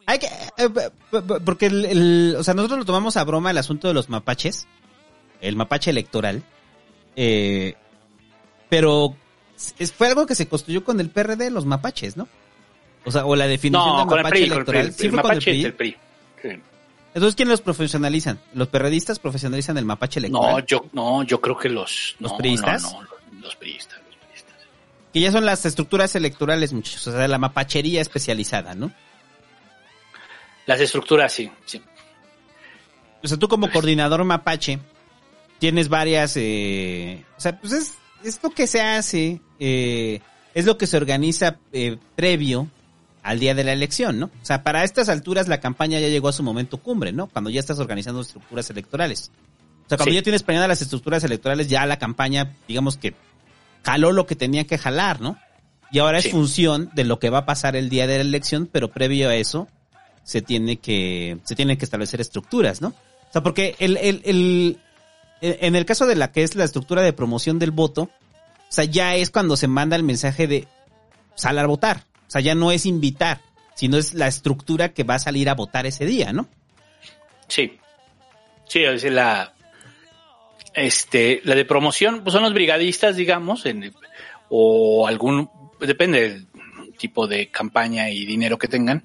S2: Hay que, eh, p- porque el, el- o sea, nosotros lo tomamos a broma el asunto de los mapaches, el mapache electoral, eh, pero es- fue algo que se construyó con el PRD, los mapaches, ¿no? O sea, o la definición
S3: No, el
S2: mapache
S3: PRI, con el PRI.
S2: electoral.
S3: El,
S2: ¿Sí fue con el
S3: mapache es
S2: PRI?
S3: del PRI. Sí.
S2: Entonces, ¿quién los profesionalizan? ¿Los perredistas profesionalizan el mapache electoral?
S3: No, yo, no, yo creo que los...
S2: ¿Los
S3: no,
S2: priistas?
S3: No, no, los priistas.
S2: Que ya son las estructuras electorales, muchachos. O sea, la mapachería especializada, ¿no?
S3: Las estructuras, sí, sí.
S2: O sea, tú como coordinador mapache tienes varias... eh, o sea, pues es, es lo que se hace, eh, es lo que se organiza eh, previo al día de la elección, ¿no? O sea, para estas alturas la campaña ya llegó a su momento cumbre, ¿no? Cuando ya estás organizando estructuras electorales. O sea, cuando
S3: Sí.
S2: ya tienes planeadas las estructuras electorales, ya la campaña, digamos que jaló lo que tenía que jalar, ¿no? Y ahora es función de lo que va a pasar el día de la elección, pero previo a eso se tiene que se tienen que establecer estructuras, ¿no? O sea, porque el, el, en el caso de la que es la estructura de promoción del voto, o sea, ya es cuando se manda el mensaje de sal a votar. O sea, ya no es invitar, sino es la estructura que va a salir a votar ese día, ¿no?
S3: Sí. Sí, es la este la de promoción, pues son los brigadistas, digamos, en- o algún depende del tipo de campaña y dinero que tengan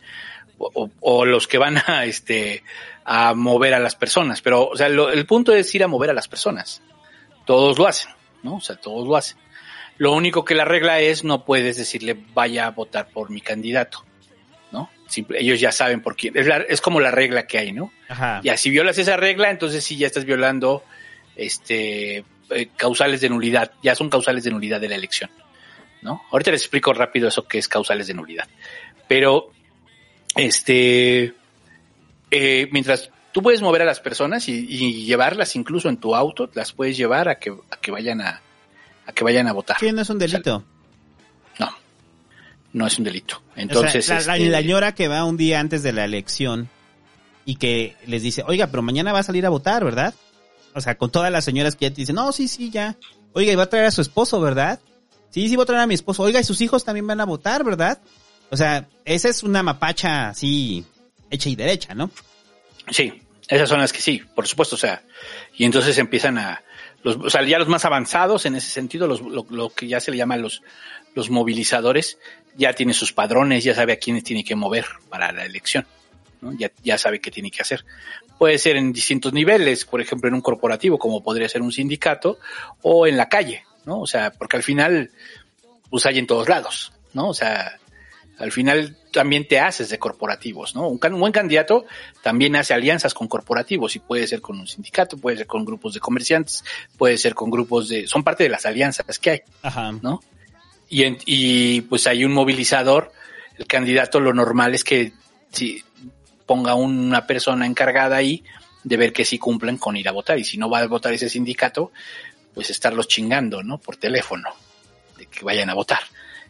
S3: o, o- los que van a este a mover a las personas, pero o sea, lo- el punto es ir a mover a las personas. Todos lo hacen, ¿no? O sea, todos lo hacen. Lo único que la regla es no puedes decirle vaya a votar por mi candidato, ¿no? Simple- ellos ya saben por quién. Es, la- es como la regla que hay, ¿no?
S2: Ajá.
S3: Ya, si violas esa regla, entonces sí ya estás violando este eh, causales de nulidad. Ya son causales de nulidad de la elección. ¿No? Ahorita les explico rápido eso que es causales de nulidad. Pero, este, eh, mientras tú puedes mover a las personas y, y llevarlas incluso en tu auto, las puedes llevar a que, a que vayan a, a que vayan a votar.
S2: Sí, no es un delito.
S3: No, no es un delito. Entonces,
S2: O sea, la,
S3: este,
S2: la señora que va un día antes de la elección y que les dice, oiga, pero mañana va a salir a votar, ¿verdad? O sea, con todas las señoras que ya te dicen, no, sí, sí, ya. Oiga, y va a traer a su esposo, ¿verdad? Sí, sí, va a traer a mi esposo. Oiga, y sus hijos también van a votar, ¿verdad? O sea, esa es una mapacha así, hecha y derecha, ¿no?
S3: Sí, esas son las que sí, por supuesto, o sea, y entonces empiezan a, los, o sea, ya los más avanzados en ese sentido, los, lo, que ya se le llama los, los movilizadores, ya tiene sus padrones, ya sabe a quiénes tiene que mover para la elección, ¿no? ya, ya sabe qué tiene que hacer. Puede ser en distintos niveles, por ejemplo, en un corporativo, como podría ser un sindicato, o en la calle, ¿no? O sea, porque al final, pues hay en todos lados, ¿no? O sea, al final también te haces de corporativos, ¿no? Un, can- un buen candidato también hace alianzas con corporativos y puede ser con un sindicato, puede ser con grupos de comerciantes, puede ser con grupos de, son parte de las alianzas que hay,
S2: Ajá.
S3: ¿no? Y, en- y pues hay un movilizador, el candidato lo normal es que si ponga una persona encargada ahí de ver que sí cumplen con ir a votar y si no va a votar ese sindicato, pues estarlos chingando, ¿no? Por teléfono, de que vayan a votar.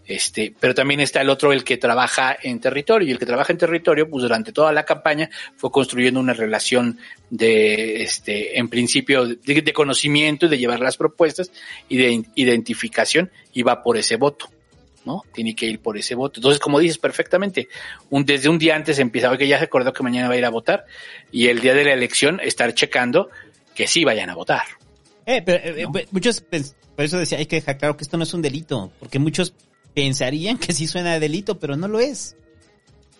S3: Este, pero también está el otro, el que trabaja en territorio, y el que trabaja en territorio, pues durante toda la campaña fue construyendo una relación de, este, en principio, de, de conocimiento y de llevar las propuestas y de identificación, y va por ese voto, ¿no? Tiene que ir por ese voto. Entonces, como dices perfectamente, un, desde un día antes empieza, oye, ya se acordó que mañana va a ir a votar, y el día de la elección estar checando que sí vayan a votar.
S2: Eh, pero eh, eh, muchos, pens- por eso decía, hay que dejar claro que esto no es un delito, porque muchos pensarían que sí suena a delito, pero no lo es.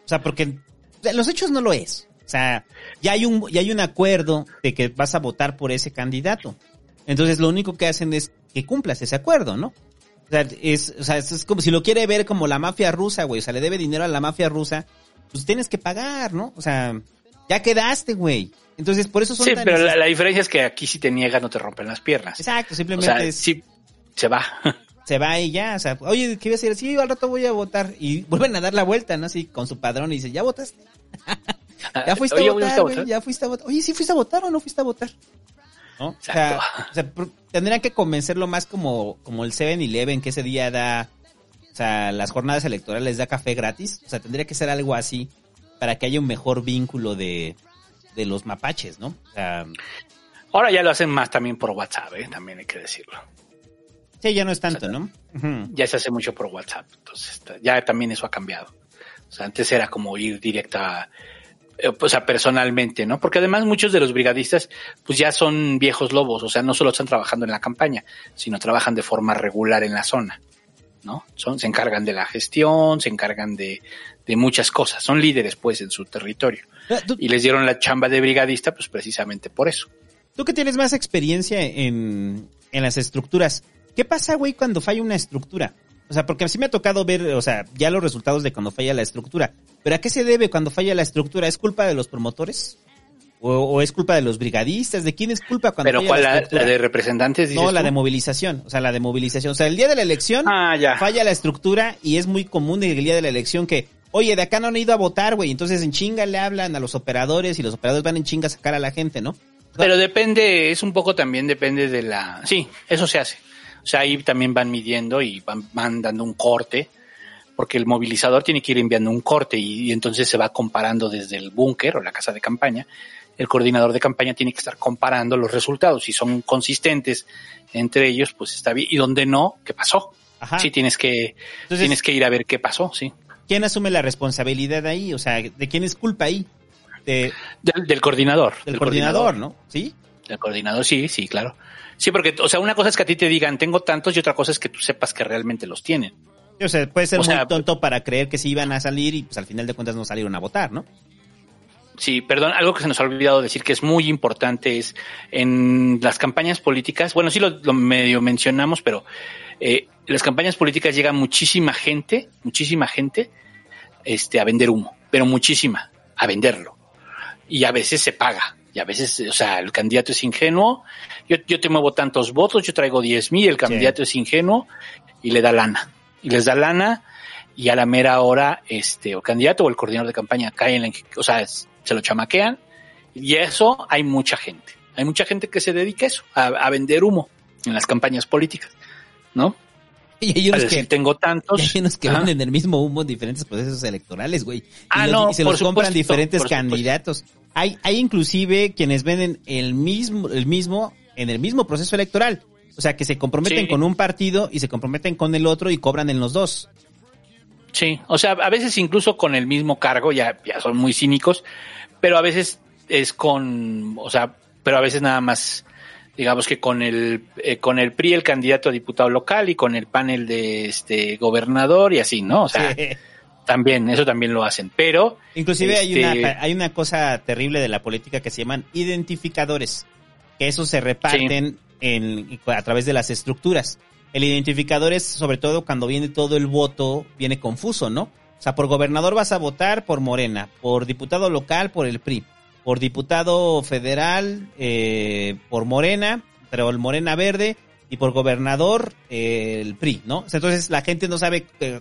S2: O sea, porque o los hechos no lo es. O sea, ya hay un, ya hay un acuerdo de que vas a votar por ese candidato. Entonces lo único que hacen es que cumplas ese acuerdo, ¿no? O sea, es, o sea, es, como si lo quiere ver como la mafia rusa, güey. O sea, le debe dinero a la mafia rusa, pues tienes que pagar, ¿no? O sea, ya quedaste, güey. Entonces, por eso son
S3: Sí,
S2: tan
S3: pero la, la diferencia es que aquí si te niegas no te rompen las piernas.
S2: Exacto,
S3: O
S2: simplemente
S3: sea,
S2: es...
S3: sí, se va.
S2: Se va y ya, o sea, oye, ¿qué iba a decir? Sí, al rato voy a votar. Y vuelven a dar la vuelta, ¿no? Así con su padrón y dice, ¿ya votaste? [LAUGHS] ya fuiste
S3: Oye,
S2: a votar,
S3: ¿fuiste a
S2: güey, ya fuiste a votar. Oye, ¿sí fuiste a votar o no fuiste a votar? ¿No? O sea, o sea, pr- tendrían que convencerlo más como, como el 7-Eleven que ese día da, o sea, las jornadas electorales da café gratis. O sea, tendría que ser algo así para que haya un mejor vínculo de, de los mapaches, ¿no? O sea,
S3: Ahora ya lo hacen más también por WhatsApp, ¿eh? también hay que decirlo.
S2: Sí, ya no es tanto, ¿no?
S3: Ya se hace mucho por WhatsApp, entonces está- ya también eso ha cambiado. O sea, antes era como ir directa, eh, o sea, personalmente, ¿no? Porque además muchos de los brigadistas, pues ya son viejos lobos, o sea, no solo están trabajando en la campaña, sino trabajan de forma regular en la zona, ¿no? Son, se encargan de la gestión, se encargan de, de muchas cosas, son líderes, pues, en su territorio. Y les dieron la chamba de brigadista, pues, precisamente por eso.
S2: Tú que tienes más experiencia en, en las estructuras, ¿qué pasa, güey, cuando falla una estructura? O sea, porque sí me ha tocado ver, o sea, ya los resultados de cuando falla la estructura. Pero ¿a qué se debe cuando falla la estructura? ¿Es culpa de los promotores? ¿O, o es culpa de los brigadistas? ¿De quién es culpa cuando
S3: Pero
S2: falla
S3: ¿cuál
S2: la estructura?
S3: la de representantes? dices
S2: No, la
S3: tú?
S2: de movilización, o sea, la de movilización. O sea, el día de la elección
S3: Ah, ya.
S2: falla la estructura y es muy común el día de la elección que, oye, de acá no han ido a votar, güey. Entonces en chinga le hablan a los operadores y los operadores van en chinga a sacar a la gente, ¿no?
S3: Pero depende, es un poco también depende de la... Sí, eso se hace. O sea, ahí también van midiendo y van, van dando un corte, porque el movilizador tiene que ir enviando un corte y, y entonces se va comparando desde el búnker o la casa de campaña. El coordinador de campaña tiene que estar comparando los resultados. Si son consistentes entre ellos, pues está bien. Y donde no, ¿qué pasó?
S2: Ajá.
S3: Sí, tienes que,
S2: Entonces-
S3: tienes que ir a ver qué pasó, sí.
S2: ¿Quién asume la responsabilidad ahí? O sea, ¿de quién es culpa ahí? De-
S3: Del, del coordinador.
S2: del coordinador, ¿no? ¿Sí?
S3: El coordinador, sí, sí, claro. Sí, porque, o sea, una cosa es que a ti te digan, tengo tantos, y otra cosa es que tú sepas que realmente los tienen.
S2: O sea, puede ser
S3: O sea,
S2: muy tonto para creer que sí iban a salir y pues al final de cuentas no salieron a votar, ¿no?
S3: Sí, perdón, algo que se nos ha olvidado decir que es muy importante es en las campañas políticas, bueno, sí lo, lo medio mencionamos, pero eh, en las campañas políticas llega muchísima gente, muchísima gente, este, a vender humo, pero muchísima, a venderlo. Y a veces se paga, y a veces, o sea, el candidato es ingenuo, yo, yo te muevo tantos votos, yo traigo 10 mil, el candidato es ingenuo y le da lana. Y les da lana y a la mera hora, este, o el candidato o el coordinador de campaña caen, en, o sea, es- se lo chamaquean y eso hay mucha gente. Hay mucha gente que se dedica a eso, a, a vender humo en las campañas políticas, ¿no?
S2: Y hay unos
S3: A decir,
S2: que,
S3: tengo tantos.
S2: y hay unos que venden el mismo humo en diferentes procesos electorales, güey. Y,
S3: Ah,
S2: los-
S3: no,
S2: y se
S3: por
S2: los compran
S3: supuesto,
S2: diferentes
S3: por supuesto.
S2: Hay, hay inclusive quienes venden el mismo, el mismo, en el mismo proceso electoral. O sea, que se comprometen
S3: Sí.
S2: con un partido y se comprometen con el otro y cobran en los dos.
S3: Sí, o sea, a veces incluso con el mismo cargo, ya, ya son muy cínicos, pero a veces es con, o sea, pero a veces nada más, digamos que con el, eh, con el PRI el candidato a diputado local y con el panel de este gobernador y así, ¿no? O sea,
S2: Sí.
S3: También, eso también lo hacen, pero.
S2: Inclusive hay
S3: este,
S2: una hay una cosa terrible de la política que se llaman identificadores, que esos se reparten en, a través de las estructuras. El identificador es sobre todo cuando viene todo el voto, viene confuso, ¿no? O sea, por gobernador vas a votar por Morena, por diputado local por el PRI, por diputado federal eh, por Morena, pero el Morena verde, y por gobernador eh, el PRI, ¿no? O sea, entonces la gente no sabe eh,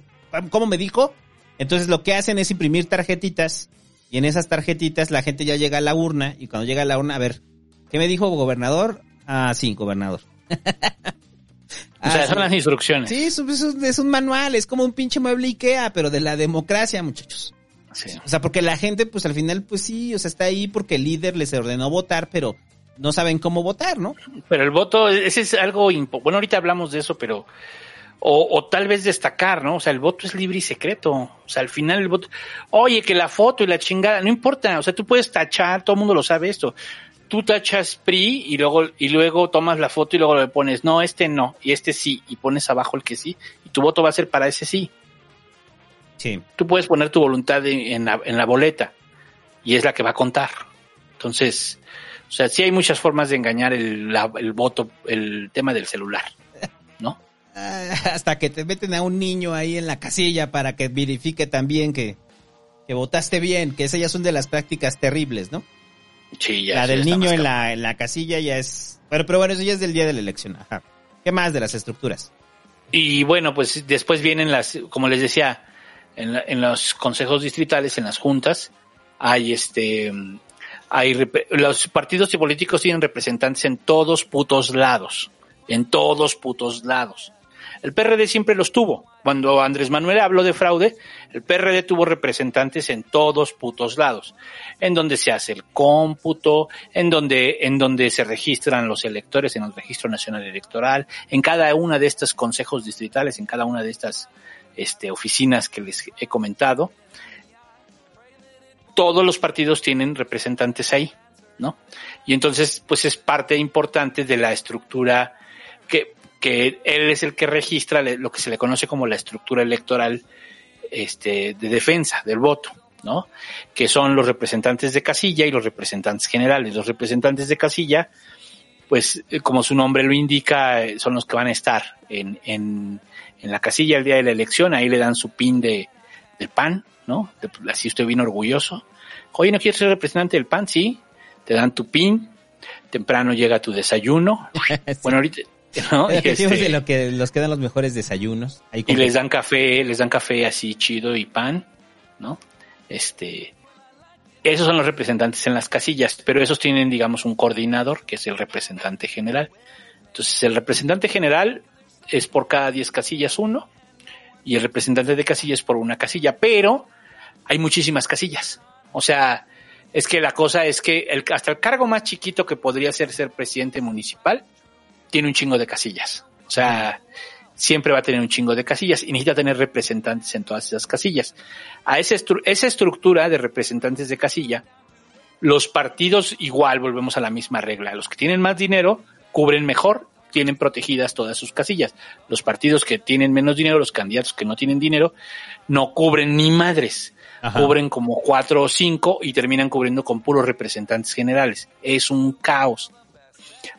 S2: cómo me dijo, entonces lo que hacen es imprimir tarjetitas y en esas tarjetitas la gente ya llega a la urna y cuando llega a la urna, a ver, ¿qué me dijo gobernador? Ah, sí, gobernador. [LAUGHS]
S3: O sea,
S2: Ah,
S3: son
S2: sí.
S3: las instrucciones.
S2: Sí, es, un- es un- manual, es como un pinche mueble Ikea, pero de la democracia, muchachos.
S3: Sí.
S2: O sea, porque la gente, pues al final, pues sí, o sea, está ahí porque el líder les ordenó votar, pero no saben cómo votar, ¿no?
S3: Pero el voto, ese es algo, bueno, ahorita hablamos de eso, pero, o, o tal vez destacar, ¿no? O sea, el voto es libre y secreto. O sea, al final el voto, oye, que la foto y la chingada, no importa, o sea, tú puedes tachar, todo el mundo lo sabe esto. Tú tachas PRI y luego, y luego tomas la foto y luego le pones, no, este no, y este sí, y pones abajo el que sí, y tu voto va a ser para ese sí.
S2: Sí.
S3: Tú puedes poner tu voluntad en, la, en la boleta, y es la que va a contar. Entonces, o sea, sí hay muchas formas de engañar el, la- el voto, el tema del celular, ¿no? [LAUGHS]
S2: Hasta que te meten a un niño ahí en la casilla para que verifique también que, que votaste bien, que esas ya son de las prácticas terribles, ¿no?
S3: Sí, ya.
S2: la
S3: sí,
S2: del niño en la, en la casilla ya es... Pero, pero bueno, eso ya es del día de la elección. Ajá. ¿Qué más de las estructuras?
S3: y bueno, pues después vienen las, como les decía, en, la- en los consejos distritales, en las juntas, hay este, hay los partidos y políticos tienen representantes en todos putos lados, en todos putos lados. El PRD siempre los tuvo. Cuando Andrés Manuel habló de fraude, el PRD tuvo representantes en todos putos lados, en donde se hace el cómputo, en donde, en donde se registran los electores en el Registro Nacional Electoral, en cada una de estos consejos distritales, en cada una de estas este, oficinas que les he comentado. Todos los partidos tienen representantes ahí, ¿no? Y entonces, pues es parte importante de la estructura que, que él es el que registra lo que se le conoce como la estructura electoral este, de defensa del voto, ¿no? Que son los representantes de casilla y los representantes generales. Los representantes de casilla, pues eh, como su nombre lo indica, eh, son los que van a estar en, en, en la casilla el día de la elección, ahí le dan su pin de, del PAN, ¿no? De- así usted viene orgulloso. Oye, ¿no quieres ser representante del PAN? Sí. Te dan tu pin, temprano llega tu desayuno. [LAUGHS] Bueno, ahorita, [LAUGHS] ¿no? Y, este-
S2: de lo que los quedan los mejores desayunos. Ahí
S3: y les dan café, les dan café así chido y pan, ¿no? Este, esos son los representantes en las casillas, pero esos tienen, digamos, un coordinador que es el representante general. Entonces, el representante general es por cada 10 casillas uno y el representante de casillas por una casilla, pero hay muchísimas casillas. O sea, es que la cosa es que el, hasta el cargo más chiquito que podría ser ser presidente municipal tiene un chingo de casillas. O sea, siempre va a tener un chingo de casillas y necesita tener representantes en todas esas casillas. A esa, estru- esa estructura de representantes de casilla, los partidos igual volvemos a la misma regla. Los que tienen más dinero cubren mejor, tienen protegidas todas sus casillas. Los partidos que tienen menos dinero, los candidatos que no tienen dinero, no cubren ni madres.
S2: Ajá.
S3: Cubren como cuatro o cinco y terminan cubriendo con puros representantes generales. Es un caos.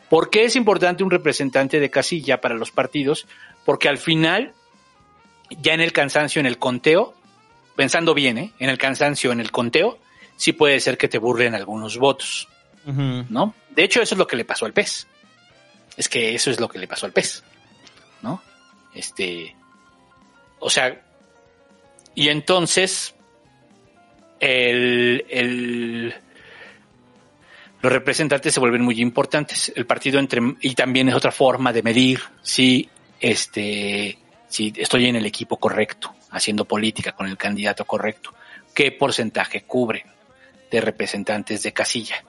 S3: ¿Por qué es importante un representante de casilla para los partidos? Porque al final, ya en el cansancio, en el conteo, pensando bien, ¿eh? en el cansancio, en el conteo, sí puede ser que te burlen algunos votos. ¿no? De hecho, eso es lo que le pasó al PES. Es que eso es lo que le pasó al PES, ¿no? Este, o sea, y entonces, el, el, los representantes se vuelven muy importantes. El partido entre, y también es otra forma de medir si, este, si estoy en el equipo correcto, haciendo política con el candidato correcto, qué porcentaje cubre de representantes de casilla.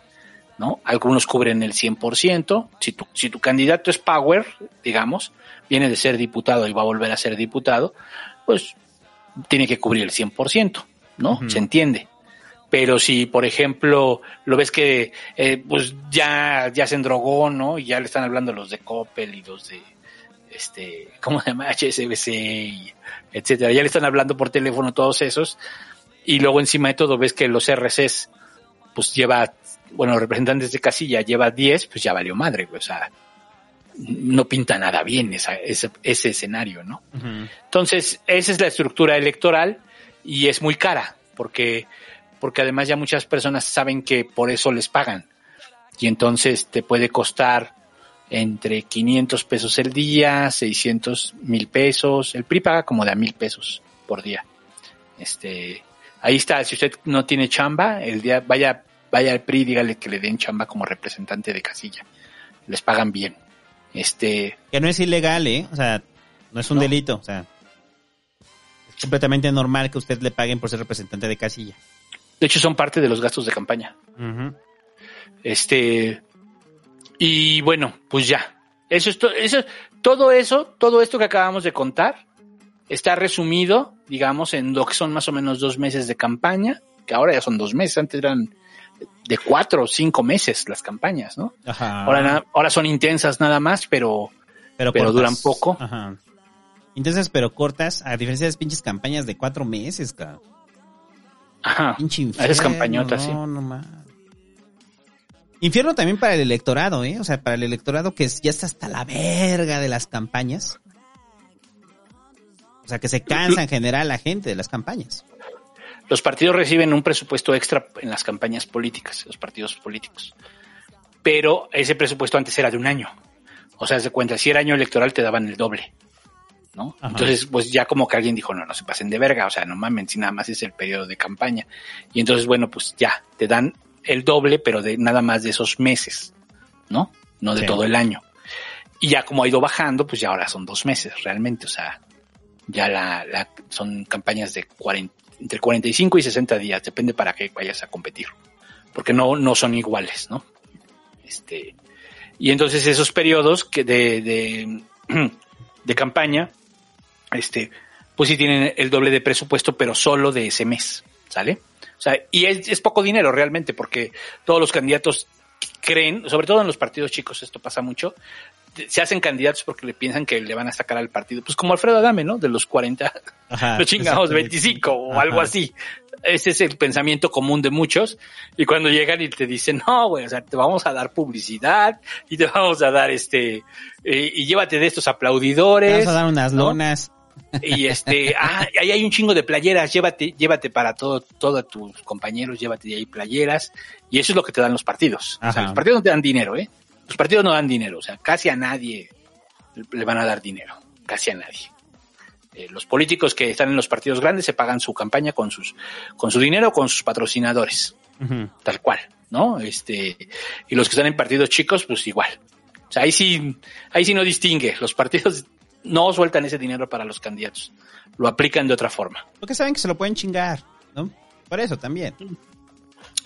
S3: ¿no? Algunos cubren el 100%. Si tu, si tu candidato es Power, digamos, viene de ser diputado y va a volver a ser diputado, pues tiene que cubrir el 100%, ¿no? Se entiende. Pero si, por ejemplo, lo ves que eh, pues ya, ya se endrogó, ¿no? Y ya le están hablando los de Coppel y los de este, ¿cómo se llama? [LAUGHS] HSBC y etcétera. Ya le están hablando por teléfono todos esos. Y luego encima de todo ves que los RCs pues lleva, bueno, los representantes de casilla lleva 10, pues ya valió madre, güey, o sea, no pinta nada bien esa, ese, ese escenario, ¿no? Entonces, esa es la estructura electoral y es muy cara, porque, porque además ya muchas personas saben que por eso les pagan. Y entonces te puede costar entre 500 pesos el día, 600 mil pesos. El PRI paga como de a mil pesos por día. Este, ahí está, si usted no tiene chamba, el día, vaya, vaya al PRI, dígale que le den chamba como representante de casilla. Les pagan bien. Este,
S2: Que no es ilegal, ¿eh? O sea, no es un
S3: No.
S2: delito. O sea, es completamente normal que usted le paguen por ser representante de casilla.
S3: De hecho son parte de los gastos de campaña. Este, y bueno, pues ya. Eso es to- eso, todo eso, todo esto que acabamos de contar, está resumido, digamos, en lo que son más o menos dos meses de campaña, que ahora ya son dos meses, antes eran de cuatro o cinco meses las campañas, ¿no?
S2: Ajá.
S3: Ahora, ahora son intensas nada más, pero, pero,
S2: cortas.
S3: duran poco.
S2: Ajá. Intensas pero cortas, a diferencia de las pinches campañas de cuatro meses, cabrón.
S3: Ajá.
S2: Infierno.
S3: campañotas, sí.
S2: no, no más. Infierno también para el electorado, ¿eh? O sea, para el electorado que ya está hasta la verga de las campañas. O sea, que se cansa en general la gente de las campañas.
S3: Los partidos reciben un presupuesto extra en las campañas políticas, los partidos políticos. Pero ese presupuesto antes era de un año. O sea, se cuenta, si era año electoral te daban el doble. ¿No?
S2: Ajá.
S3: Entonces, pues ya como que alguien dijo, no, no se pasen de verga, o sea, no mamen, si nada más es el periodo de campaña. Y entonces, bueno, pues ya, te dan el doble, pero de nada más de esos meses, ¿no? No de
S2: Sí.
S3: todo el año. Y ya como ha ido bajando, pues ya ahora son dos meses realmente, o sea, ya la, la- son campañas de 40, entre 45 y 60 días, depende para qué vayas a competir, porque no, no son iguales, ¿no? Este, y entonces esos periodos que de, de, [CLEARS THROAT] de campaña, este, pues sí tienen el doble de presupuesto, pero solo de ese mes, ¿sale? O sea, y es, es poco dinero realmente, porque todos los candidatos creen, sobre todo en los partidos chicos, esto pasa mucho, se hacen candidatos porque le piensan que le van a sacar al partido, pues como Alfredo Adame, ¿no? De los 40,
S2: Ajá, [LAUGHS]
S3: los chingados
S2: exactamente.
S3: 25 o
S2: Ajá.
S3: algo así. Ese es el pensamiento común de muchos. Y cuando llegan y te dicen, no, güey, o sea, te vamos a dar publicidad y te vamos a dar este, eh, y llévate de estos
S2: Te
S3: aplaudidores.
S2: Vamos a dar unas
S3: ¿no?
S2: lonas.
S3: Y este, ah, ahí hay un chingo de playeras, llévate, llévate para todo, todos tus compañeros, llévate de ahí playeras. Y eso es lo que te dan los partidos. O sea, los partidos no te dan dinero, ¿eh? Los partidos no dan dinero, o sea, casi a nadie le van a dar dinero, casi a nadie. Eh, los políticos que están en los partidos grandes se pagan su campaña con sus, con su dinero, con sus patrocinadores, tal cual, ¿no? Este, y los que están en partidos chicos, pues igual. O sea, ahí sí, ahí sí no distingue. Los partidos no sueltan ese dinero para los candidatos. Lo aplican de otra forma.
S2: Porque saben que se lo pueden chingar, ¿no? Por eso también.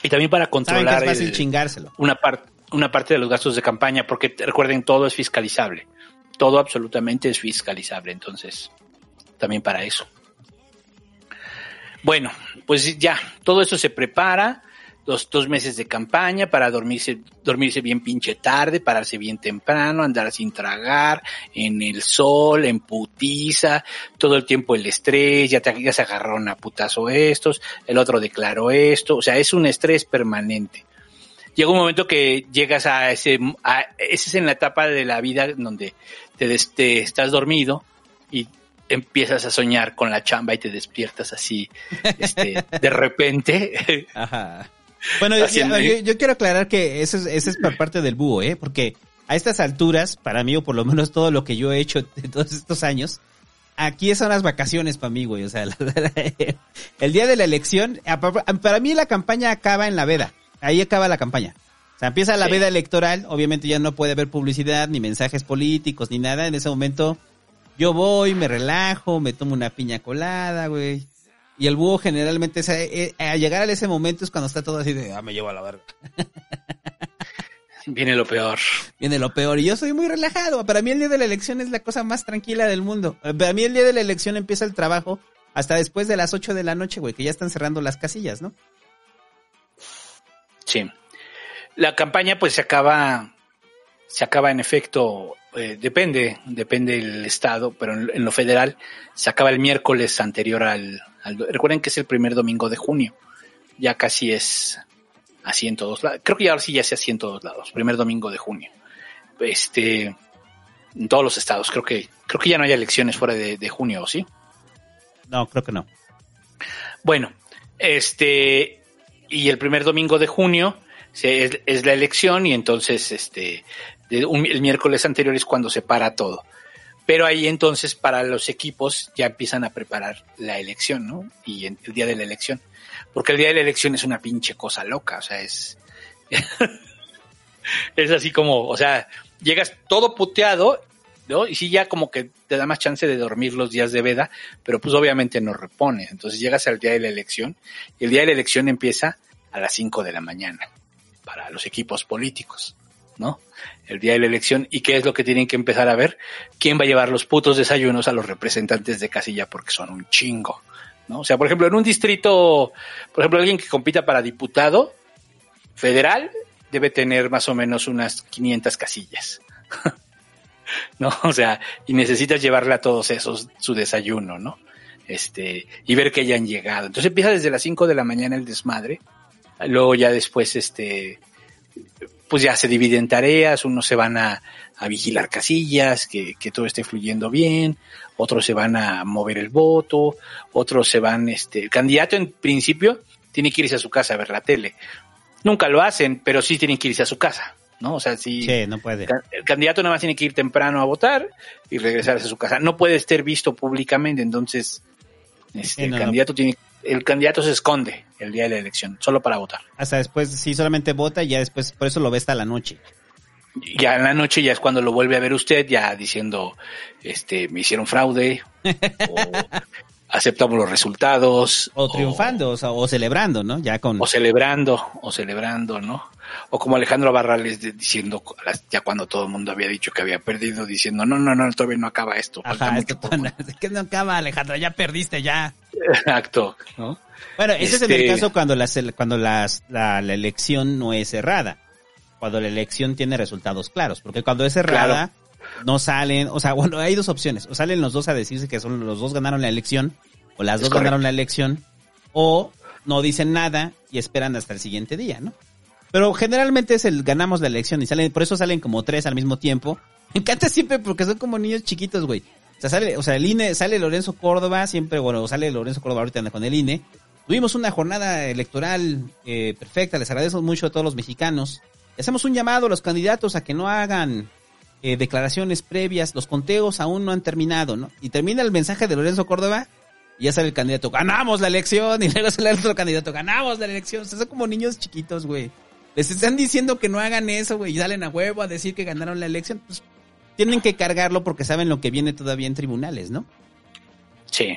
S3: Y también para
S2: que
S3: controlar
S2: es fácil
S3: el-
S2: chingárselo.
S3: una parte una parte de los gastos de campaña, porque recuerden, todo es fiscalizable. Todo absolutamente es fiscalizable, entonces, también para eso. Bueno, pues ya, todo eso se prepara, los dos meses de campaña para dormirse, dormirse bien pinche tarde, pararse bien temprano, andar sin tragar, en el sol, en putiza, todo el tiempo el estrés, ya, te, ya se agarraron a putazo estos, el otro declaró esto, o sea, es un estrés permanente llega un momento que llegas a ese, a, esa es en la etapa de la vida donde te, des- te estás dormido y empiezas a soñar con la chamba y te despiertas así, este, de repente. [LAUGHS]
S2: Ajá. Bueno, yo,
S3: Haciendo-
S2: yo- yo quiero aclarar que eso es, eso es por parte del búho, ¿eh? Porque a estas alturas, para mí, o por lo menos todo lo que yo he hecho [LAUGHS] de todos estos años, aquí son las vacaciones para mí, güey. O sea, [LAUGHS] la- la- el día de la elección, para mí la campaña acaba en la veda. Ahí acaba la campaña. O sea, empieza la
S3: Sí.
S2: veda electoral, obviamente ya no puede haber publicidad, ni mensajes políticos, ni nada. En ese momento yo voy, me relajo, me tomo una piña colada, güey. Y el búho generalmente es a, eh, a llegar a ese momento es cuando está todo así de, ah, me llevo a la verga. [LAUGHS]
S3: Viene lo peor.
S2: Viene lo peor. Y yo soy muy relajado. Para mí el día de la elección es la cosa más tranquila del mundo. Eh, Para mí el día de la elección empieza el trabajo hasta después de las 8 de la noche, güey, que ya están cerrando las casillas, ¿no?
S3: Sí. La campaña pues se acaba, se acaba en efecto, eh, depende, depende del estado, pero en, en lo federal se acaba el miércoles anterior al, al- recuerden que es el primer domingo de junio, ya casi es así en todos lados, creo que ya ahora sí ya es así en todos lados, primer domingo de junio, este, en todos los estados, creo que, creo que ya no hay elecciones fuera de, de junio, ¿o ¿sí?
S2: No, creo que no.
S3: Bueno, este, y el primer domingo de junio se- es, es la elección y entonces, este, un- el miércoles anterior es cuando se para todo. Pero ahí entonces para los equipos ya empiezan a preparar la elección, ¿no? Y el día de la elección. Porque el día de la elección es una pinche cosa loca, o sea, es... [LAUGHS] es así como, o sea, llegas todo puteado, ¿no? Y sí ya como que te da más chance de dormir los días de veda, pero pues obviamente no repones. Entonces llegas al día de la elección y el día de la elección empieza a las 5 de la mañana para los equipos políticos, ¿no? El día de la elección y qué es lo que tienen que empezar a ver, quién va a llevar los putos desayunos a los representantes de casilla porque son un chingo, ¿no? O sea, por ejemplo, en un distrito, por ejemplo, alguien que compita para diputado federal debe tener más o menos unas 500 casillas. [LAUGHS] ¿no? O sea, y necesitas llevarle a todos esos su desayuno, ¿no? Este, y ver que hayan llegado. Entonces empieza desde las 5 de la mañana el desmadre. Luego ya después, este, pues ya se dividen tareas, unos se van a, a vigilar casillas, que, que todo esté fluyendo bien, otros se van a mover el voto, otros se van, este, el candidato en principio tiene que irse a su casa a ver la tele. Nunca lo hacen, pero sí tienen que irse a su casa, ¿no? O sea, si
S2: Sí, no puede.
S3: el candidato nada más tiene que ir temprano a votar y regresarse a su casa. No puede ser visto públicamente, entonces este,
S2: Sí, no,
S3: el
S2: no.
S3: candidato tiene, el candidato se esconde el día de la elección, solo para votar.
S2: Hasta después, sí, solamente vota y ya después, por eso lo ve hasta la noche.
S3: Ya en la noche ya es cuando lo vuelve a ver usted, ya diciendo, este, me hicieron fraude, o [LAUGHS] aceptamos los resultados,
S2: O triunfando, o, celebrando, ¿no? Ya con...
S3: o celebrando, o celebrando, ¿no? O como Alejandro Barrales de- diciendo, ya cuando todo el mundo había dicho que había perdido, diciendo, no, no, no, todavía no acaba esto.
S2: Ajá,
S3: mucho".
S2: esto es [LAUGHS] que no acaba, Alejandro, ya perdiste, ya.
S3: Exacto, ¿no?
S2: Bueno, ese es en el
S3: Este-
S2: caso cuando, las, cuando las, la, la elección no es cerrada. Cuando la elección tiene resultados claros. Porque cuando es cerrada, no salen, o sea, [LAUGHS] bueno, hay dos opciones. O salen los dos a decirse que son los dos ganaron la elección, o las
S3: Es
S2: dos
S3: correcto.
S2: ganaron la elección, o no dicen nada y esperan hasta el siguiente día, ¿no? Pero generalmente es el ganamos la elección y salen, por eso salen como tres al mismo tiempo. Me encanta siempre porque son como niños chiquitos, güey. O sea, sale, o sea, el INE, sale Lorenzo Córdoba, siempre, bueno, sale Lorenzo Córdoba ahorita anda con el INE. Tuvimos una jornada electoral eh, perfecta, les agradezco mucho a todos los mexicanos. Hacemos un llamado a los candidatos a que no hagan eh, declaraciones previas, los conteos aún no han terminado, ¿no? Y termina el mensaje de Lorenzo Córdoba y ya sale el candidato, ganamos la elección, y [LAUGHS] luego sale el otro candidato, ganamos la elección. O sea, son como niños chiquitos, güey. Les están diciendo que no hagan eso, güey, y salen a huevo a decir que ganaron la elección. Pues tienen que cargarlo porque saben lo que viene todavía en tribunales, ¿no?
S3: Sí.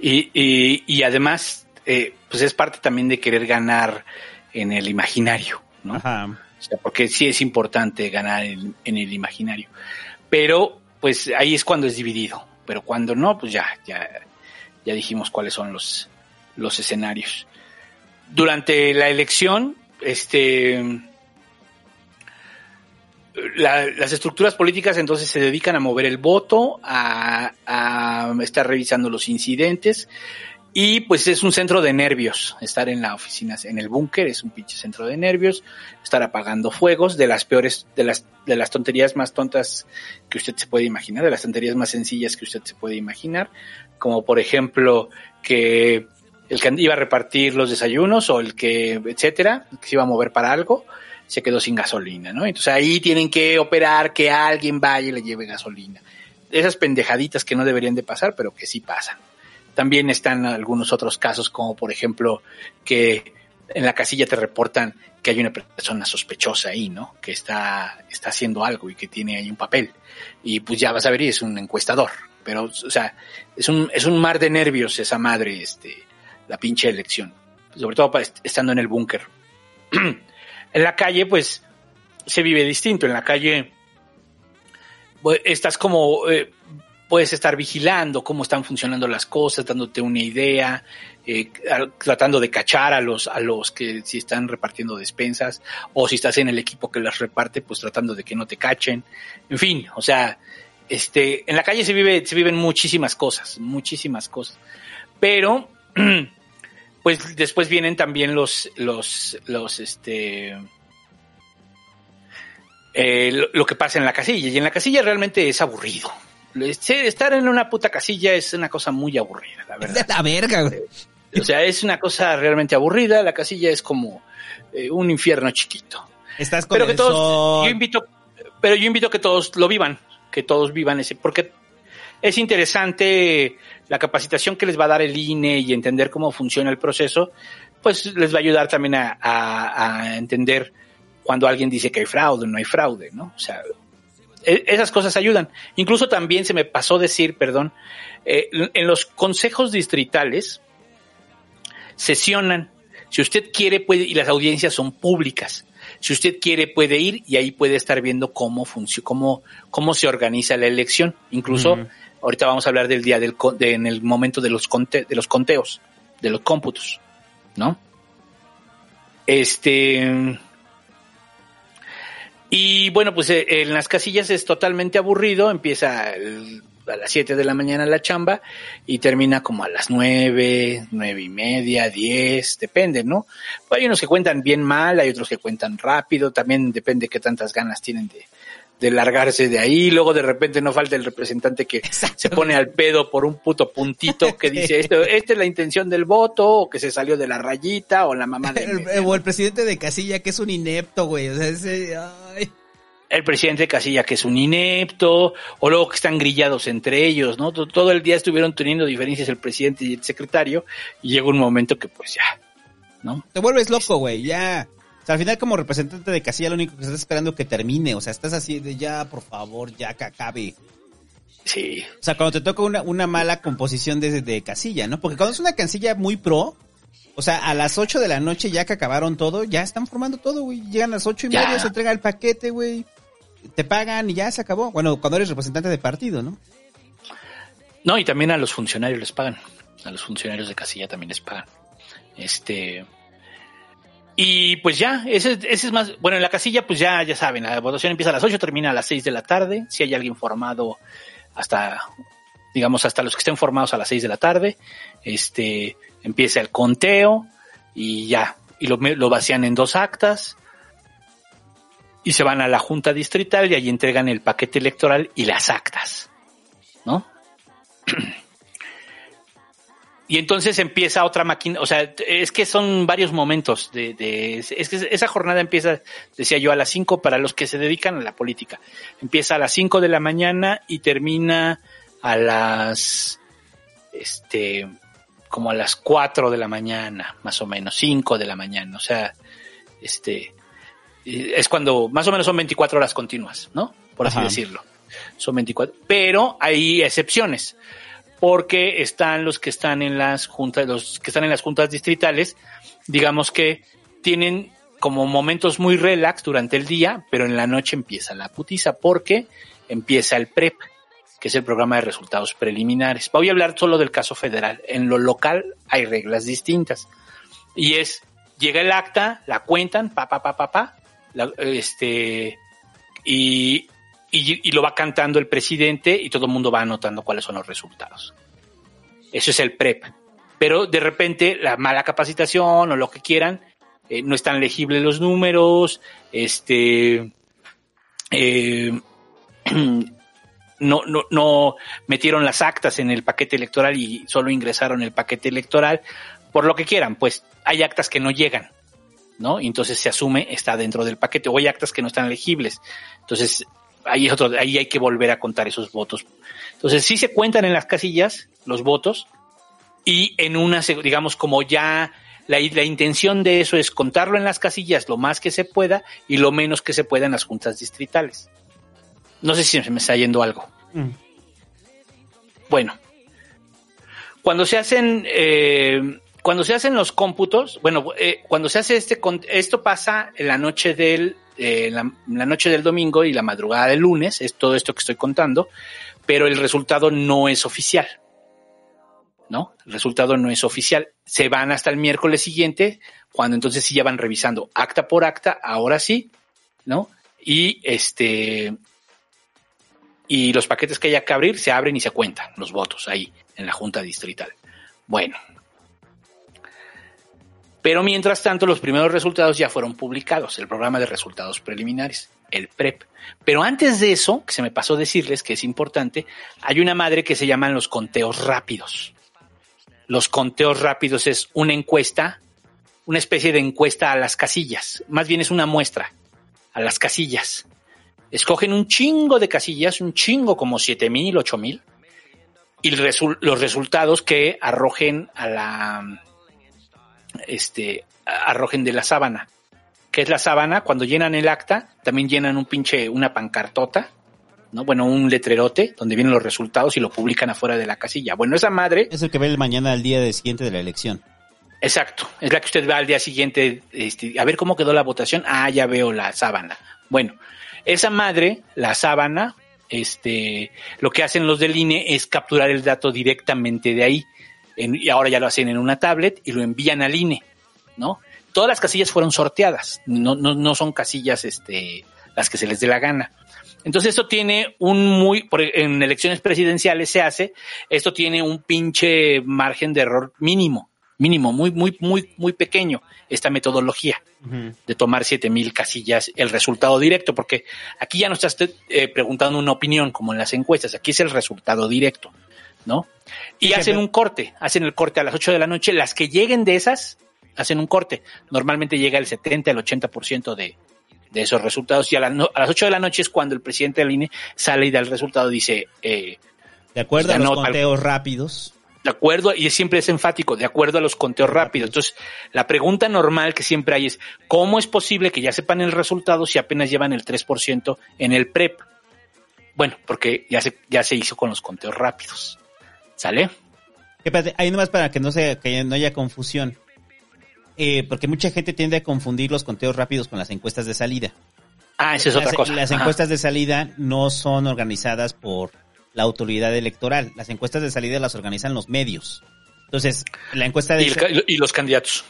S3: Y, y, y además, eh, pues es parte también de querer ganar en el imaginario, ¿no?
S2: Ajá.
S3: O sea, porque sí es importante ganar en, el imaginario. Pero, pues ahí es cuando es dividido. Pero cuando no, pues ya, ya, ya dijimos cuáles son los, los escenarios. Durante la elección, este, la- las estructuras políticas entonces se dedican a mover el voto, a estar revisando los incidentes y pues es un centro de nervios. Estar en la oficina, en el búnker es un pinche centro de nervios. Estar apagando fuegos de las peores, de las, de las tonterías más tontas que usted se puede imaginar, de las tonterías más sencillas que usted se puede imaginar. Como por ejemplo que el que iba a repartir los desayunos o el que, etcétera, que se iba a mover para algo, se quedó sin gasolina, ¿no? Entonces ahí tienen que operar que alguien vaya y le lleve gasolina. Esas pendejaditas que no deberían de pasar, pero que sí pasan. También están algunos otros casos, como por ejemplo que en la casilla te reportan que hay una persona sospechosa ahí, ¿no? Que está, está haciendo algo y que tiene ahí un papel. Y pues ya vas a ver, y es un encuestador. Pero, o sea, es un, es un mar de nervios esa madre, este, la pinche elección. Sobre todo estando en el búnker. [CLEARS THROAT] en la calle, pues, se vive distinto. En la calle, pues, estás como, eh, puedes estar vigilando cómo están funcionando las cosas, dándote una idea, eh, tratando de cachar a los, a los que si están repartiendo despensas, o si estás en el equipo que las reparte, pues tratando de que no te cachen. En fin, o sea, este, en la calle se vive, se viven muchísimas cosas, muchísimas cosas. Pero, [CLEARS THROAT] pues después vienen también los, los, los, este, eh, lo que pasa en la casilla. Y en la casilla realmente es aburrido. Estar en una puta casilla es una cosa muy aburrida, la verdad. [LAUGHS]
S2: La verga, güey.
S3: O sea, es una cosa realmente aburrida. La casilla es como eh, un infierno chiquito.
S2: Estás con
S3: Pero que todos, yo invito, pero yo invito a que todos lo vivan, que todos vivan ese, porque es interesante la capacitación que les va a dar el INE y entender cómo funciona el proceso, pues les va a ayudar también a, a- a entender cuando alguien dice que hay fraude, no hay fraude, ¿no? O sea, esas cosas ayudan. Incluso también se me pasó decir, perdón, eh, en los consejos distritales sesionan. Si usted quiere, puede, y las audiencias son públicas. Si usted quiere, puede ir y ahí puede estar viendo cómo funciona, cómo, cómo se organiza la elección. Incluso, ahorita vamos a hablar del día del, de- en el momento de los, conte- de los conteos, de los cómputos, ¿no? Este, y bueno, pues eh, en las casillas es totalmente aburrido, empieza a las 7 de la mañana la chamba y termina como a las 9, 9 y media, 10, depende, ¿no? Hay unos que cuentan bien mal, hay otros que cuentan rápido, también depende qué tantas ganas tienen de, de largarse de ahí, luego de repente no falta el representante que se pone al pedo por un puto puntito que dice esto, [LAUGHS] esta es la intención del voto, o que se salió de la rayita, o la mamá de
S2: El- o el presidente de Casilla, que es un inepto, güey. O sea, ese, ay.
S3: el presidente de Casilla que es un inepto, o luego que están grillados entre ellos, ¿no? To- Todo el día estuvieron teniendo diferencias el presidente y el secretario, y llega un momento que pues ya, ¿no?
S2: Te vuelves loco, güey, ya. Sea, al final como representante de Casilla lo único que estás esperando que termine. O sea, estás así de ya, por favor, ya que acabe.
S3: Sí.
S2: O sea, cuando te toca una, una mala composición de, de casilla, ¿no? Porque cuando es una casilla muy pro, o sea, a las 8 de la noche ya que acabaron todo, ya están formando todo, güey. Llegan a las ocho y
S3: Ya.
S2: media, se entrega el paquete, güey. Te pagan y ya se acabó. Bueno, cuando eres representante de partido, ¿no?
S3: No, y también a los funcionarios les pagan. A los funcionarios de casilla también les pagan. Este. Y pues ya, ese, ese es más. Bueno, en la casilla, pues ya, ya saben, la votación empieza a las 8, termina a las 6 de la tarde. Si hay alguien formado hasta, digamos, hasta los que estén formados a las 6 de la tarde, este, empieza el conteo y ya. Y lo, lo vacían en dos actas. Y se van a la junta distrital y allí entregan el paquete electoral y las actas. ¿No? [CLEARS THROAT] Y entonces empieza otra máquina, o sea, es que son varios momentos de, de- es que esa jornada empieza, decía yo, a las 5 para los que se dedican a la política. Empieza a las 5 de la mañana y termina a las, este, como a las 4 de la mañana, más o menos, 5 de la mañana, o sea, este, es cuando, más o menos son 24 horas continuas, ¿no? Por así
S2: Ajá.
S3: decirlo. Son 24, pero hay excepciones porque están los que están en las juntas, los que están en las juntas distritales, digamos que tienen como momentos muy relax durante el día, pero en la noche empieza la putiza, porque empieza el PREP, que es el programa de resultados preliminares. Voy a hablar solo del caso federal. En lo local hay reglas distintas. Y es, llega el acta, la cuentan, pa, pa, pa, pa, pa, este, y, y, y lo va cantando el presidente y todo el mundo va anotando cuáles son los resultados. Eso es el PREP. Pero de repente la mala capacitación o lo que quieran, eh, no están legibles los números, este, eh, [CLEARS THROAT] no, no, no metieron las actas en el paquete electoral y solo ingresaron el paquete electoral, por lo que quieran, pues hay actas que no llegan, ¿no? Entonces se asume está dentro del paquete, o hay actas que no están legibles. Entonces, ahí es otro, ahí hay que volver a contar esos votos. Entonces, sí se cuentan en las casillas los votos, y en una, digamos, como ya la, la intención de eso es contarlo en las casillas lo más que se pueda y lo menos que se pueda en las juntas distritales. No sé si se me está yendo algo.
S2: Mm.
S3: Bueno, cuando se hacen, eh, cuando se hacen los cómputos, bueno, eh, cuando se hace este, esto pasa en la noche del, eh, la, la noche del domingo y la madrugada del lunes, es todo esto que estoy contando, pero el resultado no es oficial. ¿No? El resultado no es oficial. Se van hasta el miércoles siguiente, cuando entonces sí ya van revisando acta por acta, ahora sí, ¿no? Y este, y los paquetes que haya que abrir se abren y se cuentan los votos ahí en la junta distrital. Bueno. Pero mientras tanto, los primeros resultados ya fueron publicados, el programa de resultados preliminares, el PREP. Pero antes de eso, que se me pasó decirles que es importante, hay una madre que se llaman los conteos rápidos. Los conteos rápidos es una encuesta, una especie de encuesta a las casillas, más bien es una muestra a las casillas escogen un chingo de casillas, un chingo como siete mil, ocho mil, y el resul- los resultados que arrojen a la, este, arrojen de la sábana. que es la sábana? Cuando llenan el acta, también llenan un pinche, una pancartota, ¿no? Bueno, un letrerote donde vienen los resultados y lo publican afuera de la casilla. Bueno, esa madre,
S2: Es el que ve el mañana al día de siguiente de la elección.
S3: Exacto, es la que usted va al día siguiente, este, a ver cómo quedó la votación. Ah, ya veo la sábana. Bueno, esa madre, la sábana, este, lo que hacen los del INE es capturar el dato directamente de ahí. En- y ahora ya lo hacen en una tablet y lo envían al INE, ¿no? Todas las casillas fueron sorteadas, no, no, no son casillas, este, las que se les dé la gana. Entonces esto tiene un muy, por- en elecciones presidenciales se hace, esto tiene un pinche margen de error mínimo. mínimo, muy, muy, muy, muy pequeño esta metodología de tomar 7000 casillas el resultado directo, porque aquí ya no estás eh, preguntando una opinión como en las encuestas, aquí es el resultado directo, ¿no? Y hacen un corte, hacen el corte a las 8 de la noche, las que lleguen de esas hacen un corte. Normalmente llega el 70 al 80% de, de esos resultados y a, la no- a las 8 de la noche es cuando el presidente del INE sale y da el resultado, dice, eh,
S2: De acuerdo a los conteos rápidos.
S3: de acuerdo, y siempre es enfático, de acuerdo a los conteos rápidos. Entonces, la pregunta normal que siempre hay es, ¿cómo es posible que ya sepan el resultado si apenas llevan el 3% en el PREP? Bueno, porque ya se, ya se hizo con los conteos rápidos. ¿Sale?
S2: Espérate, ahí nomás para que no, se, que no haya confusión. Eh, porque mucha gente tiende a confundir los conteos rápidos con las encuestas de salida.
S3: Ah, esa es
S2: las,
S3: otra cosa.
S2: Las
S3: Ajá.
S2: encuestas de salida no son organizadas por la autoridad electoral. Las encuestas de salida las organizan los medios. Entonces, la encuesta de
S3: y, el y los candidatos.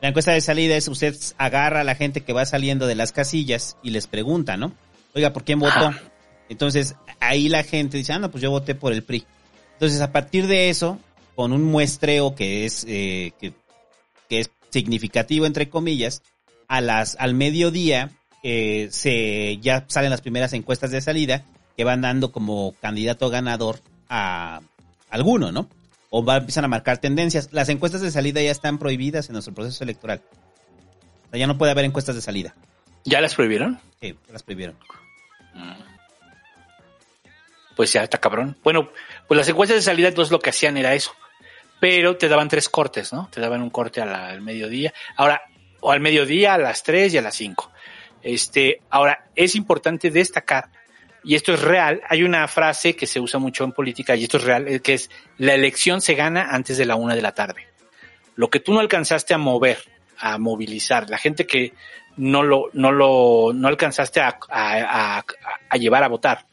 S2: La encuesta de salida es usted agarra a la gente que va saliendo de las casillas y les pregunta, ¿no? Oiga, ¿por quién votó?
S3: Ajá.
S2: Entonces, ahí la gente dice, ah, no, pues yo voté por el PRI. Entonces, a partir de eso, con un muestreo que es, eh, que, que es significativo, entre comillas, a las, al mediodía, eh, se, ya salen las primeras encuestas de salida que van dando como candidato ganador a alguno, ¿no? O va, empiezan a marcar tendencias. Las encuestas de salida ya están prohibidas en nuestro proceso electoral. O sea, ya no puede haber encuestas de salida.
S3: ¿Ya las prohibieron?
S2: Sí, las prohibieron.
S3: Pues ya está cabrón. Bueno, pues las encuestas de salida entonces lo que hacían era eso. Pero te daban tres cortes, ¿no? Te daban un corte al mediodía. Ahora, o al mediodía, a las 3 y a las 5. Este, ahora, es importante destacar, y esto es real, hay una frase que se usa mucho en política, y esto es real, eh, que es, la elección se gana antes de la una de la tarde. Lo que tú no alcanzaste a mover, a movilizar, la gente que no lo, no lo, no alcanzaste a- a- a llevar a votar,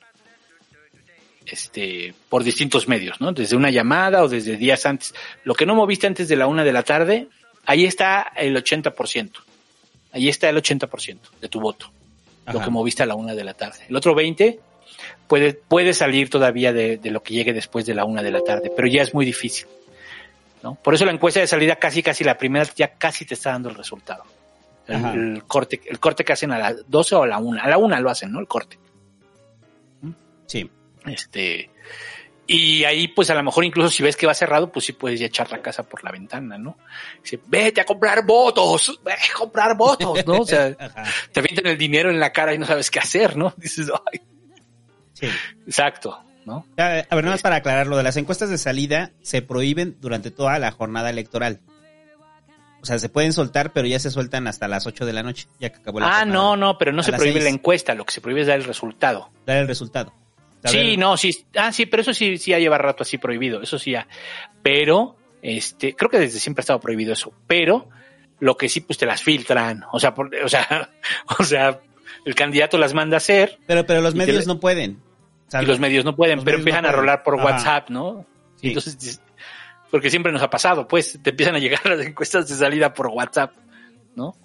S3: este, por distintos medios, ¿no? Desde una llamada o desde días antes. Lo que no moviste antes de la una de la tarde, ahí está el 80%. Ahí está el 80% de tu voto. Lo que moviste a la una de la tarde. El otro 20 puede, puede salir todavía de, de lo que llegue después de la una de la tarde, pero ya es muy difícil. ¿no? Por eso la encuesta de salida casi, casi la primera ya casi te está dando el resultado. El, el corte, el corte que hacen a las 12 o a la una. A la una lo hacen, ¿no? El corte.
S2: Sí.
S3: Este, y ahí, pues a lo mejor incluso si ves que va cerrado, pues sí puedes ya echar la casa por la ventana, ¿no? Dice, vete a comprar votos, vete a comprar votos, ¿no? O sea, [LAUGHS] te avientan el dinero en la cara y no sabes qué hacer, ¿no? [LAUGHS] Dices, ay,
S2: Sí.
S3: exacto, ¿no?
S2: A ver, nada más para aclarar, lo de las encuestas de salida se prohíben durante toda la jornada electoral. O sea, se pueden soltar, pero ya se sueltan hasta las 8 de la noche, ya que acabó la
S3: Ah,
S2: jornada.
S3: no, no, pero no
S2: A
S3: se prohíbe la encuesta, lo que se prohíbe es dar el resultado.
S2: Dar el resultado.
S3: Sí, no, sí, ah, sí, pero eso sí, sí ya lleva rato así prohibido, eso sí ya. Pero, este, creo que desde siempre ha estado prohibido eso, pero lo que sí, pues te las filtran, o sea, por- o sea, [LAUGHS] o sea, el candidato las manda a hacer
S2: Pero, pero los medios
S3: le-
S2: no pueden.
S3: Y los medios no pueden,
S2: los
S3: pero
S2: no
S3: empiezan a rolar por
S2: Ajá.
S3: WhatsApp, ¿no?
S2: Sí.
S3: Entonces, porque siempre nos ha pasado, pues, te empiezan a llegar [LAUGHS] las encuestas de salida por WhatsApp, ¿no?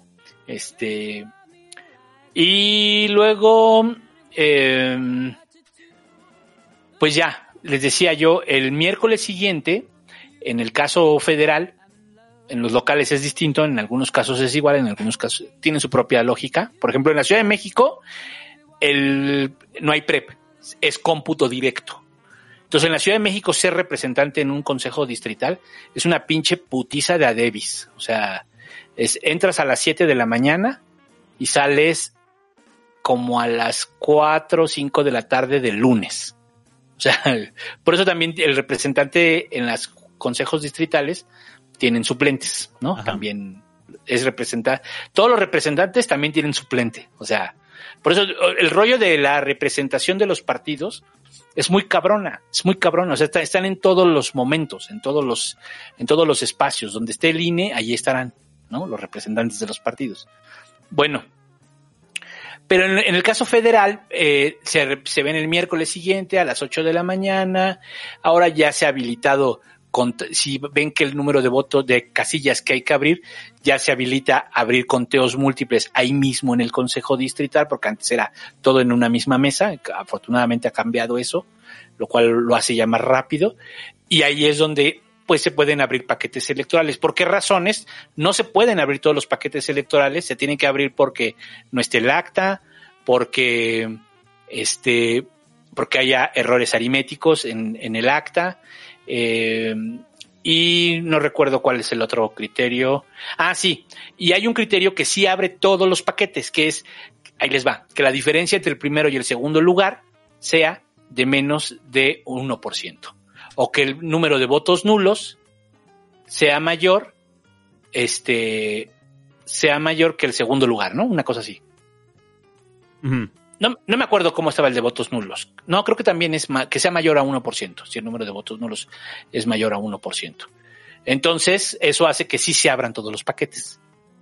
S3: Este, y luego, em, pues ya, les decía yo, el miércoles siguiente, en el caso federal, en los locales es distinto, en algunos casos es igual, en algunos casos tiene su propia lógica. Por ejemplo, en la Ciudad de México, el, no hay PREP, es cómputo directo. Entonces, en la Ciudad de México, ser representante en un consejo distrital es una pinche putiza de adebis. O sea, es, entras a las 7 de la mañana y sales como a las 4 o 5 de la tarde del lunes. O sea, [LAUGHS] por eso también el representante en los consejos distritales tienen suplentes, ¿no?
S2: Ajá.
S3: También es representar. Todos los representantes también tienen suplente. O sea, por eso el rollo de la representación de los partidos es muy cabrona, es muy cabrona. O sea, está- están en todos los momentos, en todos los, en todos los espacios. Donde esté el INE, allí estarán, ¿no? Los representantes de los partidos. Bueno, pero en, el caso federal, eh, se, se ven el miércoles siguiente a las 8 de la mañana. Ahora ya se ha habilitado, cont- si ven que el número de votos de casillas que hay que abrir, ya se habilita abrir conteos múltiples ahí mismo en el Consejo Distrital, porque antes era todo en una misma mesa. Afortunadamente ha cambiado eso, lo cual lo hace ya más rápido. Y ahí es donde pues se pueden abrir paquetes electorales. ¿Por qué razones? No se pueden abrir todos los paquetes electorales, se tienen que abrir porque no esté el acta, porque este, porque haya errores aritméticos en, el acta, eh, y no recuerdo cuál es el otro criterio. Ah, sí. Y hay un criterio que sí abre todos los paquetes, que es, ahí les va, que la diferencia entre el primero y el segundo lugar sea de menos de 1%. O que el número de votos nulos sea mayor, este, sea mayor que el segundo lugar, ¿no? Una cosa así. No, no me acuerdo cómo estaba el de votos nulos. No, creo que también es que sea mayor a 1%, si el número de votos nulos es mayor a 1%. Entonces, eso hace que sí se abran todos los paquetes,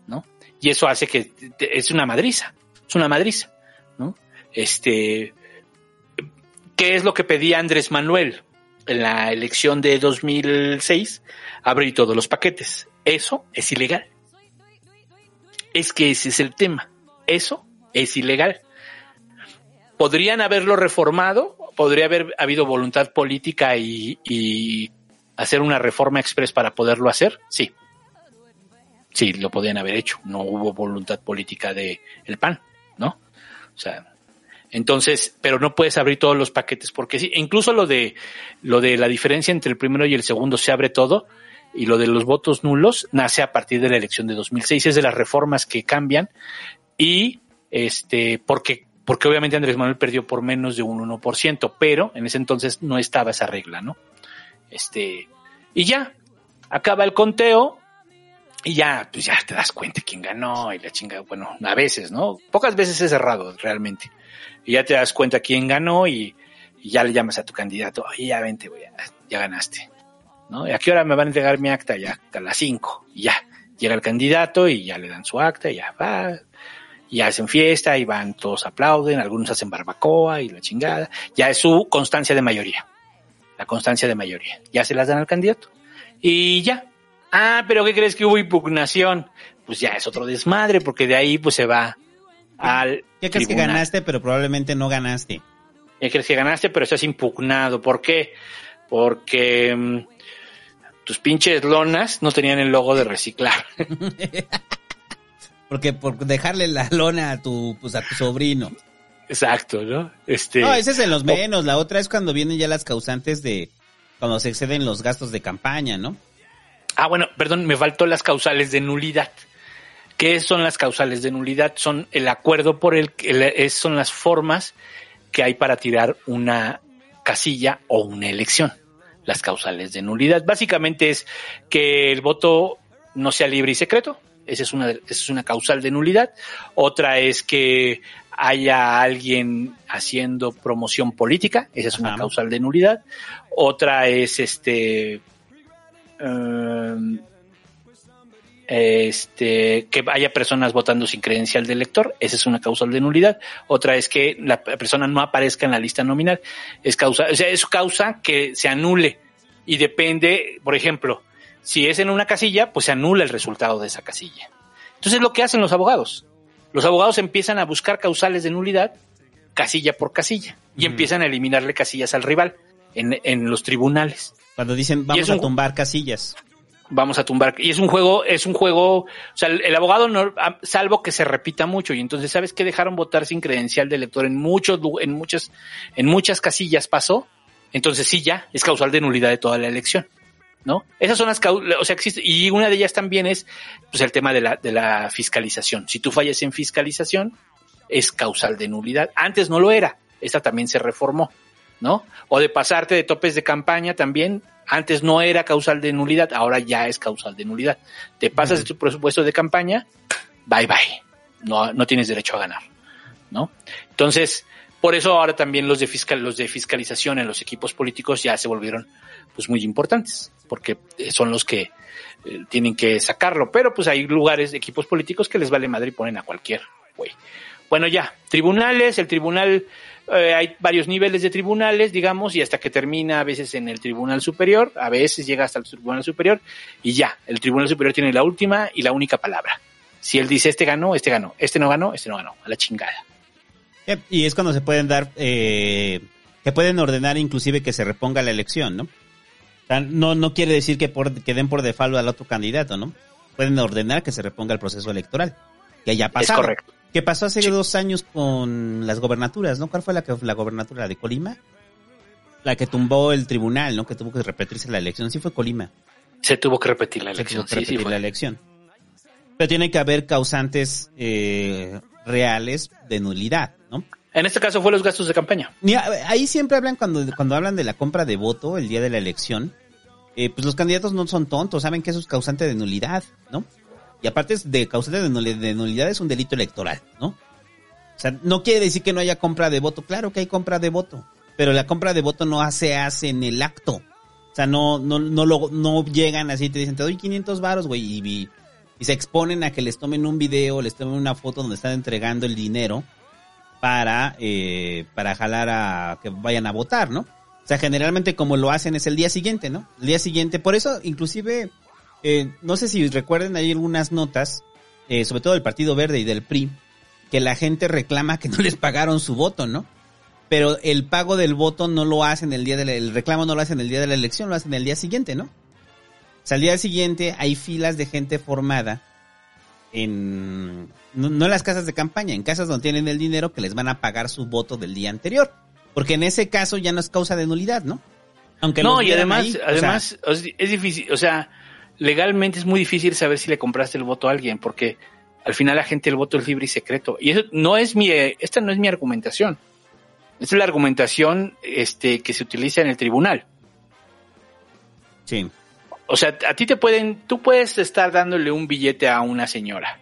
S3: ¿no? Y eso hace que es una madriza, es una madriza, ¿no? Este, ¿qué es lo que pedía Andrés Manuel en la elección de 2006? Abrir todos los paquetes. Eso es ilegal. Es que ese es el tema. Eso es ilegal. ¿Podrían haberlo reformado? ¿Podría haber habido voluntad política y, y hacer una reforma express para poderlo hacer? Sí. Sí, lo podían haber hecho. No hubo voluntad política de el PAN, ¿no? O sea, entonces, pero no puedes abrir todos los paquetes porque sí, incluso lo de lo de la diferencia entre el primero y el segundo se abre todo y lo de los votos nulos nace a partir de la elección de 2006, es de las reformas que cambian y este porque porque obviamente Andrés Manuel perdió por menos de un 1%, pero en ese entonces no estaba esa regla, ¿no? Este, y ya, acaba el conteo y ya, pues ya te das cuenta quién ganó y la chinga, bueno, a veces, ¿no? Pocas veces es cerrado realmente. Y ya te das cuenta quién ganó y, ya le llamas a tu candidato, oye, ya vente, ya, ya ganaste, ¿no? ¿Y a qué hora me van a entregar mi acta? Ya, a las 5, y ya. Llega el candidato y ya le dan su acta y ya va, y hacen fiesta y van, todos aplauden, algunos hacen barbacoa y la chingada. Ya es su constancia de mayoría. La constancia de mayoría. Ya se las dan al candidato. Y ya. Ah, pero ¿qué crees que hubo impugnación? Pues ya es otro desmadre, porque de ahí pues se va al.
S2: ¿Qué crees que ganaste, pero probablemente no ganaste?
S3: Ya crees que ganaste, pero estás impugnado. ¿Por qué? Porque mm, tus pinches lonas no tenían el logo de reciclar. [LAUGHS]
S2: Porque por dejarle la lona a tu, pues a tu sobrino.
S3: Exacto, ¿no? Este.
S2: No, ese es en los menos. La otra es cuando vienen ya las causantes de cuando se exceden los gastos de campaña, ¿no?
S3: Ah, bueno, perdón, me faltó las causales de nulidad. ¿Qué son las causales de nulidad? Son el acuerdo por el que son las formas que hay para tirar una casilla o una elección. Las causales de nulidad. Básicamente es que el voto no sea libre y secreto. Esa es una, esa es una causal de nulidad. Otra es que haya alguien haciendo promoción política. Esa es una causal de nulidad. Otra es este um, este, que haya personas votando sin credencial de elector, esa es una causal de nulidad. Otra es que la persona no aparezca en la lista nominal, es causa, o sea, es causa que se anule. Y depende, por ejemplo, si es en una casilla, pues se anula el resultado de esa casilla. Entonces, lo que hacen los abogados, los abogados empiezan a buscar causales de nulidad casilla por casilla y empiezan a eliminarle casillas al rival en, en los tribunales.
S2: Cuando dicen vamos a tumbar casillas.
S3: vamos a tumbar. Y es un juego, es un juego, o sea, el, el abogado no, salvo que se repita mucho. Y entonces, ¿sabes qué? Dejaron votar sin credencial de elector en muchos, en muchas, en muchas casillas pasó. Entonces sí, ya, es causal de nulidad de toda la elección. ¿No? Esas son las cau- o sea, existe, y una de ellas también es, pues, el tema de la, de la fiscalización. Si tú fallas en fiscalización, es causal de nulidad. Antes no lo era. Esta también se reformó. ¿No? O de pasarte de topes de campaña también. Antes no era causal de nulidad, ahora ya es causal de nulidad. Te pasas de tu presupuesto de campaña, bye bye. No, no tienes derecho a ganar, ¿no? Entonces, por eso ahora también los de fiscal, los de fiscalización en los equipos políticos ya se volvieron pues muy importantes, porque eh, son los que eh, tienen que sacarlo. Pero pues hay lugares, equipos políticos que les vale madre y ponen a cualquier güey. Bueno, ya, tribunales, el tribunal, eh, hay varios niveles de tribunales, digamos, y hasta que termina a veces en el tribunal superior, a veces llega hasta el tribunal superior, y ya, el tribunal superior tiene la última y la única palabra. Si él dice este ganó, este ganó, este no ganó, este no ganó, a la chingada.
S2: Yep, Y es cuando se pueden dar, eh, que pueden ordenar inclusive que se reponga la elección, ¿no? no, no quiere decir que, por, que den por default al otro candidato, ¿no? Pueden ordenar que se reponga el proceso electoral. Que haya pasado.
S3: Es correcto.
S2: Que pasó hace dos años con las gobernaturas, ¿no? ¿Cuál fue la que la gobernatura? ¿La de Colima? La que tumbó el tribunal, ¿no? Que tuvo que repetirse la elección. Sí fue Colima.
S3: Se tuvo que repetir la
S2: Se
S3: elección.
S2: tuvo que
S3: Sí, sí
S2: repetir la elección. Pero tiene que haber causantes eh, reales de nulidad, ¿no?
S3: En este caso fue los gastos de campaña.
S2: Mira, ahí siempre hablan cuando, cuando hablan de la compra de voto el día de la elección. eh, pues los candidatos no son tontos, saben que eso es causante de nulidad, ¿no? Y aparte es de causante de nuli- de nulidad es un delito electoral, ¿no? O sea, no quiere decir que no haya compra de voto. Claro que hay compra de voto, pero la compra de voto no se hace en el acto. O sea, no, no, no, lo, no llegan así y te dicen, te doy 500 varos, güey, y se exponen a que les tomen un video, les tomen una foto donde están entregando el dinero para, eh, para jalar a que vayan a votar, ¿no? O sea, generalmente como lo hacen es el día siguiente, ¿no? El día siguiente, por eso inclusive, eh, no sé si recuerden, hay algunas notas, eh, sobre todo del Partido Verde y del PRI, que la gente reclama que no les pagaron su voto, ¿no? Pero el pago del voto no lo hacen el día del el reclamo no lo hacen el día de la elección, lo hacen el día siguiente, ¿no? O sea, al día siguiente hay filas de gente formada en no, no en las casas de campaña, en casas donde tienen el dinero que les van a pagar su voto del día anterior, porque en ese caso ya no es causa de nulidad, ¿no? Aunque
S3: no, y además,
S2: ahí,
S3: además o sea, es difícil, o sea, legalmente es muy difícil saber si le compraste el voto a alguien, porque al final la gente el voto es libre y secreto. Y eso no es mi, esta no es mi argumentación. Esta es la argumentación este, que se utiliza en el tribunal.
S2: sí.
S3: O sea, a ti te pueden, tú puedes estar dándole un billete a una señora,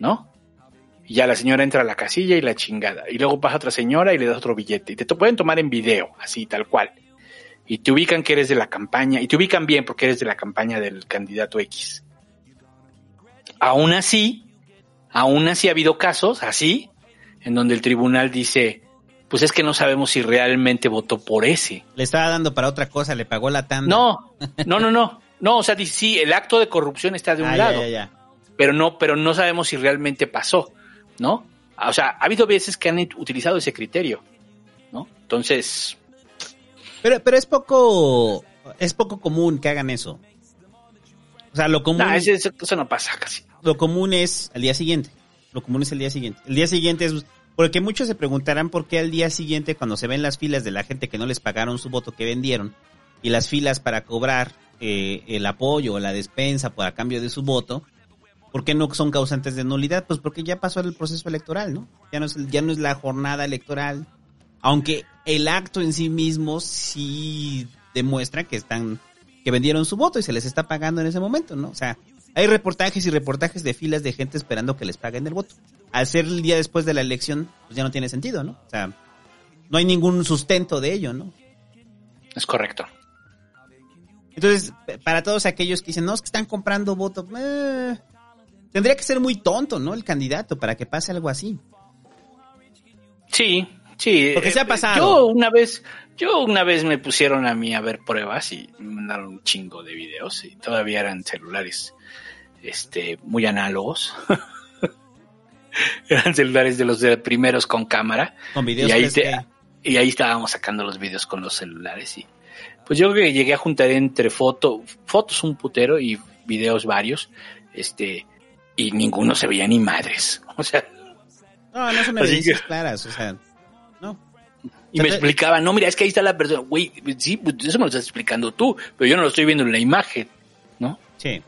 S3: ¿no? Y ya la señora entra a la casilla y la chingada. Y luego pasa otra señora y le das otro billete. Y te, te pueden tomar en video, así, tal cual. Y te ubican que eres de la campaña. Y te ubican bien porque eres de la campaña del candidato X. Aún así, aún así ha habido casos así, en donde el tribunal dice, pues es que no sabemos si realmente votó por ese.
S2: Le estaba dando para otra cosa, le pagó la tanda.
S3: No, [LAUGHS] no, no, no. No, o sea, dice, sí, el acto de corrupción está de un
S2: Ah, ya,
S3: lado,
S2: ya, ya.
S3: pero no, pero no sabemos si realmente pasó, ¿no? O sea, ha habido veces que han utilizado ese criterio, ¿no? Entonces,
S2: Pero, pero es poco, es poco común que hagan eso. O sea, lo común,
S3: ese- eso no pasa casi.
S2: lo común es al día siguiente. Lo común es el día siguiente. El día siguiente es, porque muchos se preguntarán por qué al día siguiente, cuando se ven las filas de la gente que no les pagaron su voto que vendieron, y las filas para cobrar eh, el apoyo o la despensa por a cambio de su voto, ¿por qué no son causantes de nulidad? Pues porque ya pasó el proceso electoral, ¿no? Ya no es, ya no es la jornada electoral. Aunque el acto en sí mismo sí demuestra que están, que vendieron su voto y se les está pagando en ese momento, ¿no? O sea, hay reportajes y reportajes de filas de gente esperando que les paguen el voto. Al ser el día después de la elección, pues ya no tiene sentido, ¿no? O sea, no hay ningún sustento de ello, ¿no?
S3: Es correcto.
S2: Entonces, para todos aquellos que dicen, no, es que están comprando voto, eh, tendría que ser muy tonto, ¿no? El candidato para que pase algo así.
S3: Sí, sí.
S2: Porque se ha
S3: eh,
S2: pasado.
S3: Yo una vez, yo una vez me pusieron a mí a ver pruebas y me mandaron un chingo de videos y todavía eran celulares, este, muy análogos. [LAUGHS] eran celulares de los de primeros con cámara.
S2: Con videos
S3: y ahí,
S2: 3G.
S3: te- y ahí estábamos sacando los videos con los celulares y pues yo creo que llegué a juntar entre foto, fotos un putero y videos varios, este, y ninguno se veía ni madres. [LAUGHS] O sea,
S2: No, no son evidencias claras, o sea.
S3: Y me explicaba, no, mira, es que ahí está la persona. Güey, sí, pues eso me lo estás explicando tú, pero yo no lo estoy viendo en la imagen, ¿no?
S2: Sí.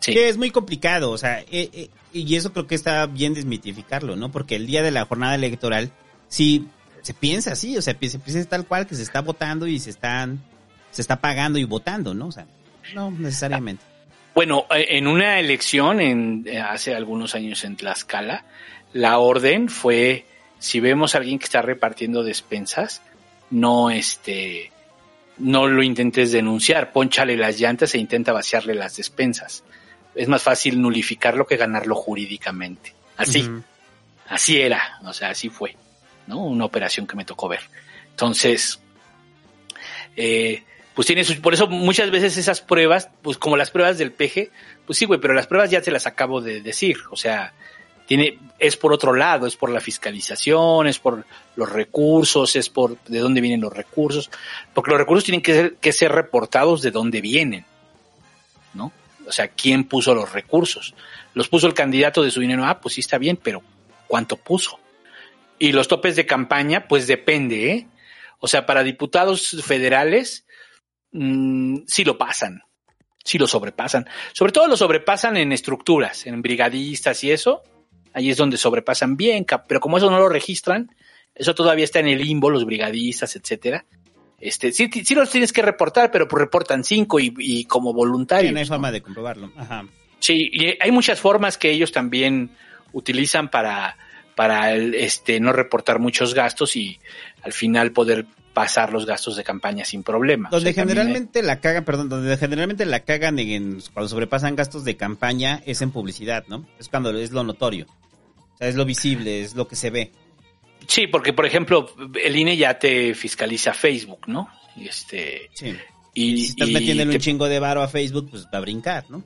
S3: Sí.
S2: Es muy complicado, o sea, eh, eh, y eso creo que está bien desmitificarlo, ¿no? Porque el día de la jornada electoral, sí, se piensa así, o sea, se piensa tal cual que se está votando y se están, se está pagando y votando, ¿no? O sea, no necesariamente.
S3: Bueno, eh, en una elección en, eh, hace algunos años en Tlaxcala, la orden fue, si vemos a alguien que está repartiendo despensas, no este, no lo intentes denunciar, ponchale las llantas e intenta vaciarle las despensas. Es más fácil nulificarlo que ganarlo jurídicamente. Así. Así era, o sea, así fue, ¿no? Una operación que me tocó ver. Entonces, eh, pues tiene sus, por eso muchas veces esas pruebas, pues como las pruebas del peje, pues sí, güey, pero las pruebas ya te las acabo de decir, o sea, tiene, es por otro lado, es por la fiscalización, es por los recursos, es por de dónde vienen los recursos, porque los recursos tienen que ser, que ser reportados de dónde vienen, ¿no? O sea, ¿quién puso los recursos? Los puso el candidato de su dinero, ah, pues sí está bien, pero ¿cuánto puso? Y los topes de campaña, pues depende, ¿eh? O sea, para diputados federales, mmm, sí lo pasan, sí lo sobrepasan. Sobre todo lo sobrepasan en estructuras, en brigadistas y eso. Ahí es donde sobrepasan bien, pero como eso no lo registran, eso todavía está en el limbo, los brigadistas, etcétera. Este, sí, sí los tienes que reportar, pero pues reportan cinco y, y como voluntarios.
S2: Sí, no hay forma de comprobarlo. Ajá.
S3: Sí, y hay muchas formas que ellos también utilizan para, para el, este, no reportar muchos gastos y al final poder pasar los gastos de campaña sin problema.
S2: Donde
S3: O sea,
S2: generalmente la cagan, perdón, donde generalmente la cagan en, cuando sobrepasan gastos de campaña es en publicidad, ¿no? Es cuando es lo notorio. O sea, es lo visible, es lo que se ve.
S3: Sí, porque por ejemplo, el INE ya te fiscaliza Facebook, ¿no? Y este
S2: Sí.
S3: y,
S2: Si estás
S3: y
S2: metiéndole
S3: te-
S2: un chingo de varo a Facebook, pues va a brincar, ¿no?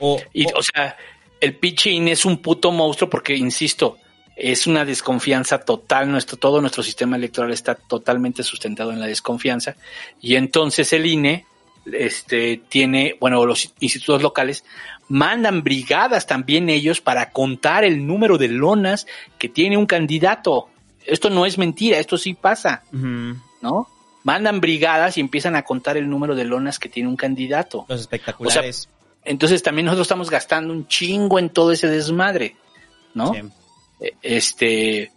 S2: O,
S3: y, o sea, el pinche INE es un puto monstruo porque insisto, es una desconfianza total, nuestro todo nuestro sistema electoral está totalmente sustentado en la desconfianza y entonces el INE este tiene, bueno, los institutos locales mandan brigadas también ellos para contar el número de lonas que tiene un candidato. Esto no es mentira, esto sí pasa. ¿no? Mandan brigadas y empiezan a contar el número de lonas que tiene un candidato.
S2: Los espectaculares.
S3: Entonces también nosotros estamos gastando un chingo en todo ese desmadre, ¿no?
S2: Sí.
S3: Eh, Este,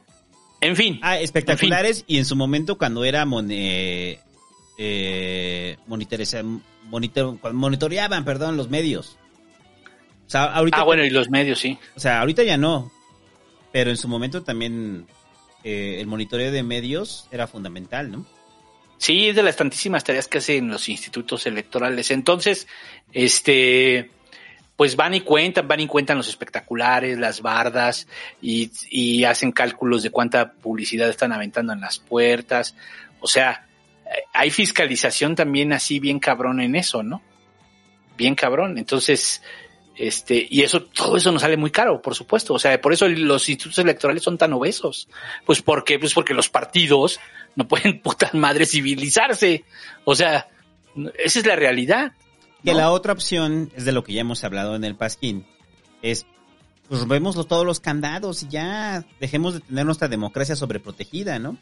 S3: en fin.
S2: Ah, espectaculares y en su momento cuando era mon- eh, eh, monitor- monitoreaban, perdón, los medios. O sea, ahorita
S3: Ah, bueno, y los medios, sí.
S2: O sea, ahorita ya no. Pero en su momento también eh, el monitoreo de medios era fundamental, ¿no?
S3: Sí, es de las tantísimas tareas que hacen los institutos electorales. Entonces, este, pues van y cuentan, van y cuentan los espectaculares, las bardas, y, y hacen cálculos de cuánta publicidad están aventando en las puertas. O sea, hay fiscalización también así bien cabrón en eso, ¿no? Bien cabrón. Entonces, este, y eso, todo eso nos sale muy caro, por supuesto. O sea, por eso los institutos electorales son tan obesos. Pues porque, pues porque los partidos no pueden [LAUGHS] puta madre civilizarse. O sea, esa es la realidad.
S2: Que
S3: ¿no?
S2: la otra opción es de lo que ya hemos hablado en el Pasquín. Es, pues los- todos los candados y ya dejemos de tener nuestra democracia sobreprotegida, ¿no?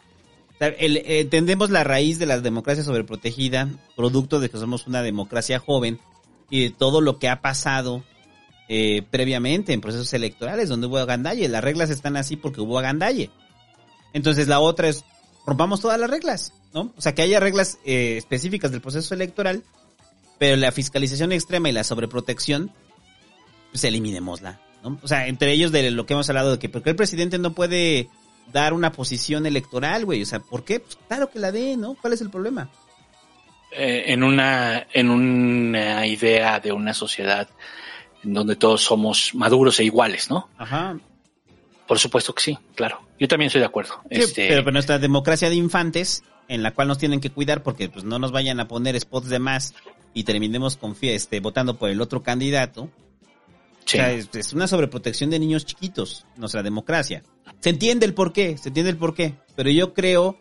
S2: El- entendemos la raíz de la democracia sobreprotegida, producto de que somos una democracia joven y de todo lo que ha pasado eh, previamente en procesos electorales donde hubo agandalle. Las reglas están así porque hubo agandalle. Entonces la otra es, rompamos todas las reglas, ¿no? O sea, que haya reglas eh, específicas del proceso electoral, pero la fiscalización extrema y la sobreprotección, pues eliminémosla, ¿no? O sea, entre ellos de lo que hemos hablado de que, ¿por qué el presidente no puede dar una posición electoral, güey? O sea, ¿por qué? Pues claro que la dé, ¿no? ¿Cuál es el problema?
S3: Eh, en una, en una idea de una sociedad en donde todos somos maduros e iguales, ¿no?
S2: Ajá.
S3: Por supuesto que sí, claro. Yo también estoy de acuerdo.
S2: Sí,
S3: Este,
S2: pero, pero nuestra democracia de infantes, en la cual nos tienen que cuidar porque pues no nos vayan a poner spots de más y terminemos con este, votando por el otro candidato. O sea, es, una sobreprotección de niños chiquitos, nuestra democracia. Se entiende el porqué, se entiende el porqué, pero yo creo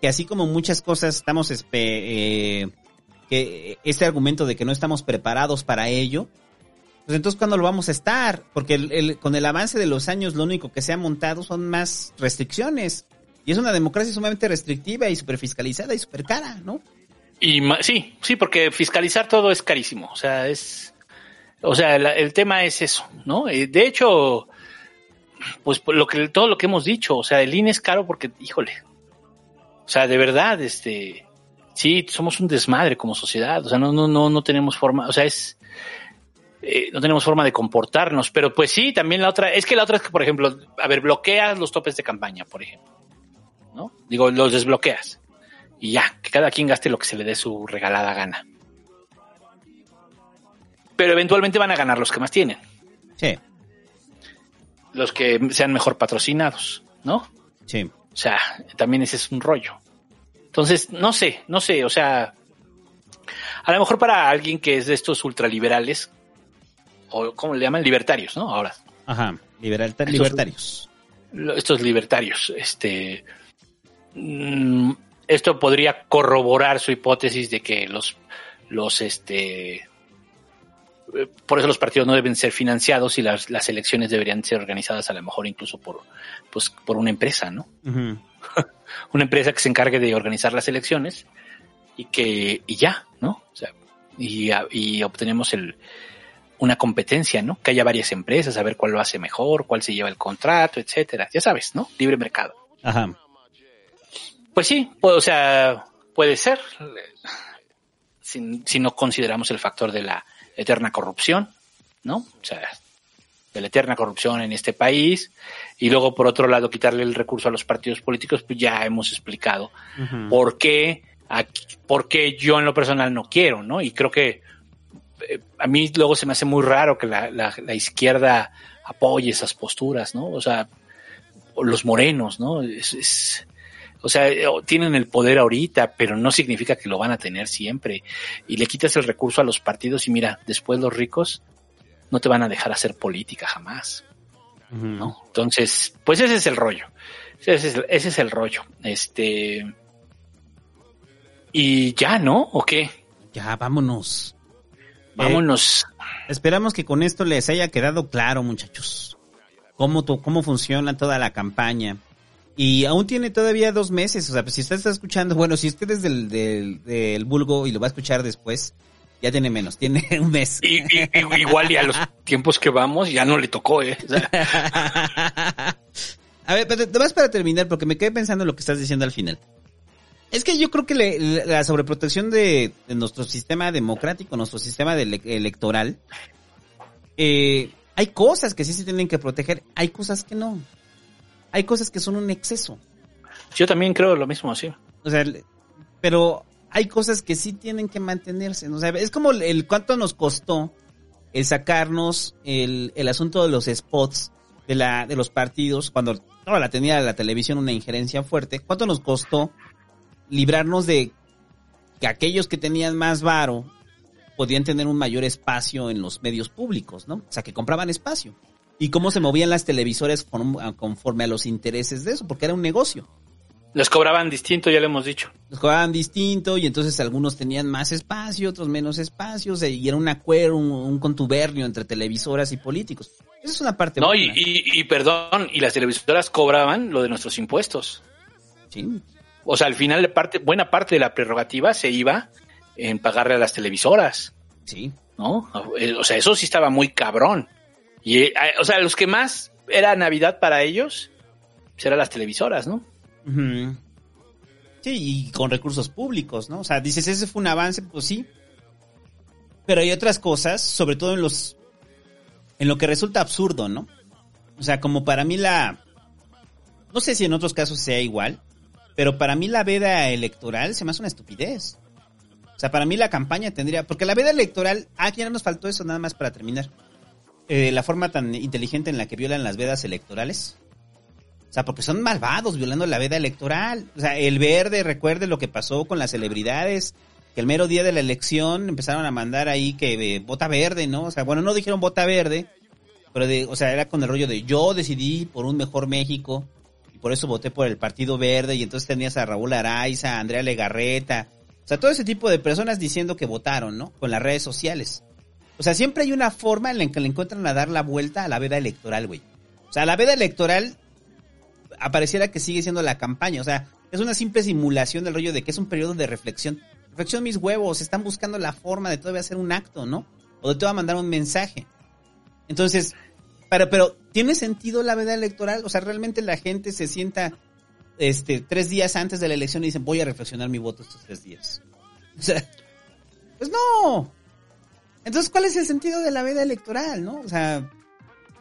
S2: que así como muchas cosas estamos, eh, que este argumento de que no estamos preparados para ello, pues entonces ¿cuándo lo vamos a estar? Porque con el avance de los años lo único que se ha montado son más restricciones. Y es una democracia sumamente restrictiva y super fiscalizada y super cara, ¿no?
S3: Y sí, sí, porque fiscalizar todo es carísimo. O sea, es. O sea, el tema es eso, ¿no? Eh, de hecho, pues lo que todo lo que hemos dicho, o sea, el INE es caro porque, híjole. O sea, de verdad, este. Sí, somos un desmadre como sociedad. O sea, no, no, no, no tenemos forma. O sea, es. eh, no tenemos forma de comportarnos. Pero pues sí, también la otra. Es que la otra es que, por ejemplo, a ver, bloqueas los topes de campaña, por ejemplo. ¿No? Digo, los desbloqueas y ya, que cada quien gaste lo que se le dé su regalada gana. Pero eventualmente van a ganar los que más tienen,
S2: Sí,
S3: los que sean mejor patrocinados, ¿no?
S2: sí.
S3: O sea, también ese es un rollo. Entonces, no sé, no sé, o sea, a lo mejor para alguien que es de estos ultraliberales, o como le llaman, libertarios, ¿no? Ahora,
S2: Ajá,
S3: Estos-
S2: libertarios.
S3: estos libertarios. Este, mm, esto podría corroborar su hipótesis de que los, los, este, por eso los partidos no deben ser financiados y las, las elecciones deberían ser organizadas a lo mejor incluso por, pues, por una empresa, ¿no? [LAUGHS] Una empresa que se encargue de organizar las elecciones y que, y ya, ¿no? O sea, y, y obtenemos el, una competencia, ¿no? Que haya varias empresas, a ver cuál lo hace mejor, cuál se lleva el contrato, etcétera. Ya sabes, ¿no? Libre mercado.
S2: Ajá.
S3: Pues sí, pues, o sea, puede ser, si, si no consideramos el factor de la eterna corrupción, ¿no? O sea, de la eterna corrupción en este país, y luego, por otro lado, quitarle el recurso a los partidos políticos, pues ya hemos explicado por qué, aquí- por qué yo en lo personal no quiero, ¿no? Y creo que eh, a mí luego se me hace muy raro que la, la- la izquierda apoye esas posturas, ¿no? O sea, los morenos, ¿no? Es, es- o sea, eh, tienen el poder ahorita, pero no significa que lo van a tener siempre. Y le quitas el recurso a los partidos y mira, después los ricos no te van a dejar hacer política jamás. ¿no? Entonces, pues ese es el rollo. Ese es el, ese es el rollo. Este. Y ya, ¿no? ¿O qué?
S2: Ya, vámonos.
S3: Vámonos.
S2: Esperamos que con esto les haya quedado claro, muchachos, cómo, to- cómo funciona toda la campaña. Y aún tiene todavía dos meses, o sea, pues si usted está escuchando, bueno, si usted es del, del, del vulgo y lo va a escuchar después, ya tiene menos, [LAUGHS] tiene un mes.
S3: Y, igual y a los tiempos que vamos ya no le tocó, ¿eh? O sea, [LAUGHS]
S2: A ver, pero además para terminar, porque me quedé pensando en lo que estás diciendo al final. Es que yo creo que le- la la sobreprotección de, de nuestro sistema democrático, nuestro sistema de ele- electoral, eh, hay cosas que sí se tienen que proteger, hay cosas que no. Hay cosas que son un exceso.
S3: yo también creo lo mismo, sí.
S2: O sea, pero hay cosas que sí tienen que mantenerse. ¿no? O sea, es como el, el cuánto nos costó el sacarnos el, el asunto de los spots de la de los partidos cuando toda la tenía la televisión una injerencia fuerte. ¿Cuánto nos costó librarnos de que aquellos que tenían más varo podían tener un mayor espacio en los medios públicos, ¿no? O sea, que compraban espacio. Y cómo se movían las televisoras con- conforme a los intereses de eso, porque era un negocio
S3: Les cobraban distinto, ya lo hemos dicho.
S2: los jugaban distinto y entonces algunos tenían más espacio, otros menos espacio, y era un acuerdo, un, un contubernio entre televisoras y políticos. Esa es una parte
S3: No, y,
S2: buena.
S3: y, y perdón, y las televisoras cobraban lo de nuestros impuestos.
S2: Sí.
S3: O sea, al final de parte, buena parte de la prerrogativa se iba en pagarle a las televisoras.
S2: Sí.
S3: ¿No? Eh, O sea, eso sí estaba muy cabrón. Y, eh, o sea, los que más era Navidad para ellos, pues eran las televisoras, ¿no?
S2: Sí, y con recursos públicos, ¿no? O sea, dices, ese fue un avance, pues sí. Pero hay otras cosas, sobre todo en los... En lo que resulta absurdo, ¿no? O sea, como para mí la... No sé si en otros casos sea igual, pero para mí la veda electoral se me hace una estupidez. O sea, para mí la campaña tendría... Porque la veda electoral... Ah, ya nos faltó eso nada más para terminar. Eh, la forma tan inteligente en la que violan las vedas electorales. O sea, porque son malvados violando la veda electoral. O sea, el verde, recuerde lo que pasó con las celebridades, que el mero día de la elección empezaron a mandar ahí que eh, vota verde, ¿no? O sea, bueno, no dijeron vota verde, pero de, o sea, era con el rollo de yo decidí por un mejor México y por eso voté por el Partido Verde y entonces tenías a Raúl Araiza, a Andrea Legarreta, o sea, todo ese tipo de personas diciendo que votaron, ¿no? Con las redes sociales. O sea, siempre hay una forma en la que le encuentran a dar la vuelta a la veda electoral, güey. O sea, la veda electoral apareciera que sigue siendo la campaña. O sea, es una simple simulación del rollo de que es un periodo de reflexión. Reflexión mis huevos, están buscando la forma de todavía hacer un acto, ¿no? O de todavía mandar un mensaje. Entonces, pero, pero, ¿tiene sentido la veda electoral? O sea, realmente la gente se sienta este tres días antes de la elección y dicen voy a reflexionar mi voto estos tres días. O sea, pues no. Entonces, ¿cuál es el sentido de la veda electoral, no? O sea,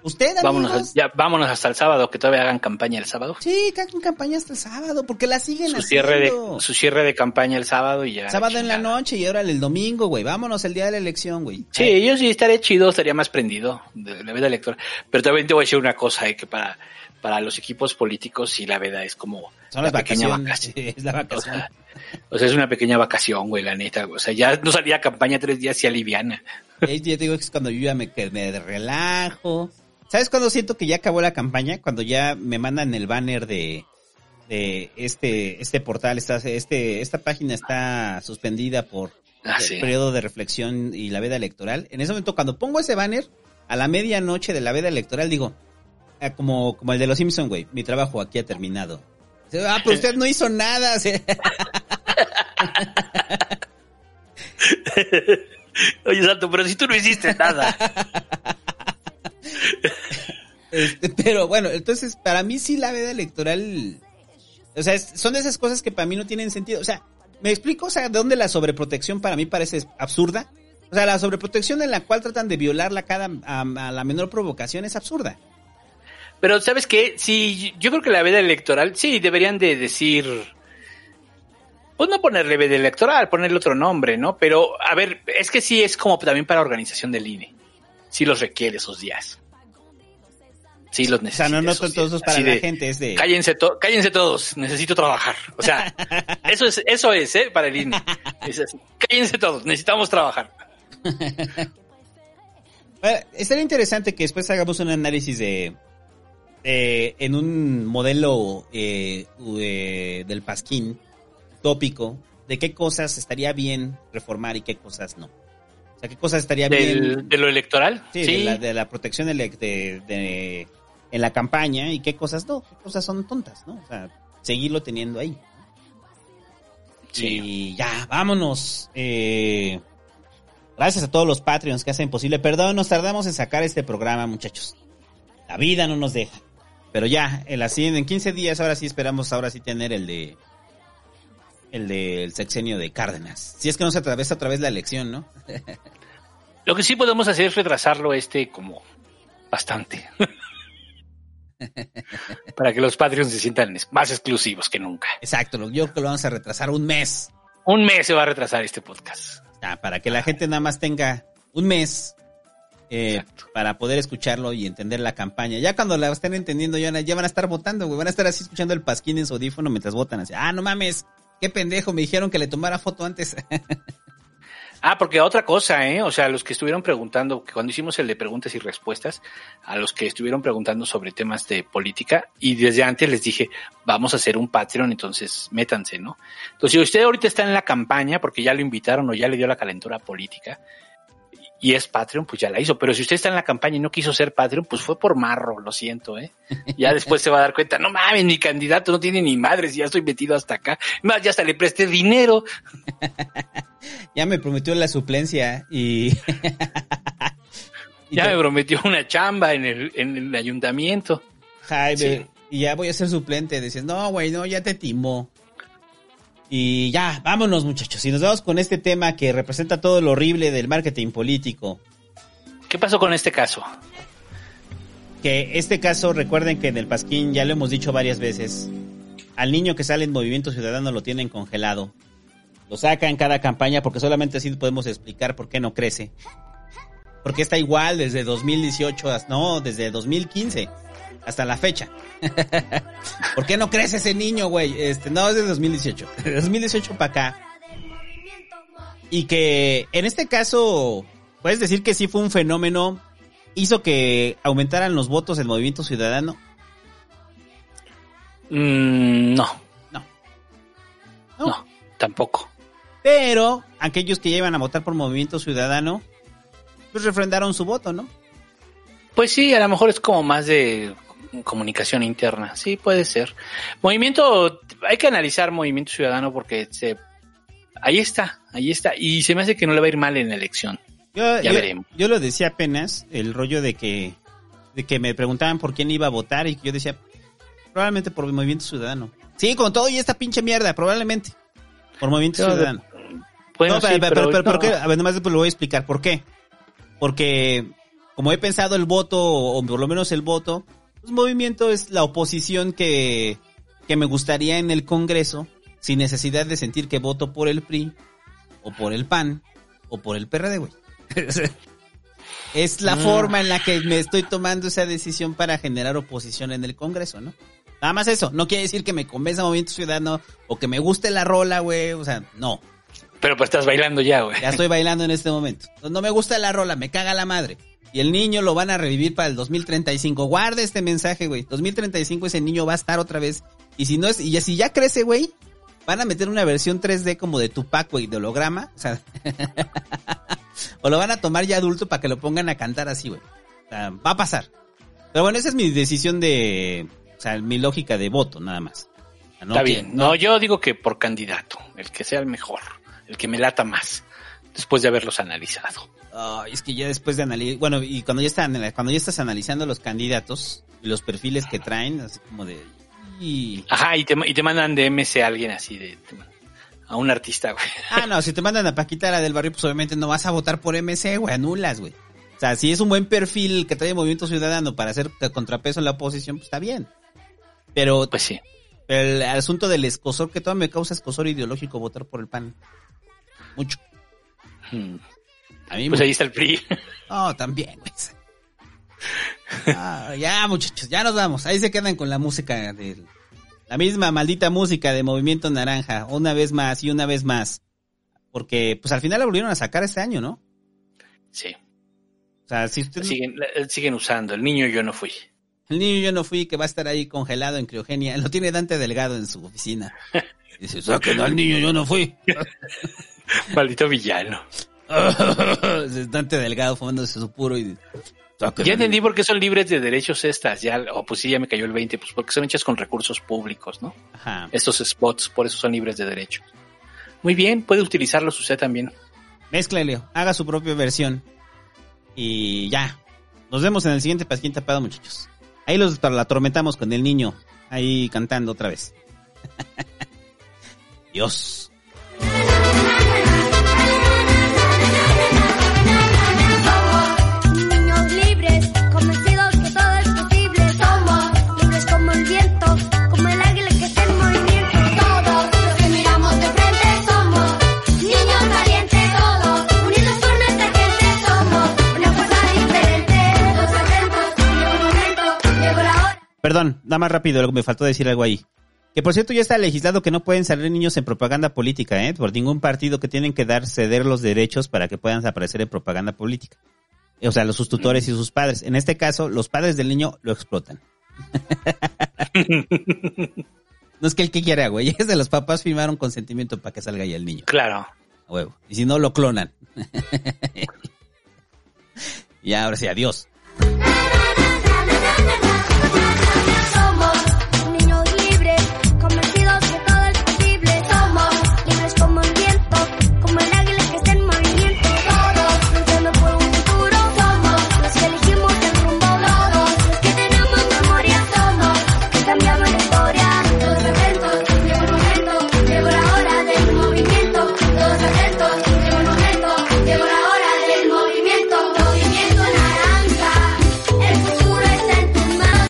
S2: usted, amigos,
S3: Vámonos, ya, vámonos hasta el sábado, que todavía hagan campaña el sábado.
S2: Sí, que hagan campaña hasta el sábado, porque la siguen
S3: Su
S2: haciendo.
S3: cierre, de, su cierre de campaña el sábado y ya.
S2: Sábado en la noche y ahora el domingo, güey. Vámonos el día de la elección, güey.
S3: Sí, yo sí estaría chido, estaría más prendido de la veda electoral. Pero también te voy a decir una cosa, eh, que para, para los equipos políticos sí la veda es como
S2: Son
S3: la
S2: las
S3: pequeña vacación. [LAUGHS]
S2: Es la vacación.
S3: O sea, [LAUGHS] o sea, es una pequeña vacación, güey, la neta. O sea, ya no salía a campaña tres días y aliviana.
S2: Y ahí ya te digo que es cuando yo ya me, me relajo, ¿Sabes cuándo siento que ya acabó la campaña? Cuando ya me mandan el banner de, de este, este portal, está, este, esta página está suspendida por
S3: Ah,
S2: el
S3: sí.
S2: periodo de reflexión y la veda electoral. En ese momento, cuando pongo ese banner, a la medianoche de la veda electoral, digo, como, como el de los Simpson, güey, mi trabajo aquí ha terminado. Ah, pero usted no hizo nada. [LAUGHS]
S3: Oye, Santo, pero si tú no hiciste nada.
S2: Este, pero bueno, entonces para mí sí la veda electoral, o sea, es- son de esas cosas que para mí no tienen sentido. O sea, me explico, o sea, de dónde la sobreprotección para mí parece absurda. O sea, la sobreprotección en la cual tratan de violarla cada a, a la menor provocación es absurda.
S3: Pero ¿sabes qué? Sí, yo creo que la veda electoral, sí, deberían de decir... Pues no ponerle veda electoral, ponerle otro nombre, ¿no? Pero, a ver, es que sí es como también para organización del INE. Sí los requiere esos días. Sí los
S2: O sea, no, no todos para la gente, es de...
S3: Cállense, to- cállense todos, necesito trabajar. O sea, [LAUGHS] eso es, eso es, ¿eh? Para el INE. Es así. Cállense todos, necesitamos trabajar. [LAUGHS]
S2: Bueno, estaría interesante que después hagamos un análisis de, de- en un modelo eh, eh, del Pasquín tópico de qué cosas estaría bien reformar y qué cosas no. O sea, qué cosas estaría bien
S3: de lo electoral.
S2: sí,
S3: Sí,
S2: De, la, de la protección de, de- en la campaña y qué cosas no, qué cosas son tontas, ¿no? O sea, seguirlo teniendo ahí.
S3: Sí.
S2: Y ya, vámonos. Eh, gracias a todos los Patreons que hacen posible. Perdón, nos tardamos en sacar este programa, muchachos. La vida no nos deja. Pero ya, el así, en 15 días, ahora sí esperamos, ahora sí tener el de. El del sexenio de Cárdenas. Si es que no se atraviesa otra vez la elección, ¿no? [LAUGHS]
S3: Lo que sí podemos hacer es retrasarlo este como bastante. [LAUGHS] Para que los Patreons se sientan más exclusivos que nunca.
S2: Exacto, yo creo que lo vamos a retrasar un mes.
S3: Un mes se va a retrasar este podcast.
S2: Ah, para que la gente nada más tenga un mes eh, para poder escucharlo y entender la campaña. Ya cuando la estén entendiendo, ya, ya van a estar votando, güey. Van a estar así escuchando el pasquín en su audífono mientras votan. Así, ah, no mames, qué pendejo, me dijeron que le tomara foto antes. [LAUGHS]
S3: Ah, porque otra cosa, ¿eh? O sea, los que estuvieron preguntando, que cuando hicimos el de preguntas y respuestas, a los que estuvieron preguntando sobre temas de política, y desde antes les dije, vamos a hacer un Patreon, entonces métanse, ¿no? Entonces, si usted ahorita está en la campaña, porque ya lo invitaron o ya le dio la calentura política, y es Patreon, pues ya la hizo. Pero si usted está en la campaña y no quiso ser Patreon, pues fue por marro, lo siento, ¿eh? [LAUGHS] Ya después se va a dar cuenta, no mames, mi candidato no tiene ni madres y ya estoy metido hasta acá. Más, ya hasta le presté dinero. [LAUGHS]
S2: ya me prometió la suplencia y... [LAUGHS] y
S3: Ya
S2: te-
S3: me prometió una chamba en el, en el ayuntamiento.
S2: Jaime,
S3: Sí.
S2: y ya voy a ser suplente. Dices, no, güey, no, ya te timó. Y ya, vámonos, muchachos. Y nos vamos con este tema que representa todo lo horrible del marketing político.
S3: ¿Qué pasó con este caso?
S2: Que este caso, recuerden que en el Pasquín, ya lo hemos dicho varias veces, al niño que sale en Movimiento Ciudadano lo tienen congelado. Lo saca en cada campaña porque solamente así podemos explicar por qué no crece. Porque está igual desde 2018, hasta- no, desde 2015 hasta la fecha. [LAUGHS] ¿Por qué no crece ese niño, güey? Este, no, es de 2018. De 2018 para acá. Y que en este caso, puedes decir que sí fue un fenómeno, hizo que aumentaran los votos del movimiento ciudadano.
S3: Mm, no.
S2: No.
S3: No, tampoco.
S2: Pero aquellos que ya iban a votar por movimiento ciudadano, pues refrendaron su voto, ¿no?
S3: Pues sí, a lo mejor es como más de comunicación interna. Sí, puede ser. Movimiento, hay que analizar Movimiento Ciudadano porque se, ahí está, ahí está. Y se me hace que no le va a ir mal en la elección.
S2: Yo,
S3: Ya
S2: yo-
S3: veremos.
S2: yo lo decía apenas, el rollo de que, de que me preguntaban por quién iba a votar y yo decía, probablemente por Movimiento Ciudadano. Sí, con todo y esta pinche mierda, probablemente. Por Movimiento
S3: Yo
S2: Ciudadano.
S3: Bueno,
S2: no,
S3: sí,
S2: pero, pero,
S3: pero
S2: pero, ¿por
S3: no.
S2: qué? A ver, nomás después lo voy a explicar por qué. Porque, como he pensado el voto, o por lo menos el voto, pues movimiento es la oposición que, que me gustaría en el Congreso, sin necesidad de sentir que voto por el PRI, o por el PAN, o por el PRD, güey. [LAUGHS] es la
S3: Mm.
S2: forma en la que me estoy tomando esa decisión para generar oposición en el Congreso, ¿no? Nada más eso. No quiere decir que me convenza Movimiento Ciudadano o que me guste la rola, güey. O sea, no.
S3: Pero pues estás bailando ya, güey.
S2: Ya estoy bailando en este momento. No me gusta la rola, me caga la madre. Y el niño lo van a revivir para el 2035. Guarda este mensaje, güey. 2035 ese niño va a estar otra vez. Y si no es, y si ya crece, güey, van a meter una versión 3D como de Tupac, güey, de holograma. O sea, [LAUGHS] o lo van a tomar ya adulto para que lo pongan a cantar así, güey. O sea, va a pasar. Pero bueno, esa es mi decisión de, o sea, mi lógica de voto, nada más. O sea, no
S3: Está
S2: que-
S3: bien. No, yo digo que por candidato, el que sea el mejor, el que me lata más, después de haberlos analizado.
S2: Ay, es que ya después de analizar, bueno, y cuando ya están, cuando ya estás analizando los candidatos y los perfiles que traen, así como de, y-
S3: Ajá, y te, y te mandan de MC a alguien así de, a un artista, güey.
S2: ah, no, si te mandan a Paquita la del barrio, pues obviamente no vas a votar por MC, güey, anulas, güey. O sea, si es un buen perfil que trae Movimiento Ciudadano para hacer contrapeso en la oposición, pues está bien. Pero,
S3: pues sí.
S2: El asunto del escosor, que todavía me causa escosor ideológico votar por el PAN. Mucho. A mí
S3: Pues ahí está el PRI. [LAUGHS]
S2: No, también. Ah, ya, muchachos, ya nos vamos. Ahí se quedan con la música de la misma maldita música de Movimiento Naranja, una vez más y una vez más. Porque, pues al final la volvieron a sacar este año, ¿no?
S3: Sí.
S2: O sea, si usted.
S3: Siguen, la- siguen usando. El niño yo no fui.
S2: El niño yo no fui, que va a estar ahí congelado en criogenia. Lo tiene Dante Delgado en su oficina. [LAUGHS] Dice, saquen al niño, yo no fui. [LAUGHS]
S3: Maldito villano. [LAUGHS]
S2: Dante Delgado fumándose su puro y...
S3: Ya entendí por qué son libres de derechos estas. Ya, o pues sí, ya me cayó el 20. Pues porque son hechas con recursos públicos, ¿no?
S2: Ajá.
S3: Estos spots, por eso son libres de derechos. Muy bien, puede utilizarlos usted también.
S2: Mezclele, haga su propia versión. Y ya. Nos vemos en el siguiente Pasquín Tapado, muchachos. Ahí los la atormentamos con el niño. Ahí cantando otra vez. [LAUGHS] Dios. Perdón, nada más rápido, me faltó decir algo ahí. Que por cierto ya está legislado que no pueden salir niños en propaganda política, ¿eh? Por ningún partido que tienen que dar, ceder los derechos para que puedan aparecer en propaganda política. O sea, los sus tutores y sus padres. En este caso, los padres del niño lo explotan. [LAUGHS] no es que el que quiera, güey. [LAUGHS] Es de los papás firmaron consentimiento para que salga ahí el niño.
S3: Claro.
S2: A huevo. Y si no, lo clonan. [LAUGHS] y ahora sí, adiós.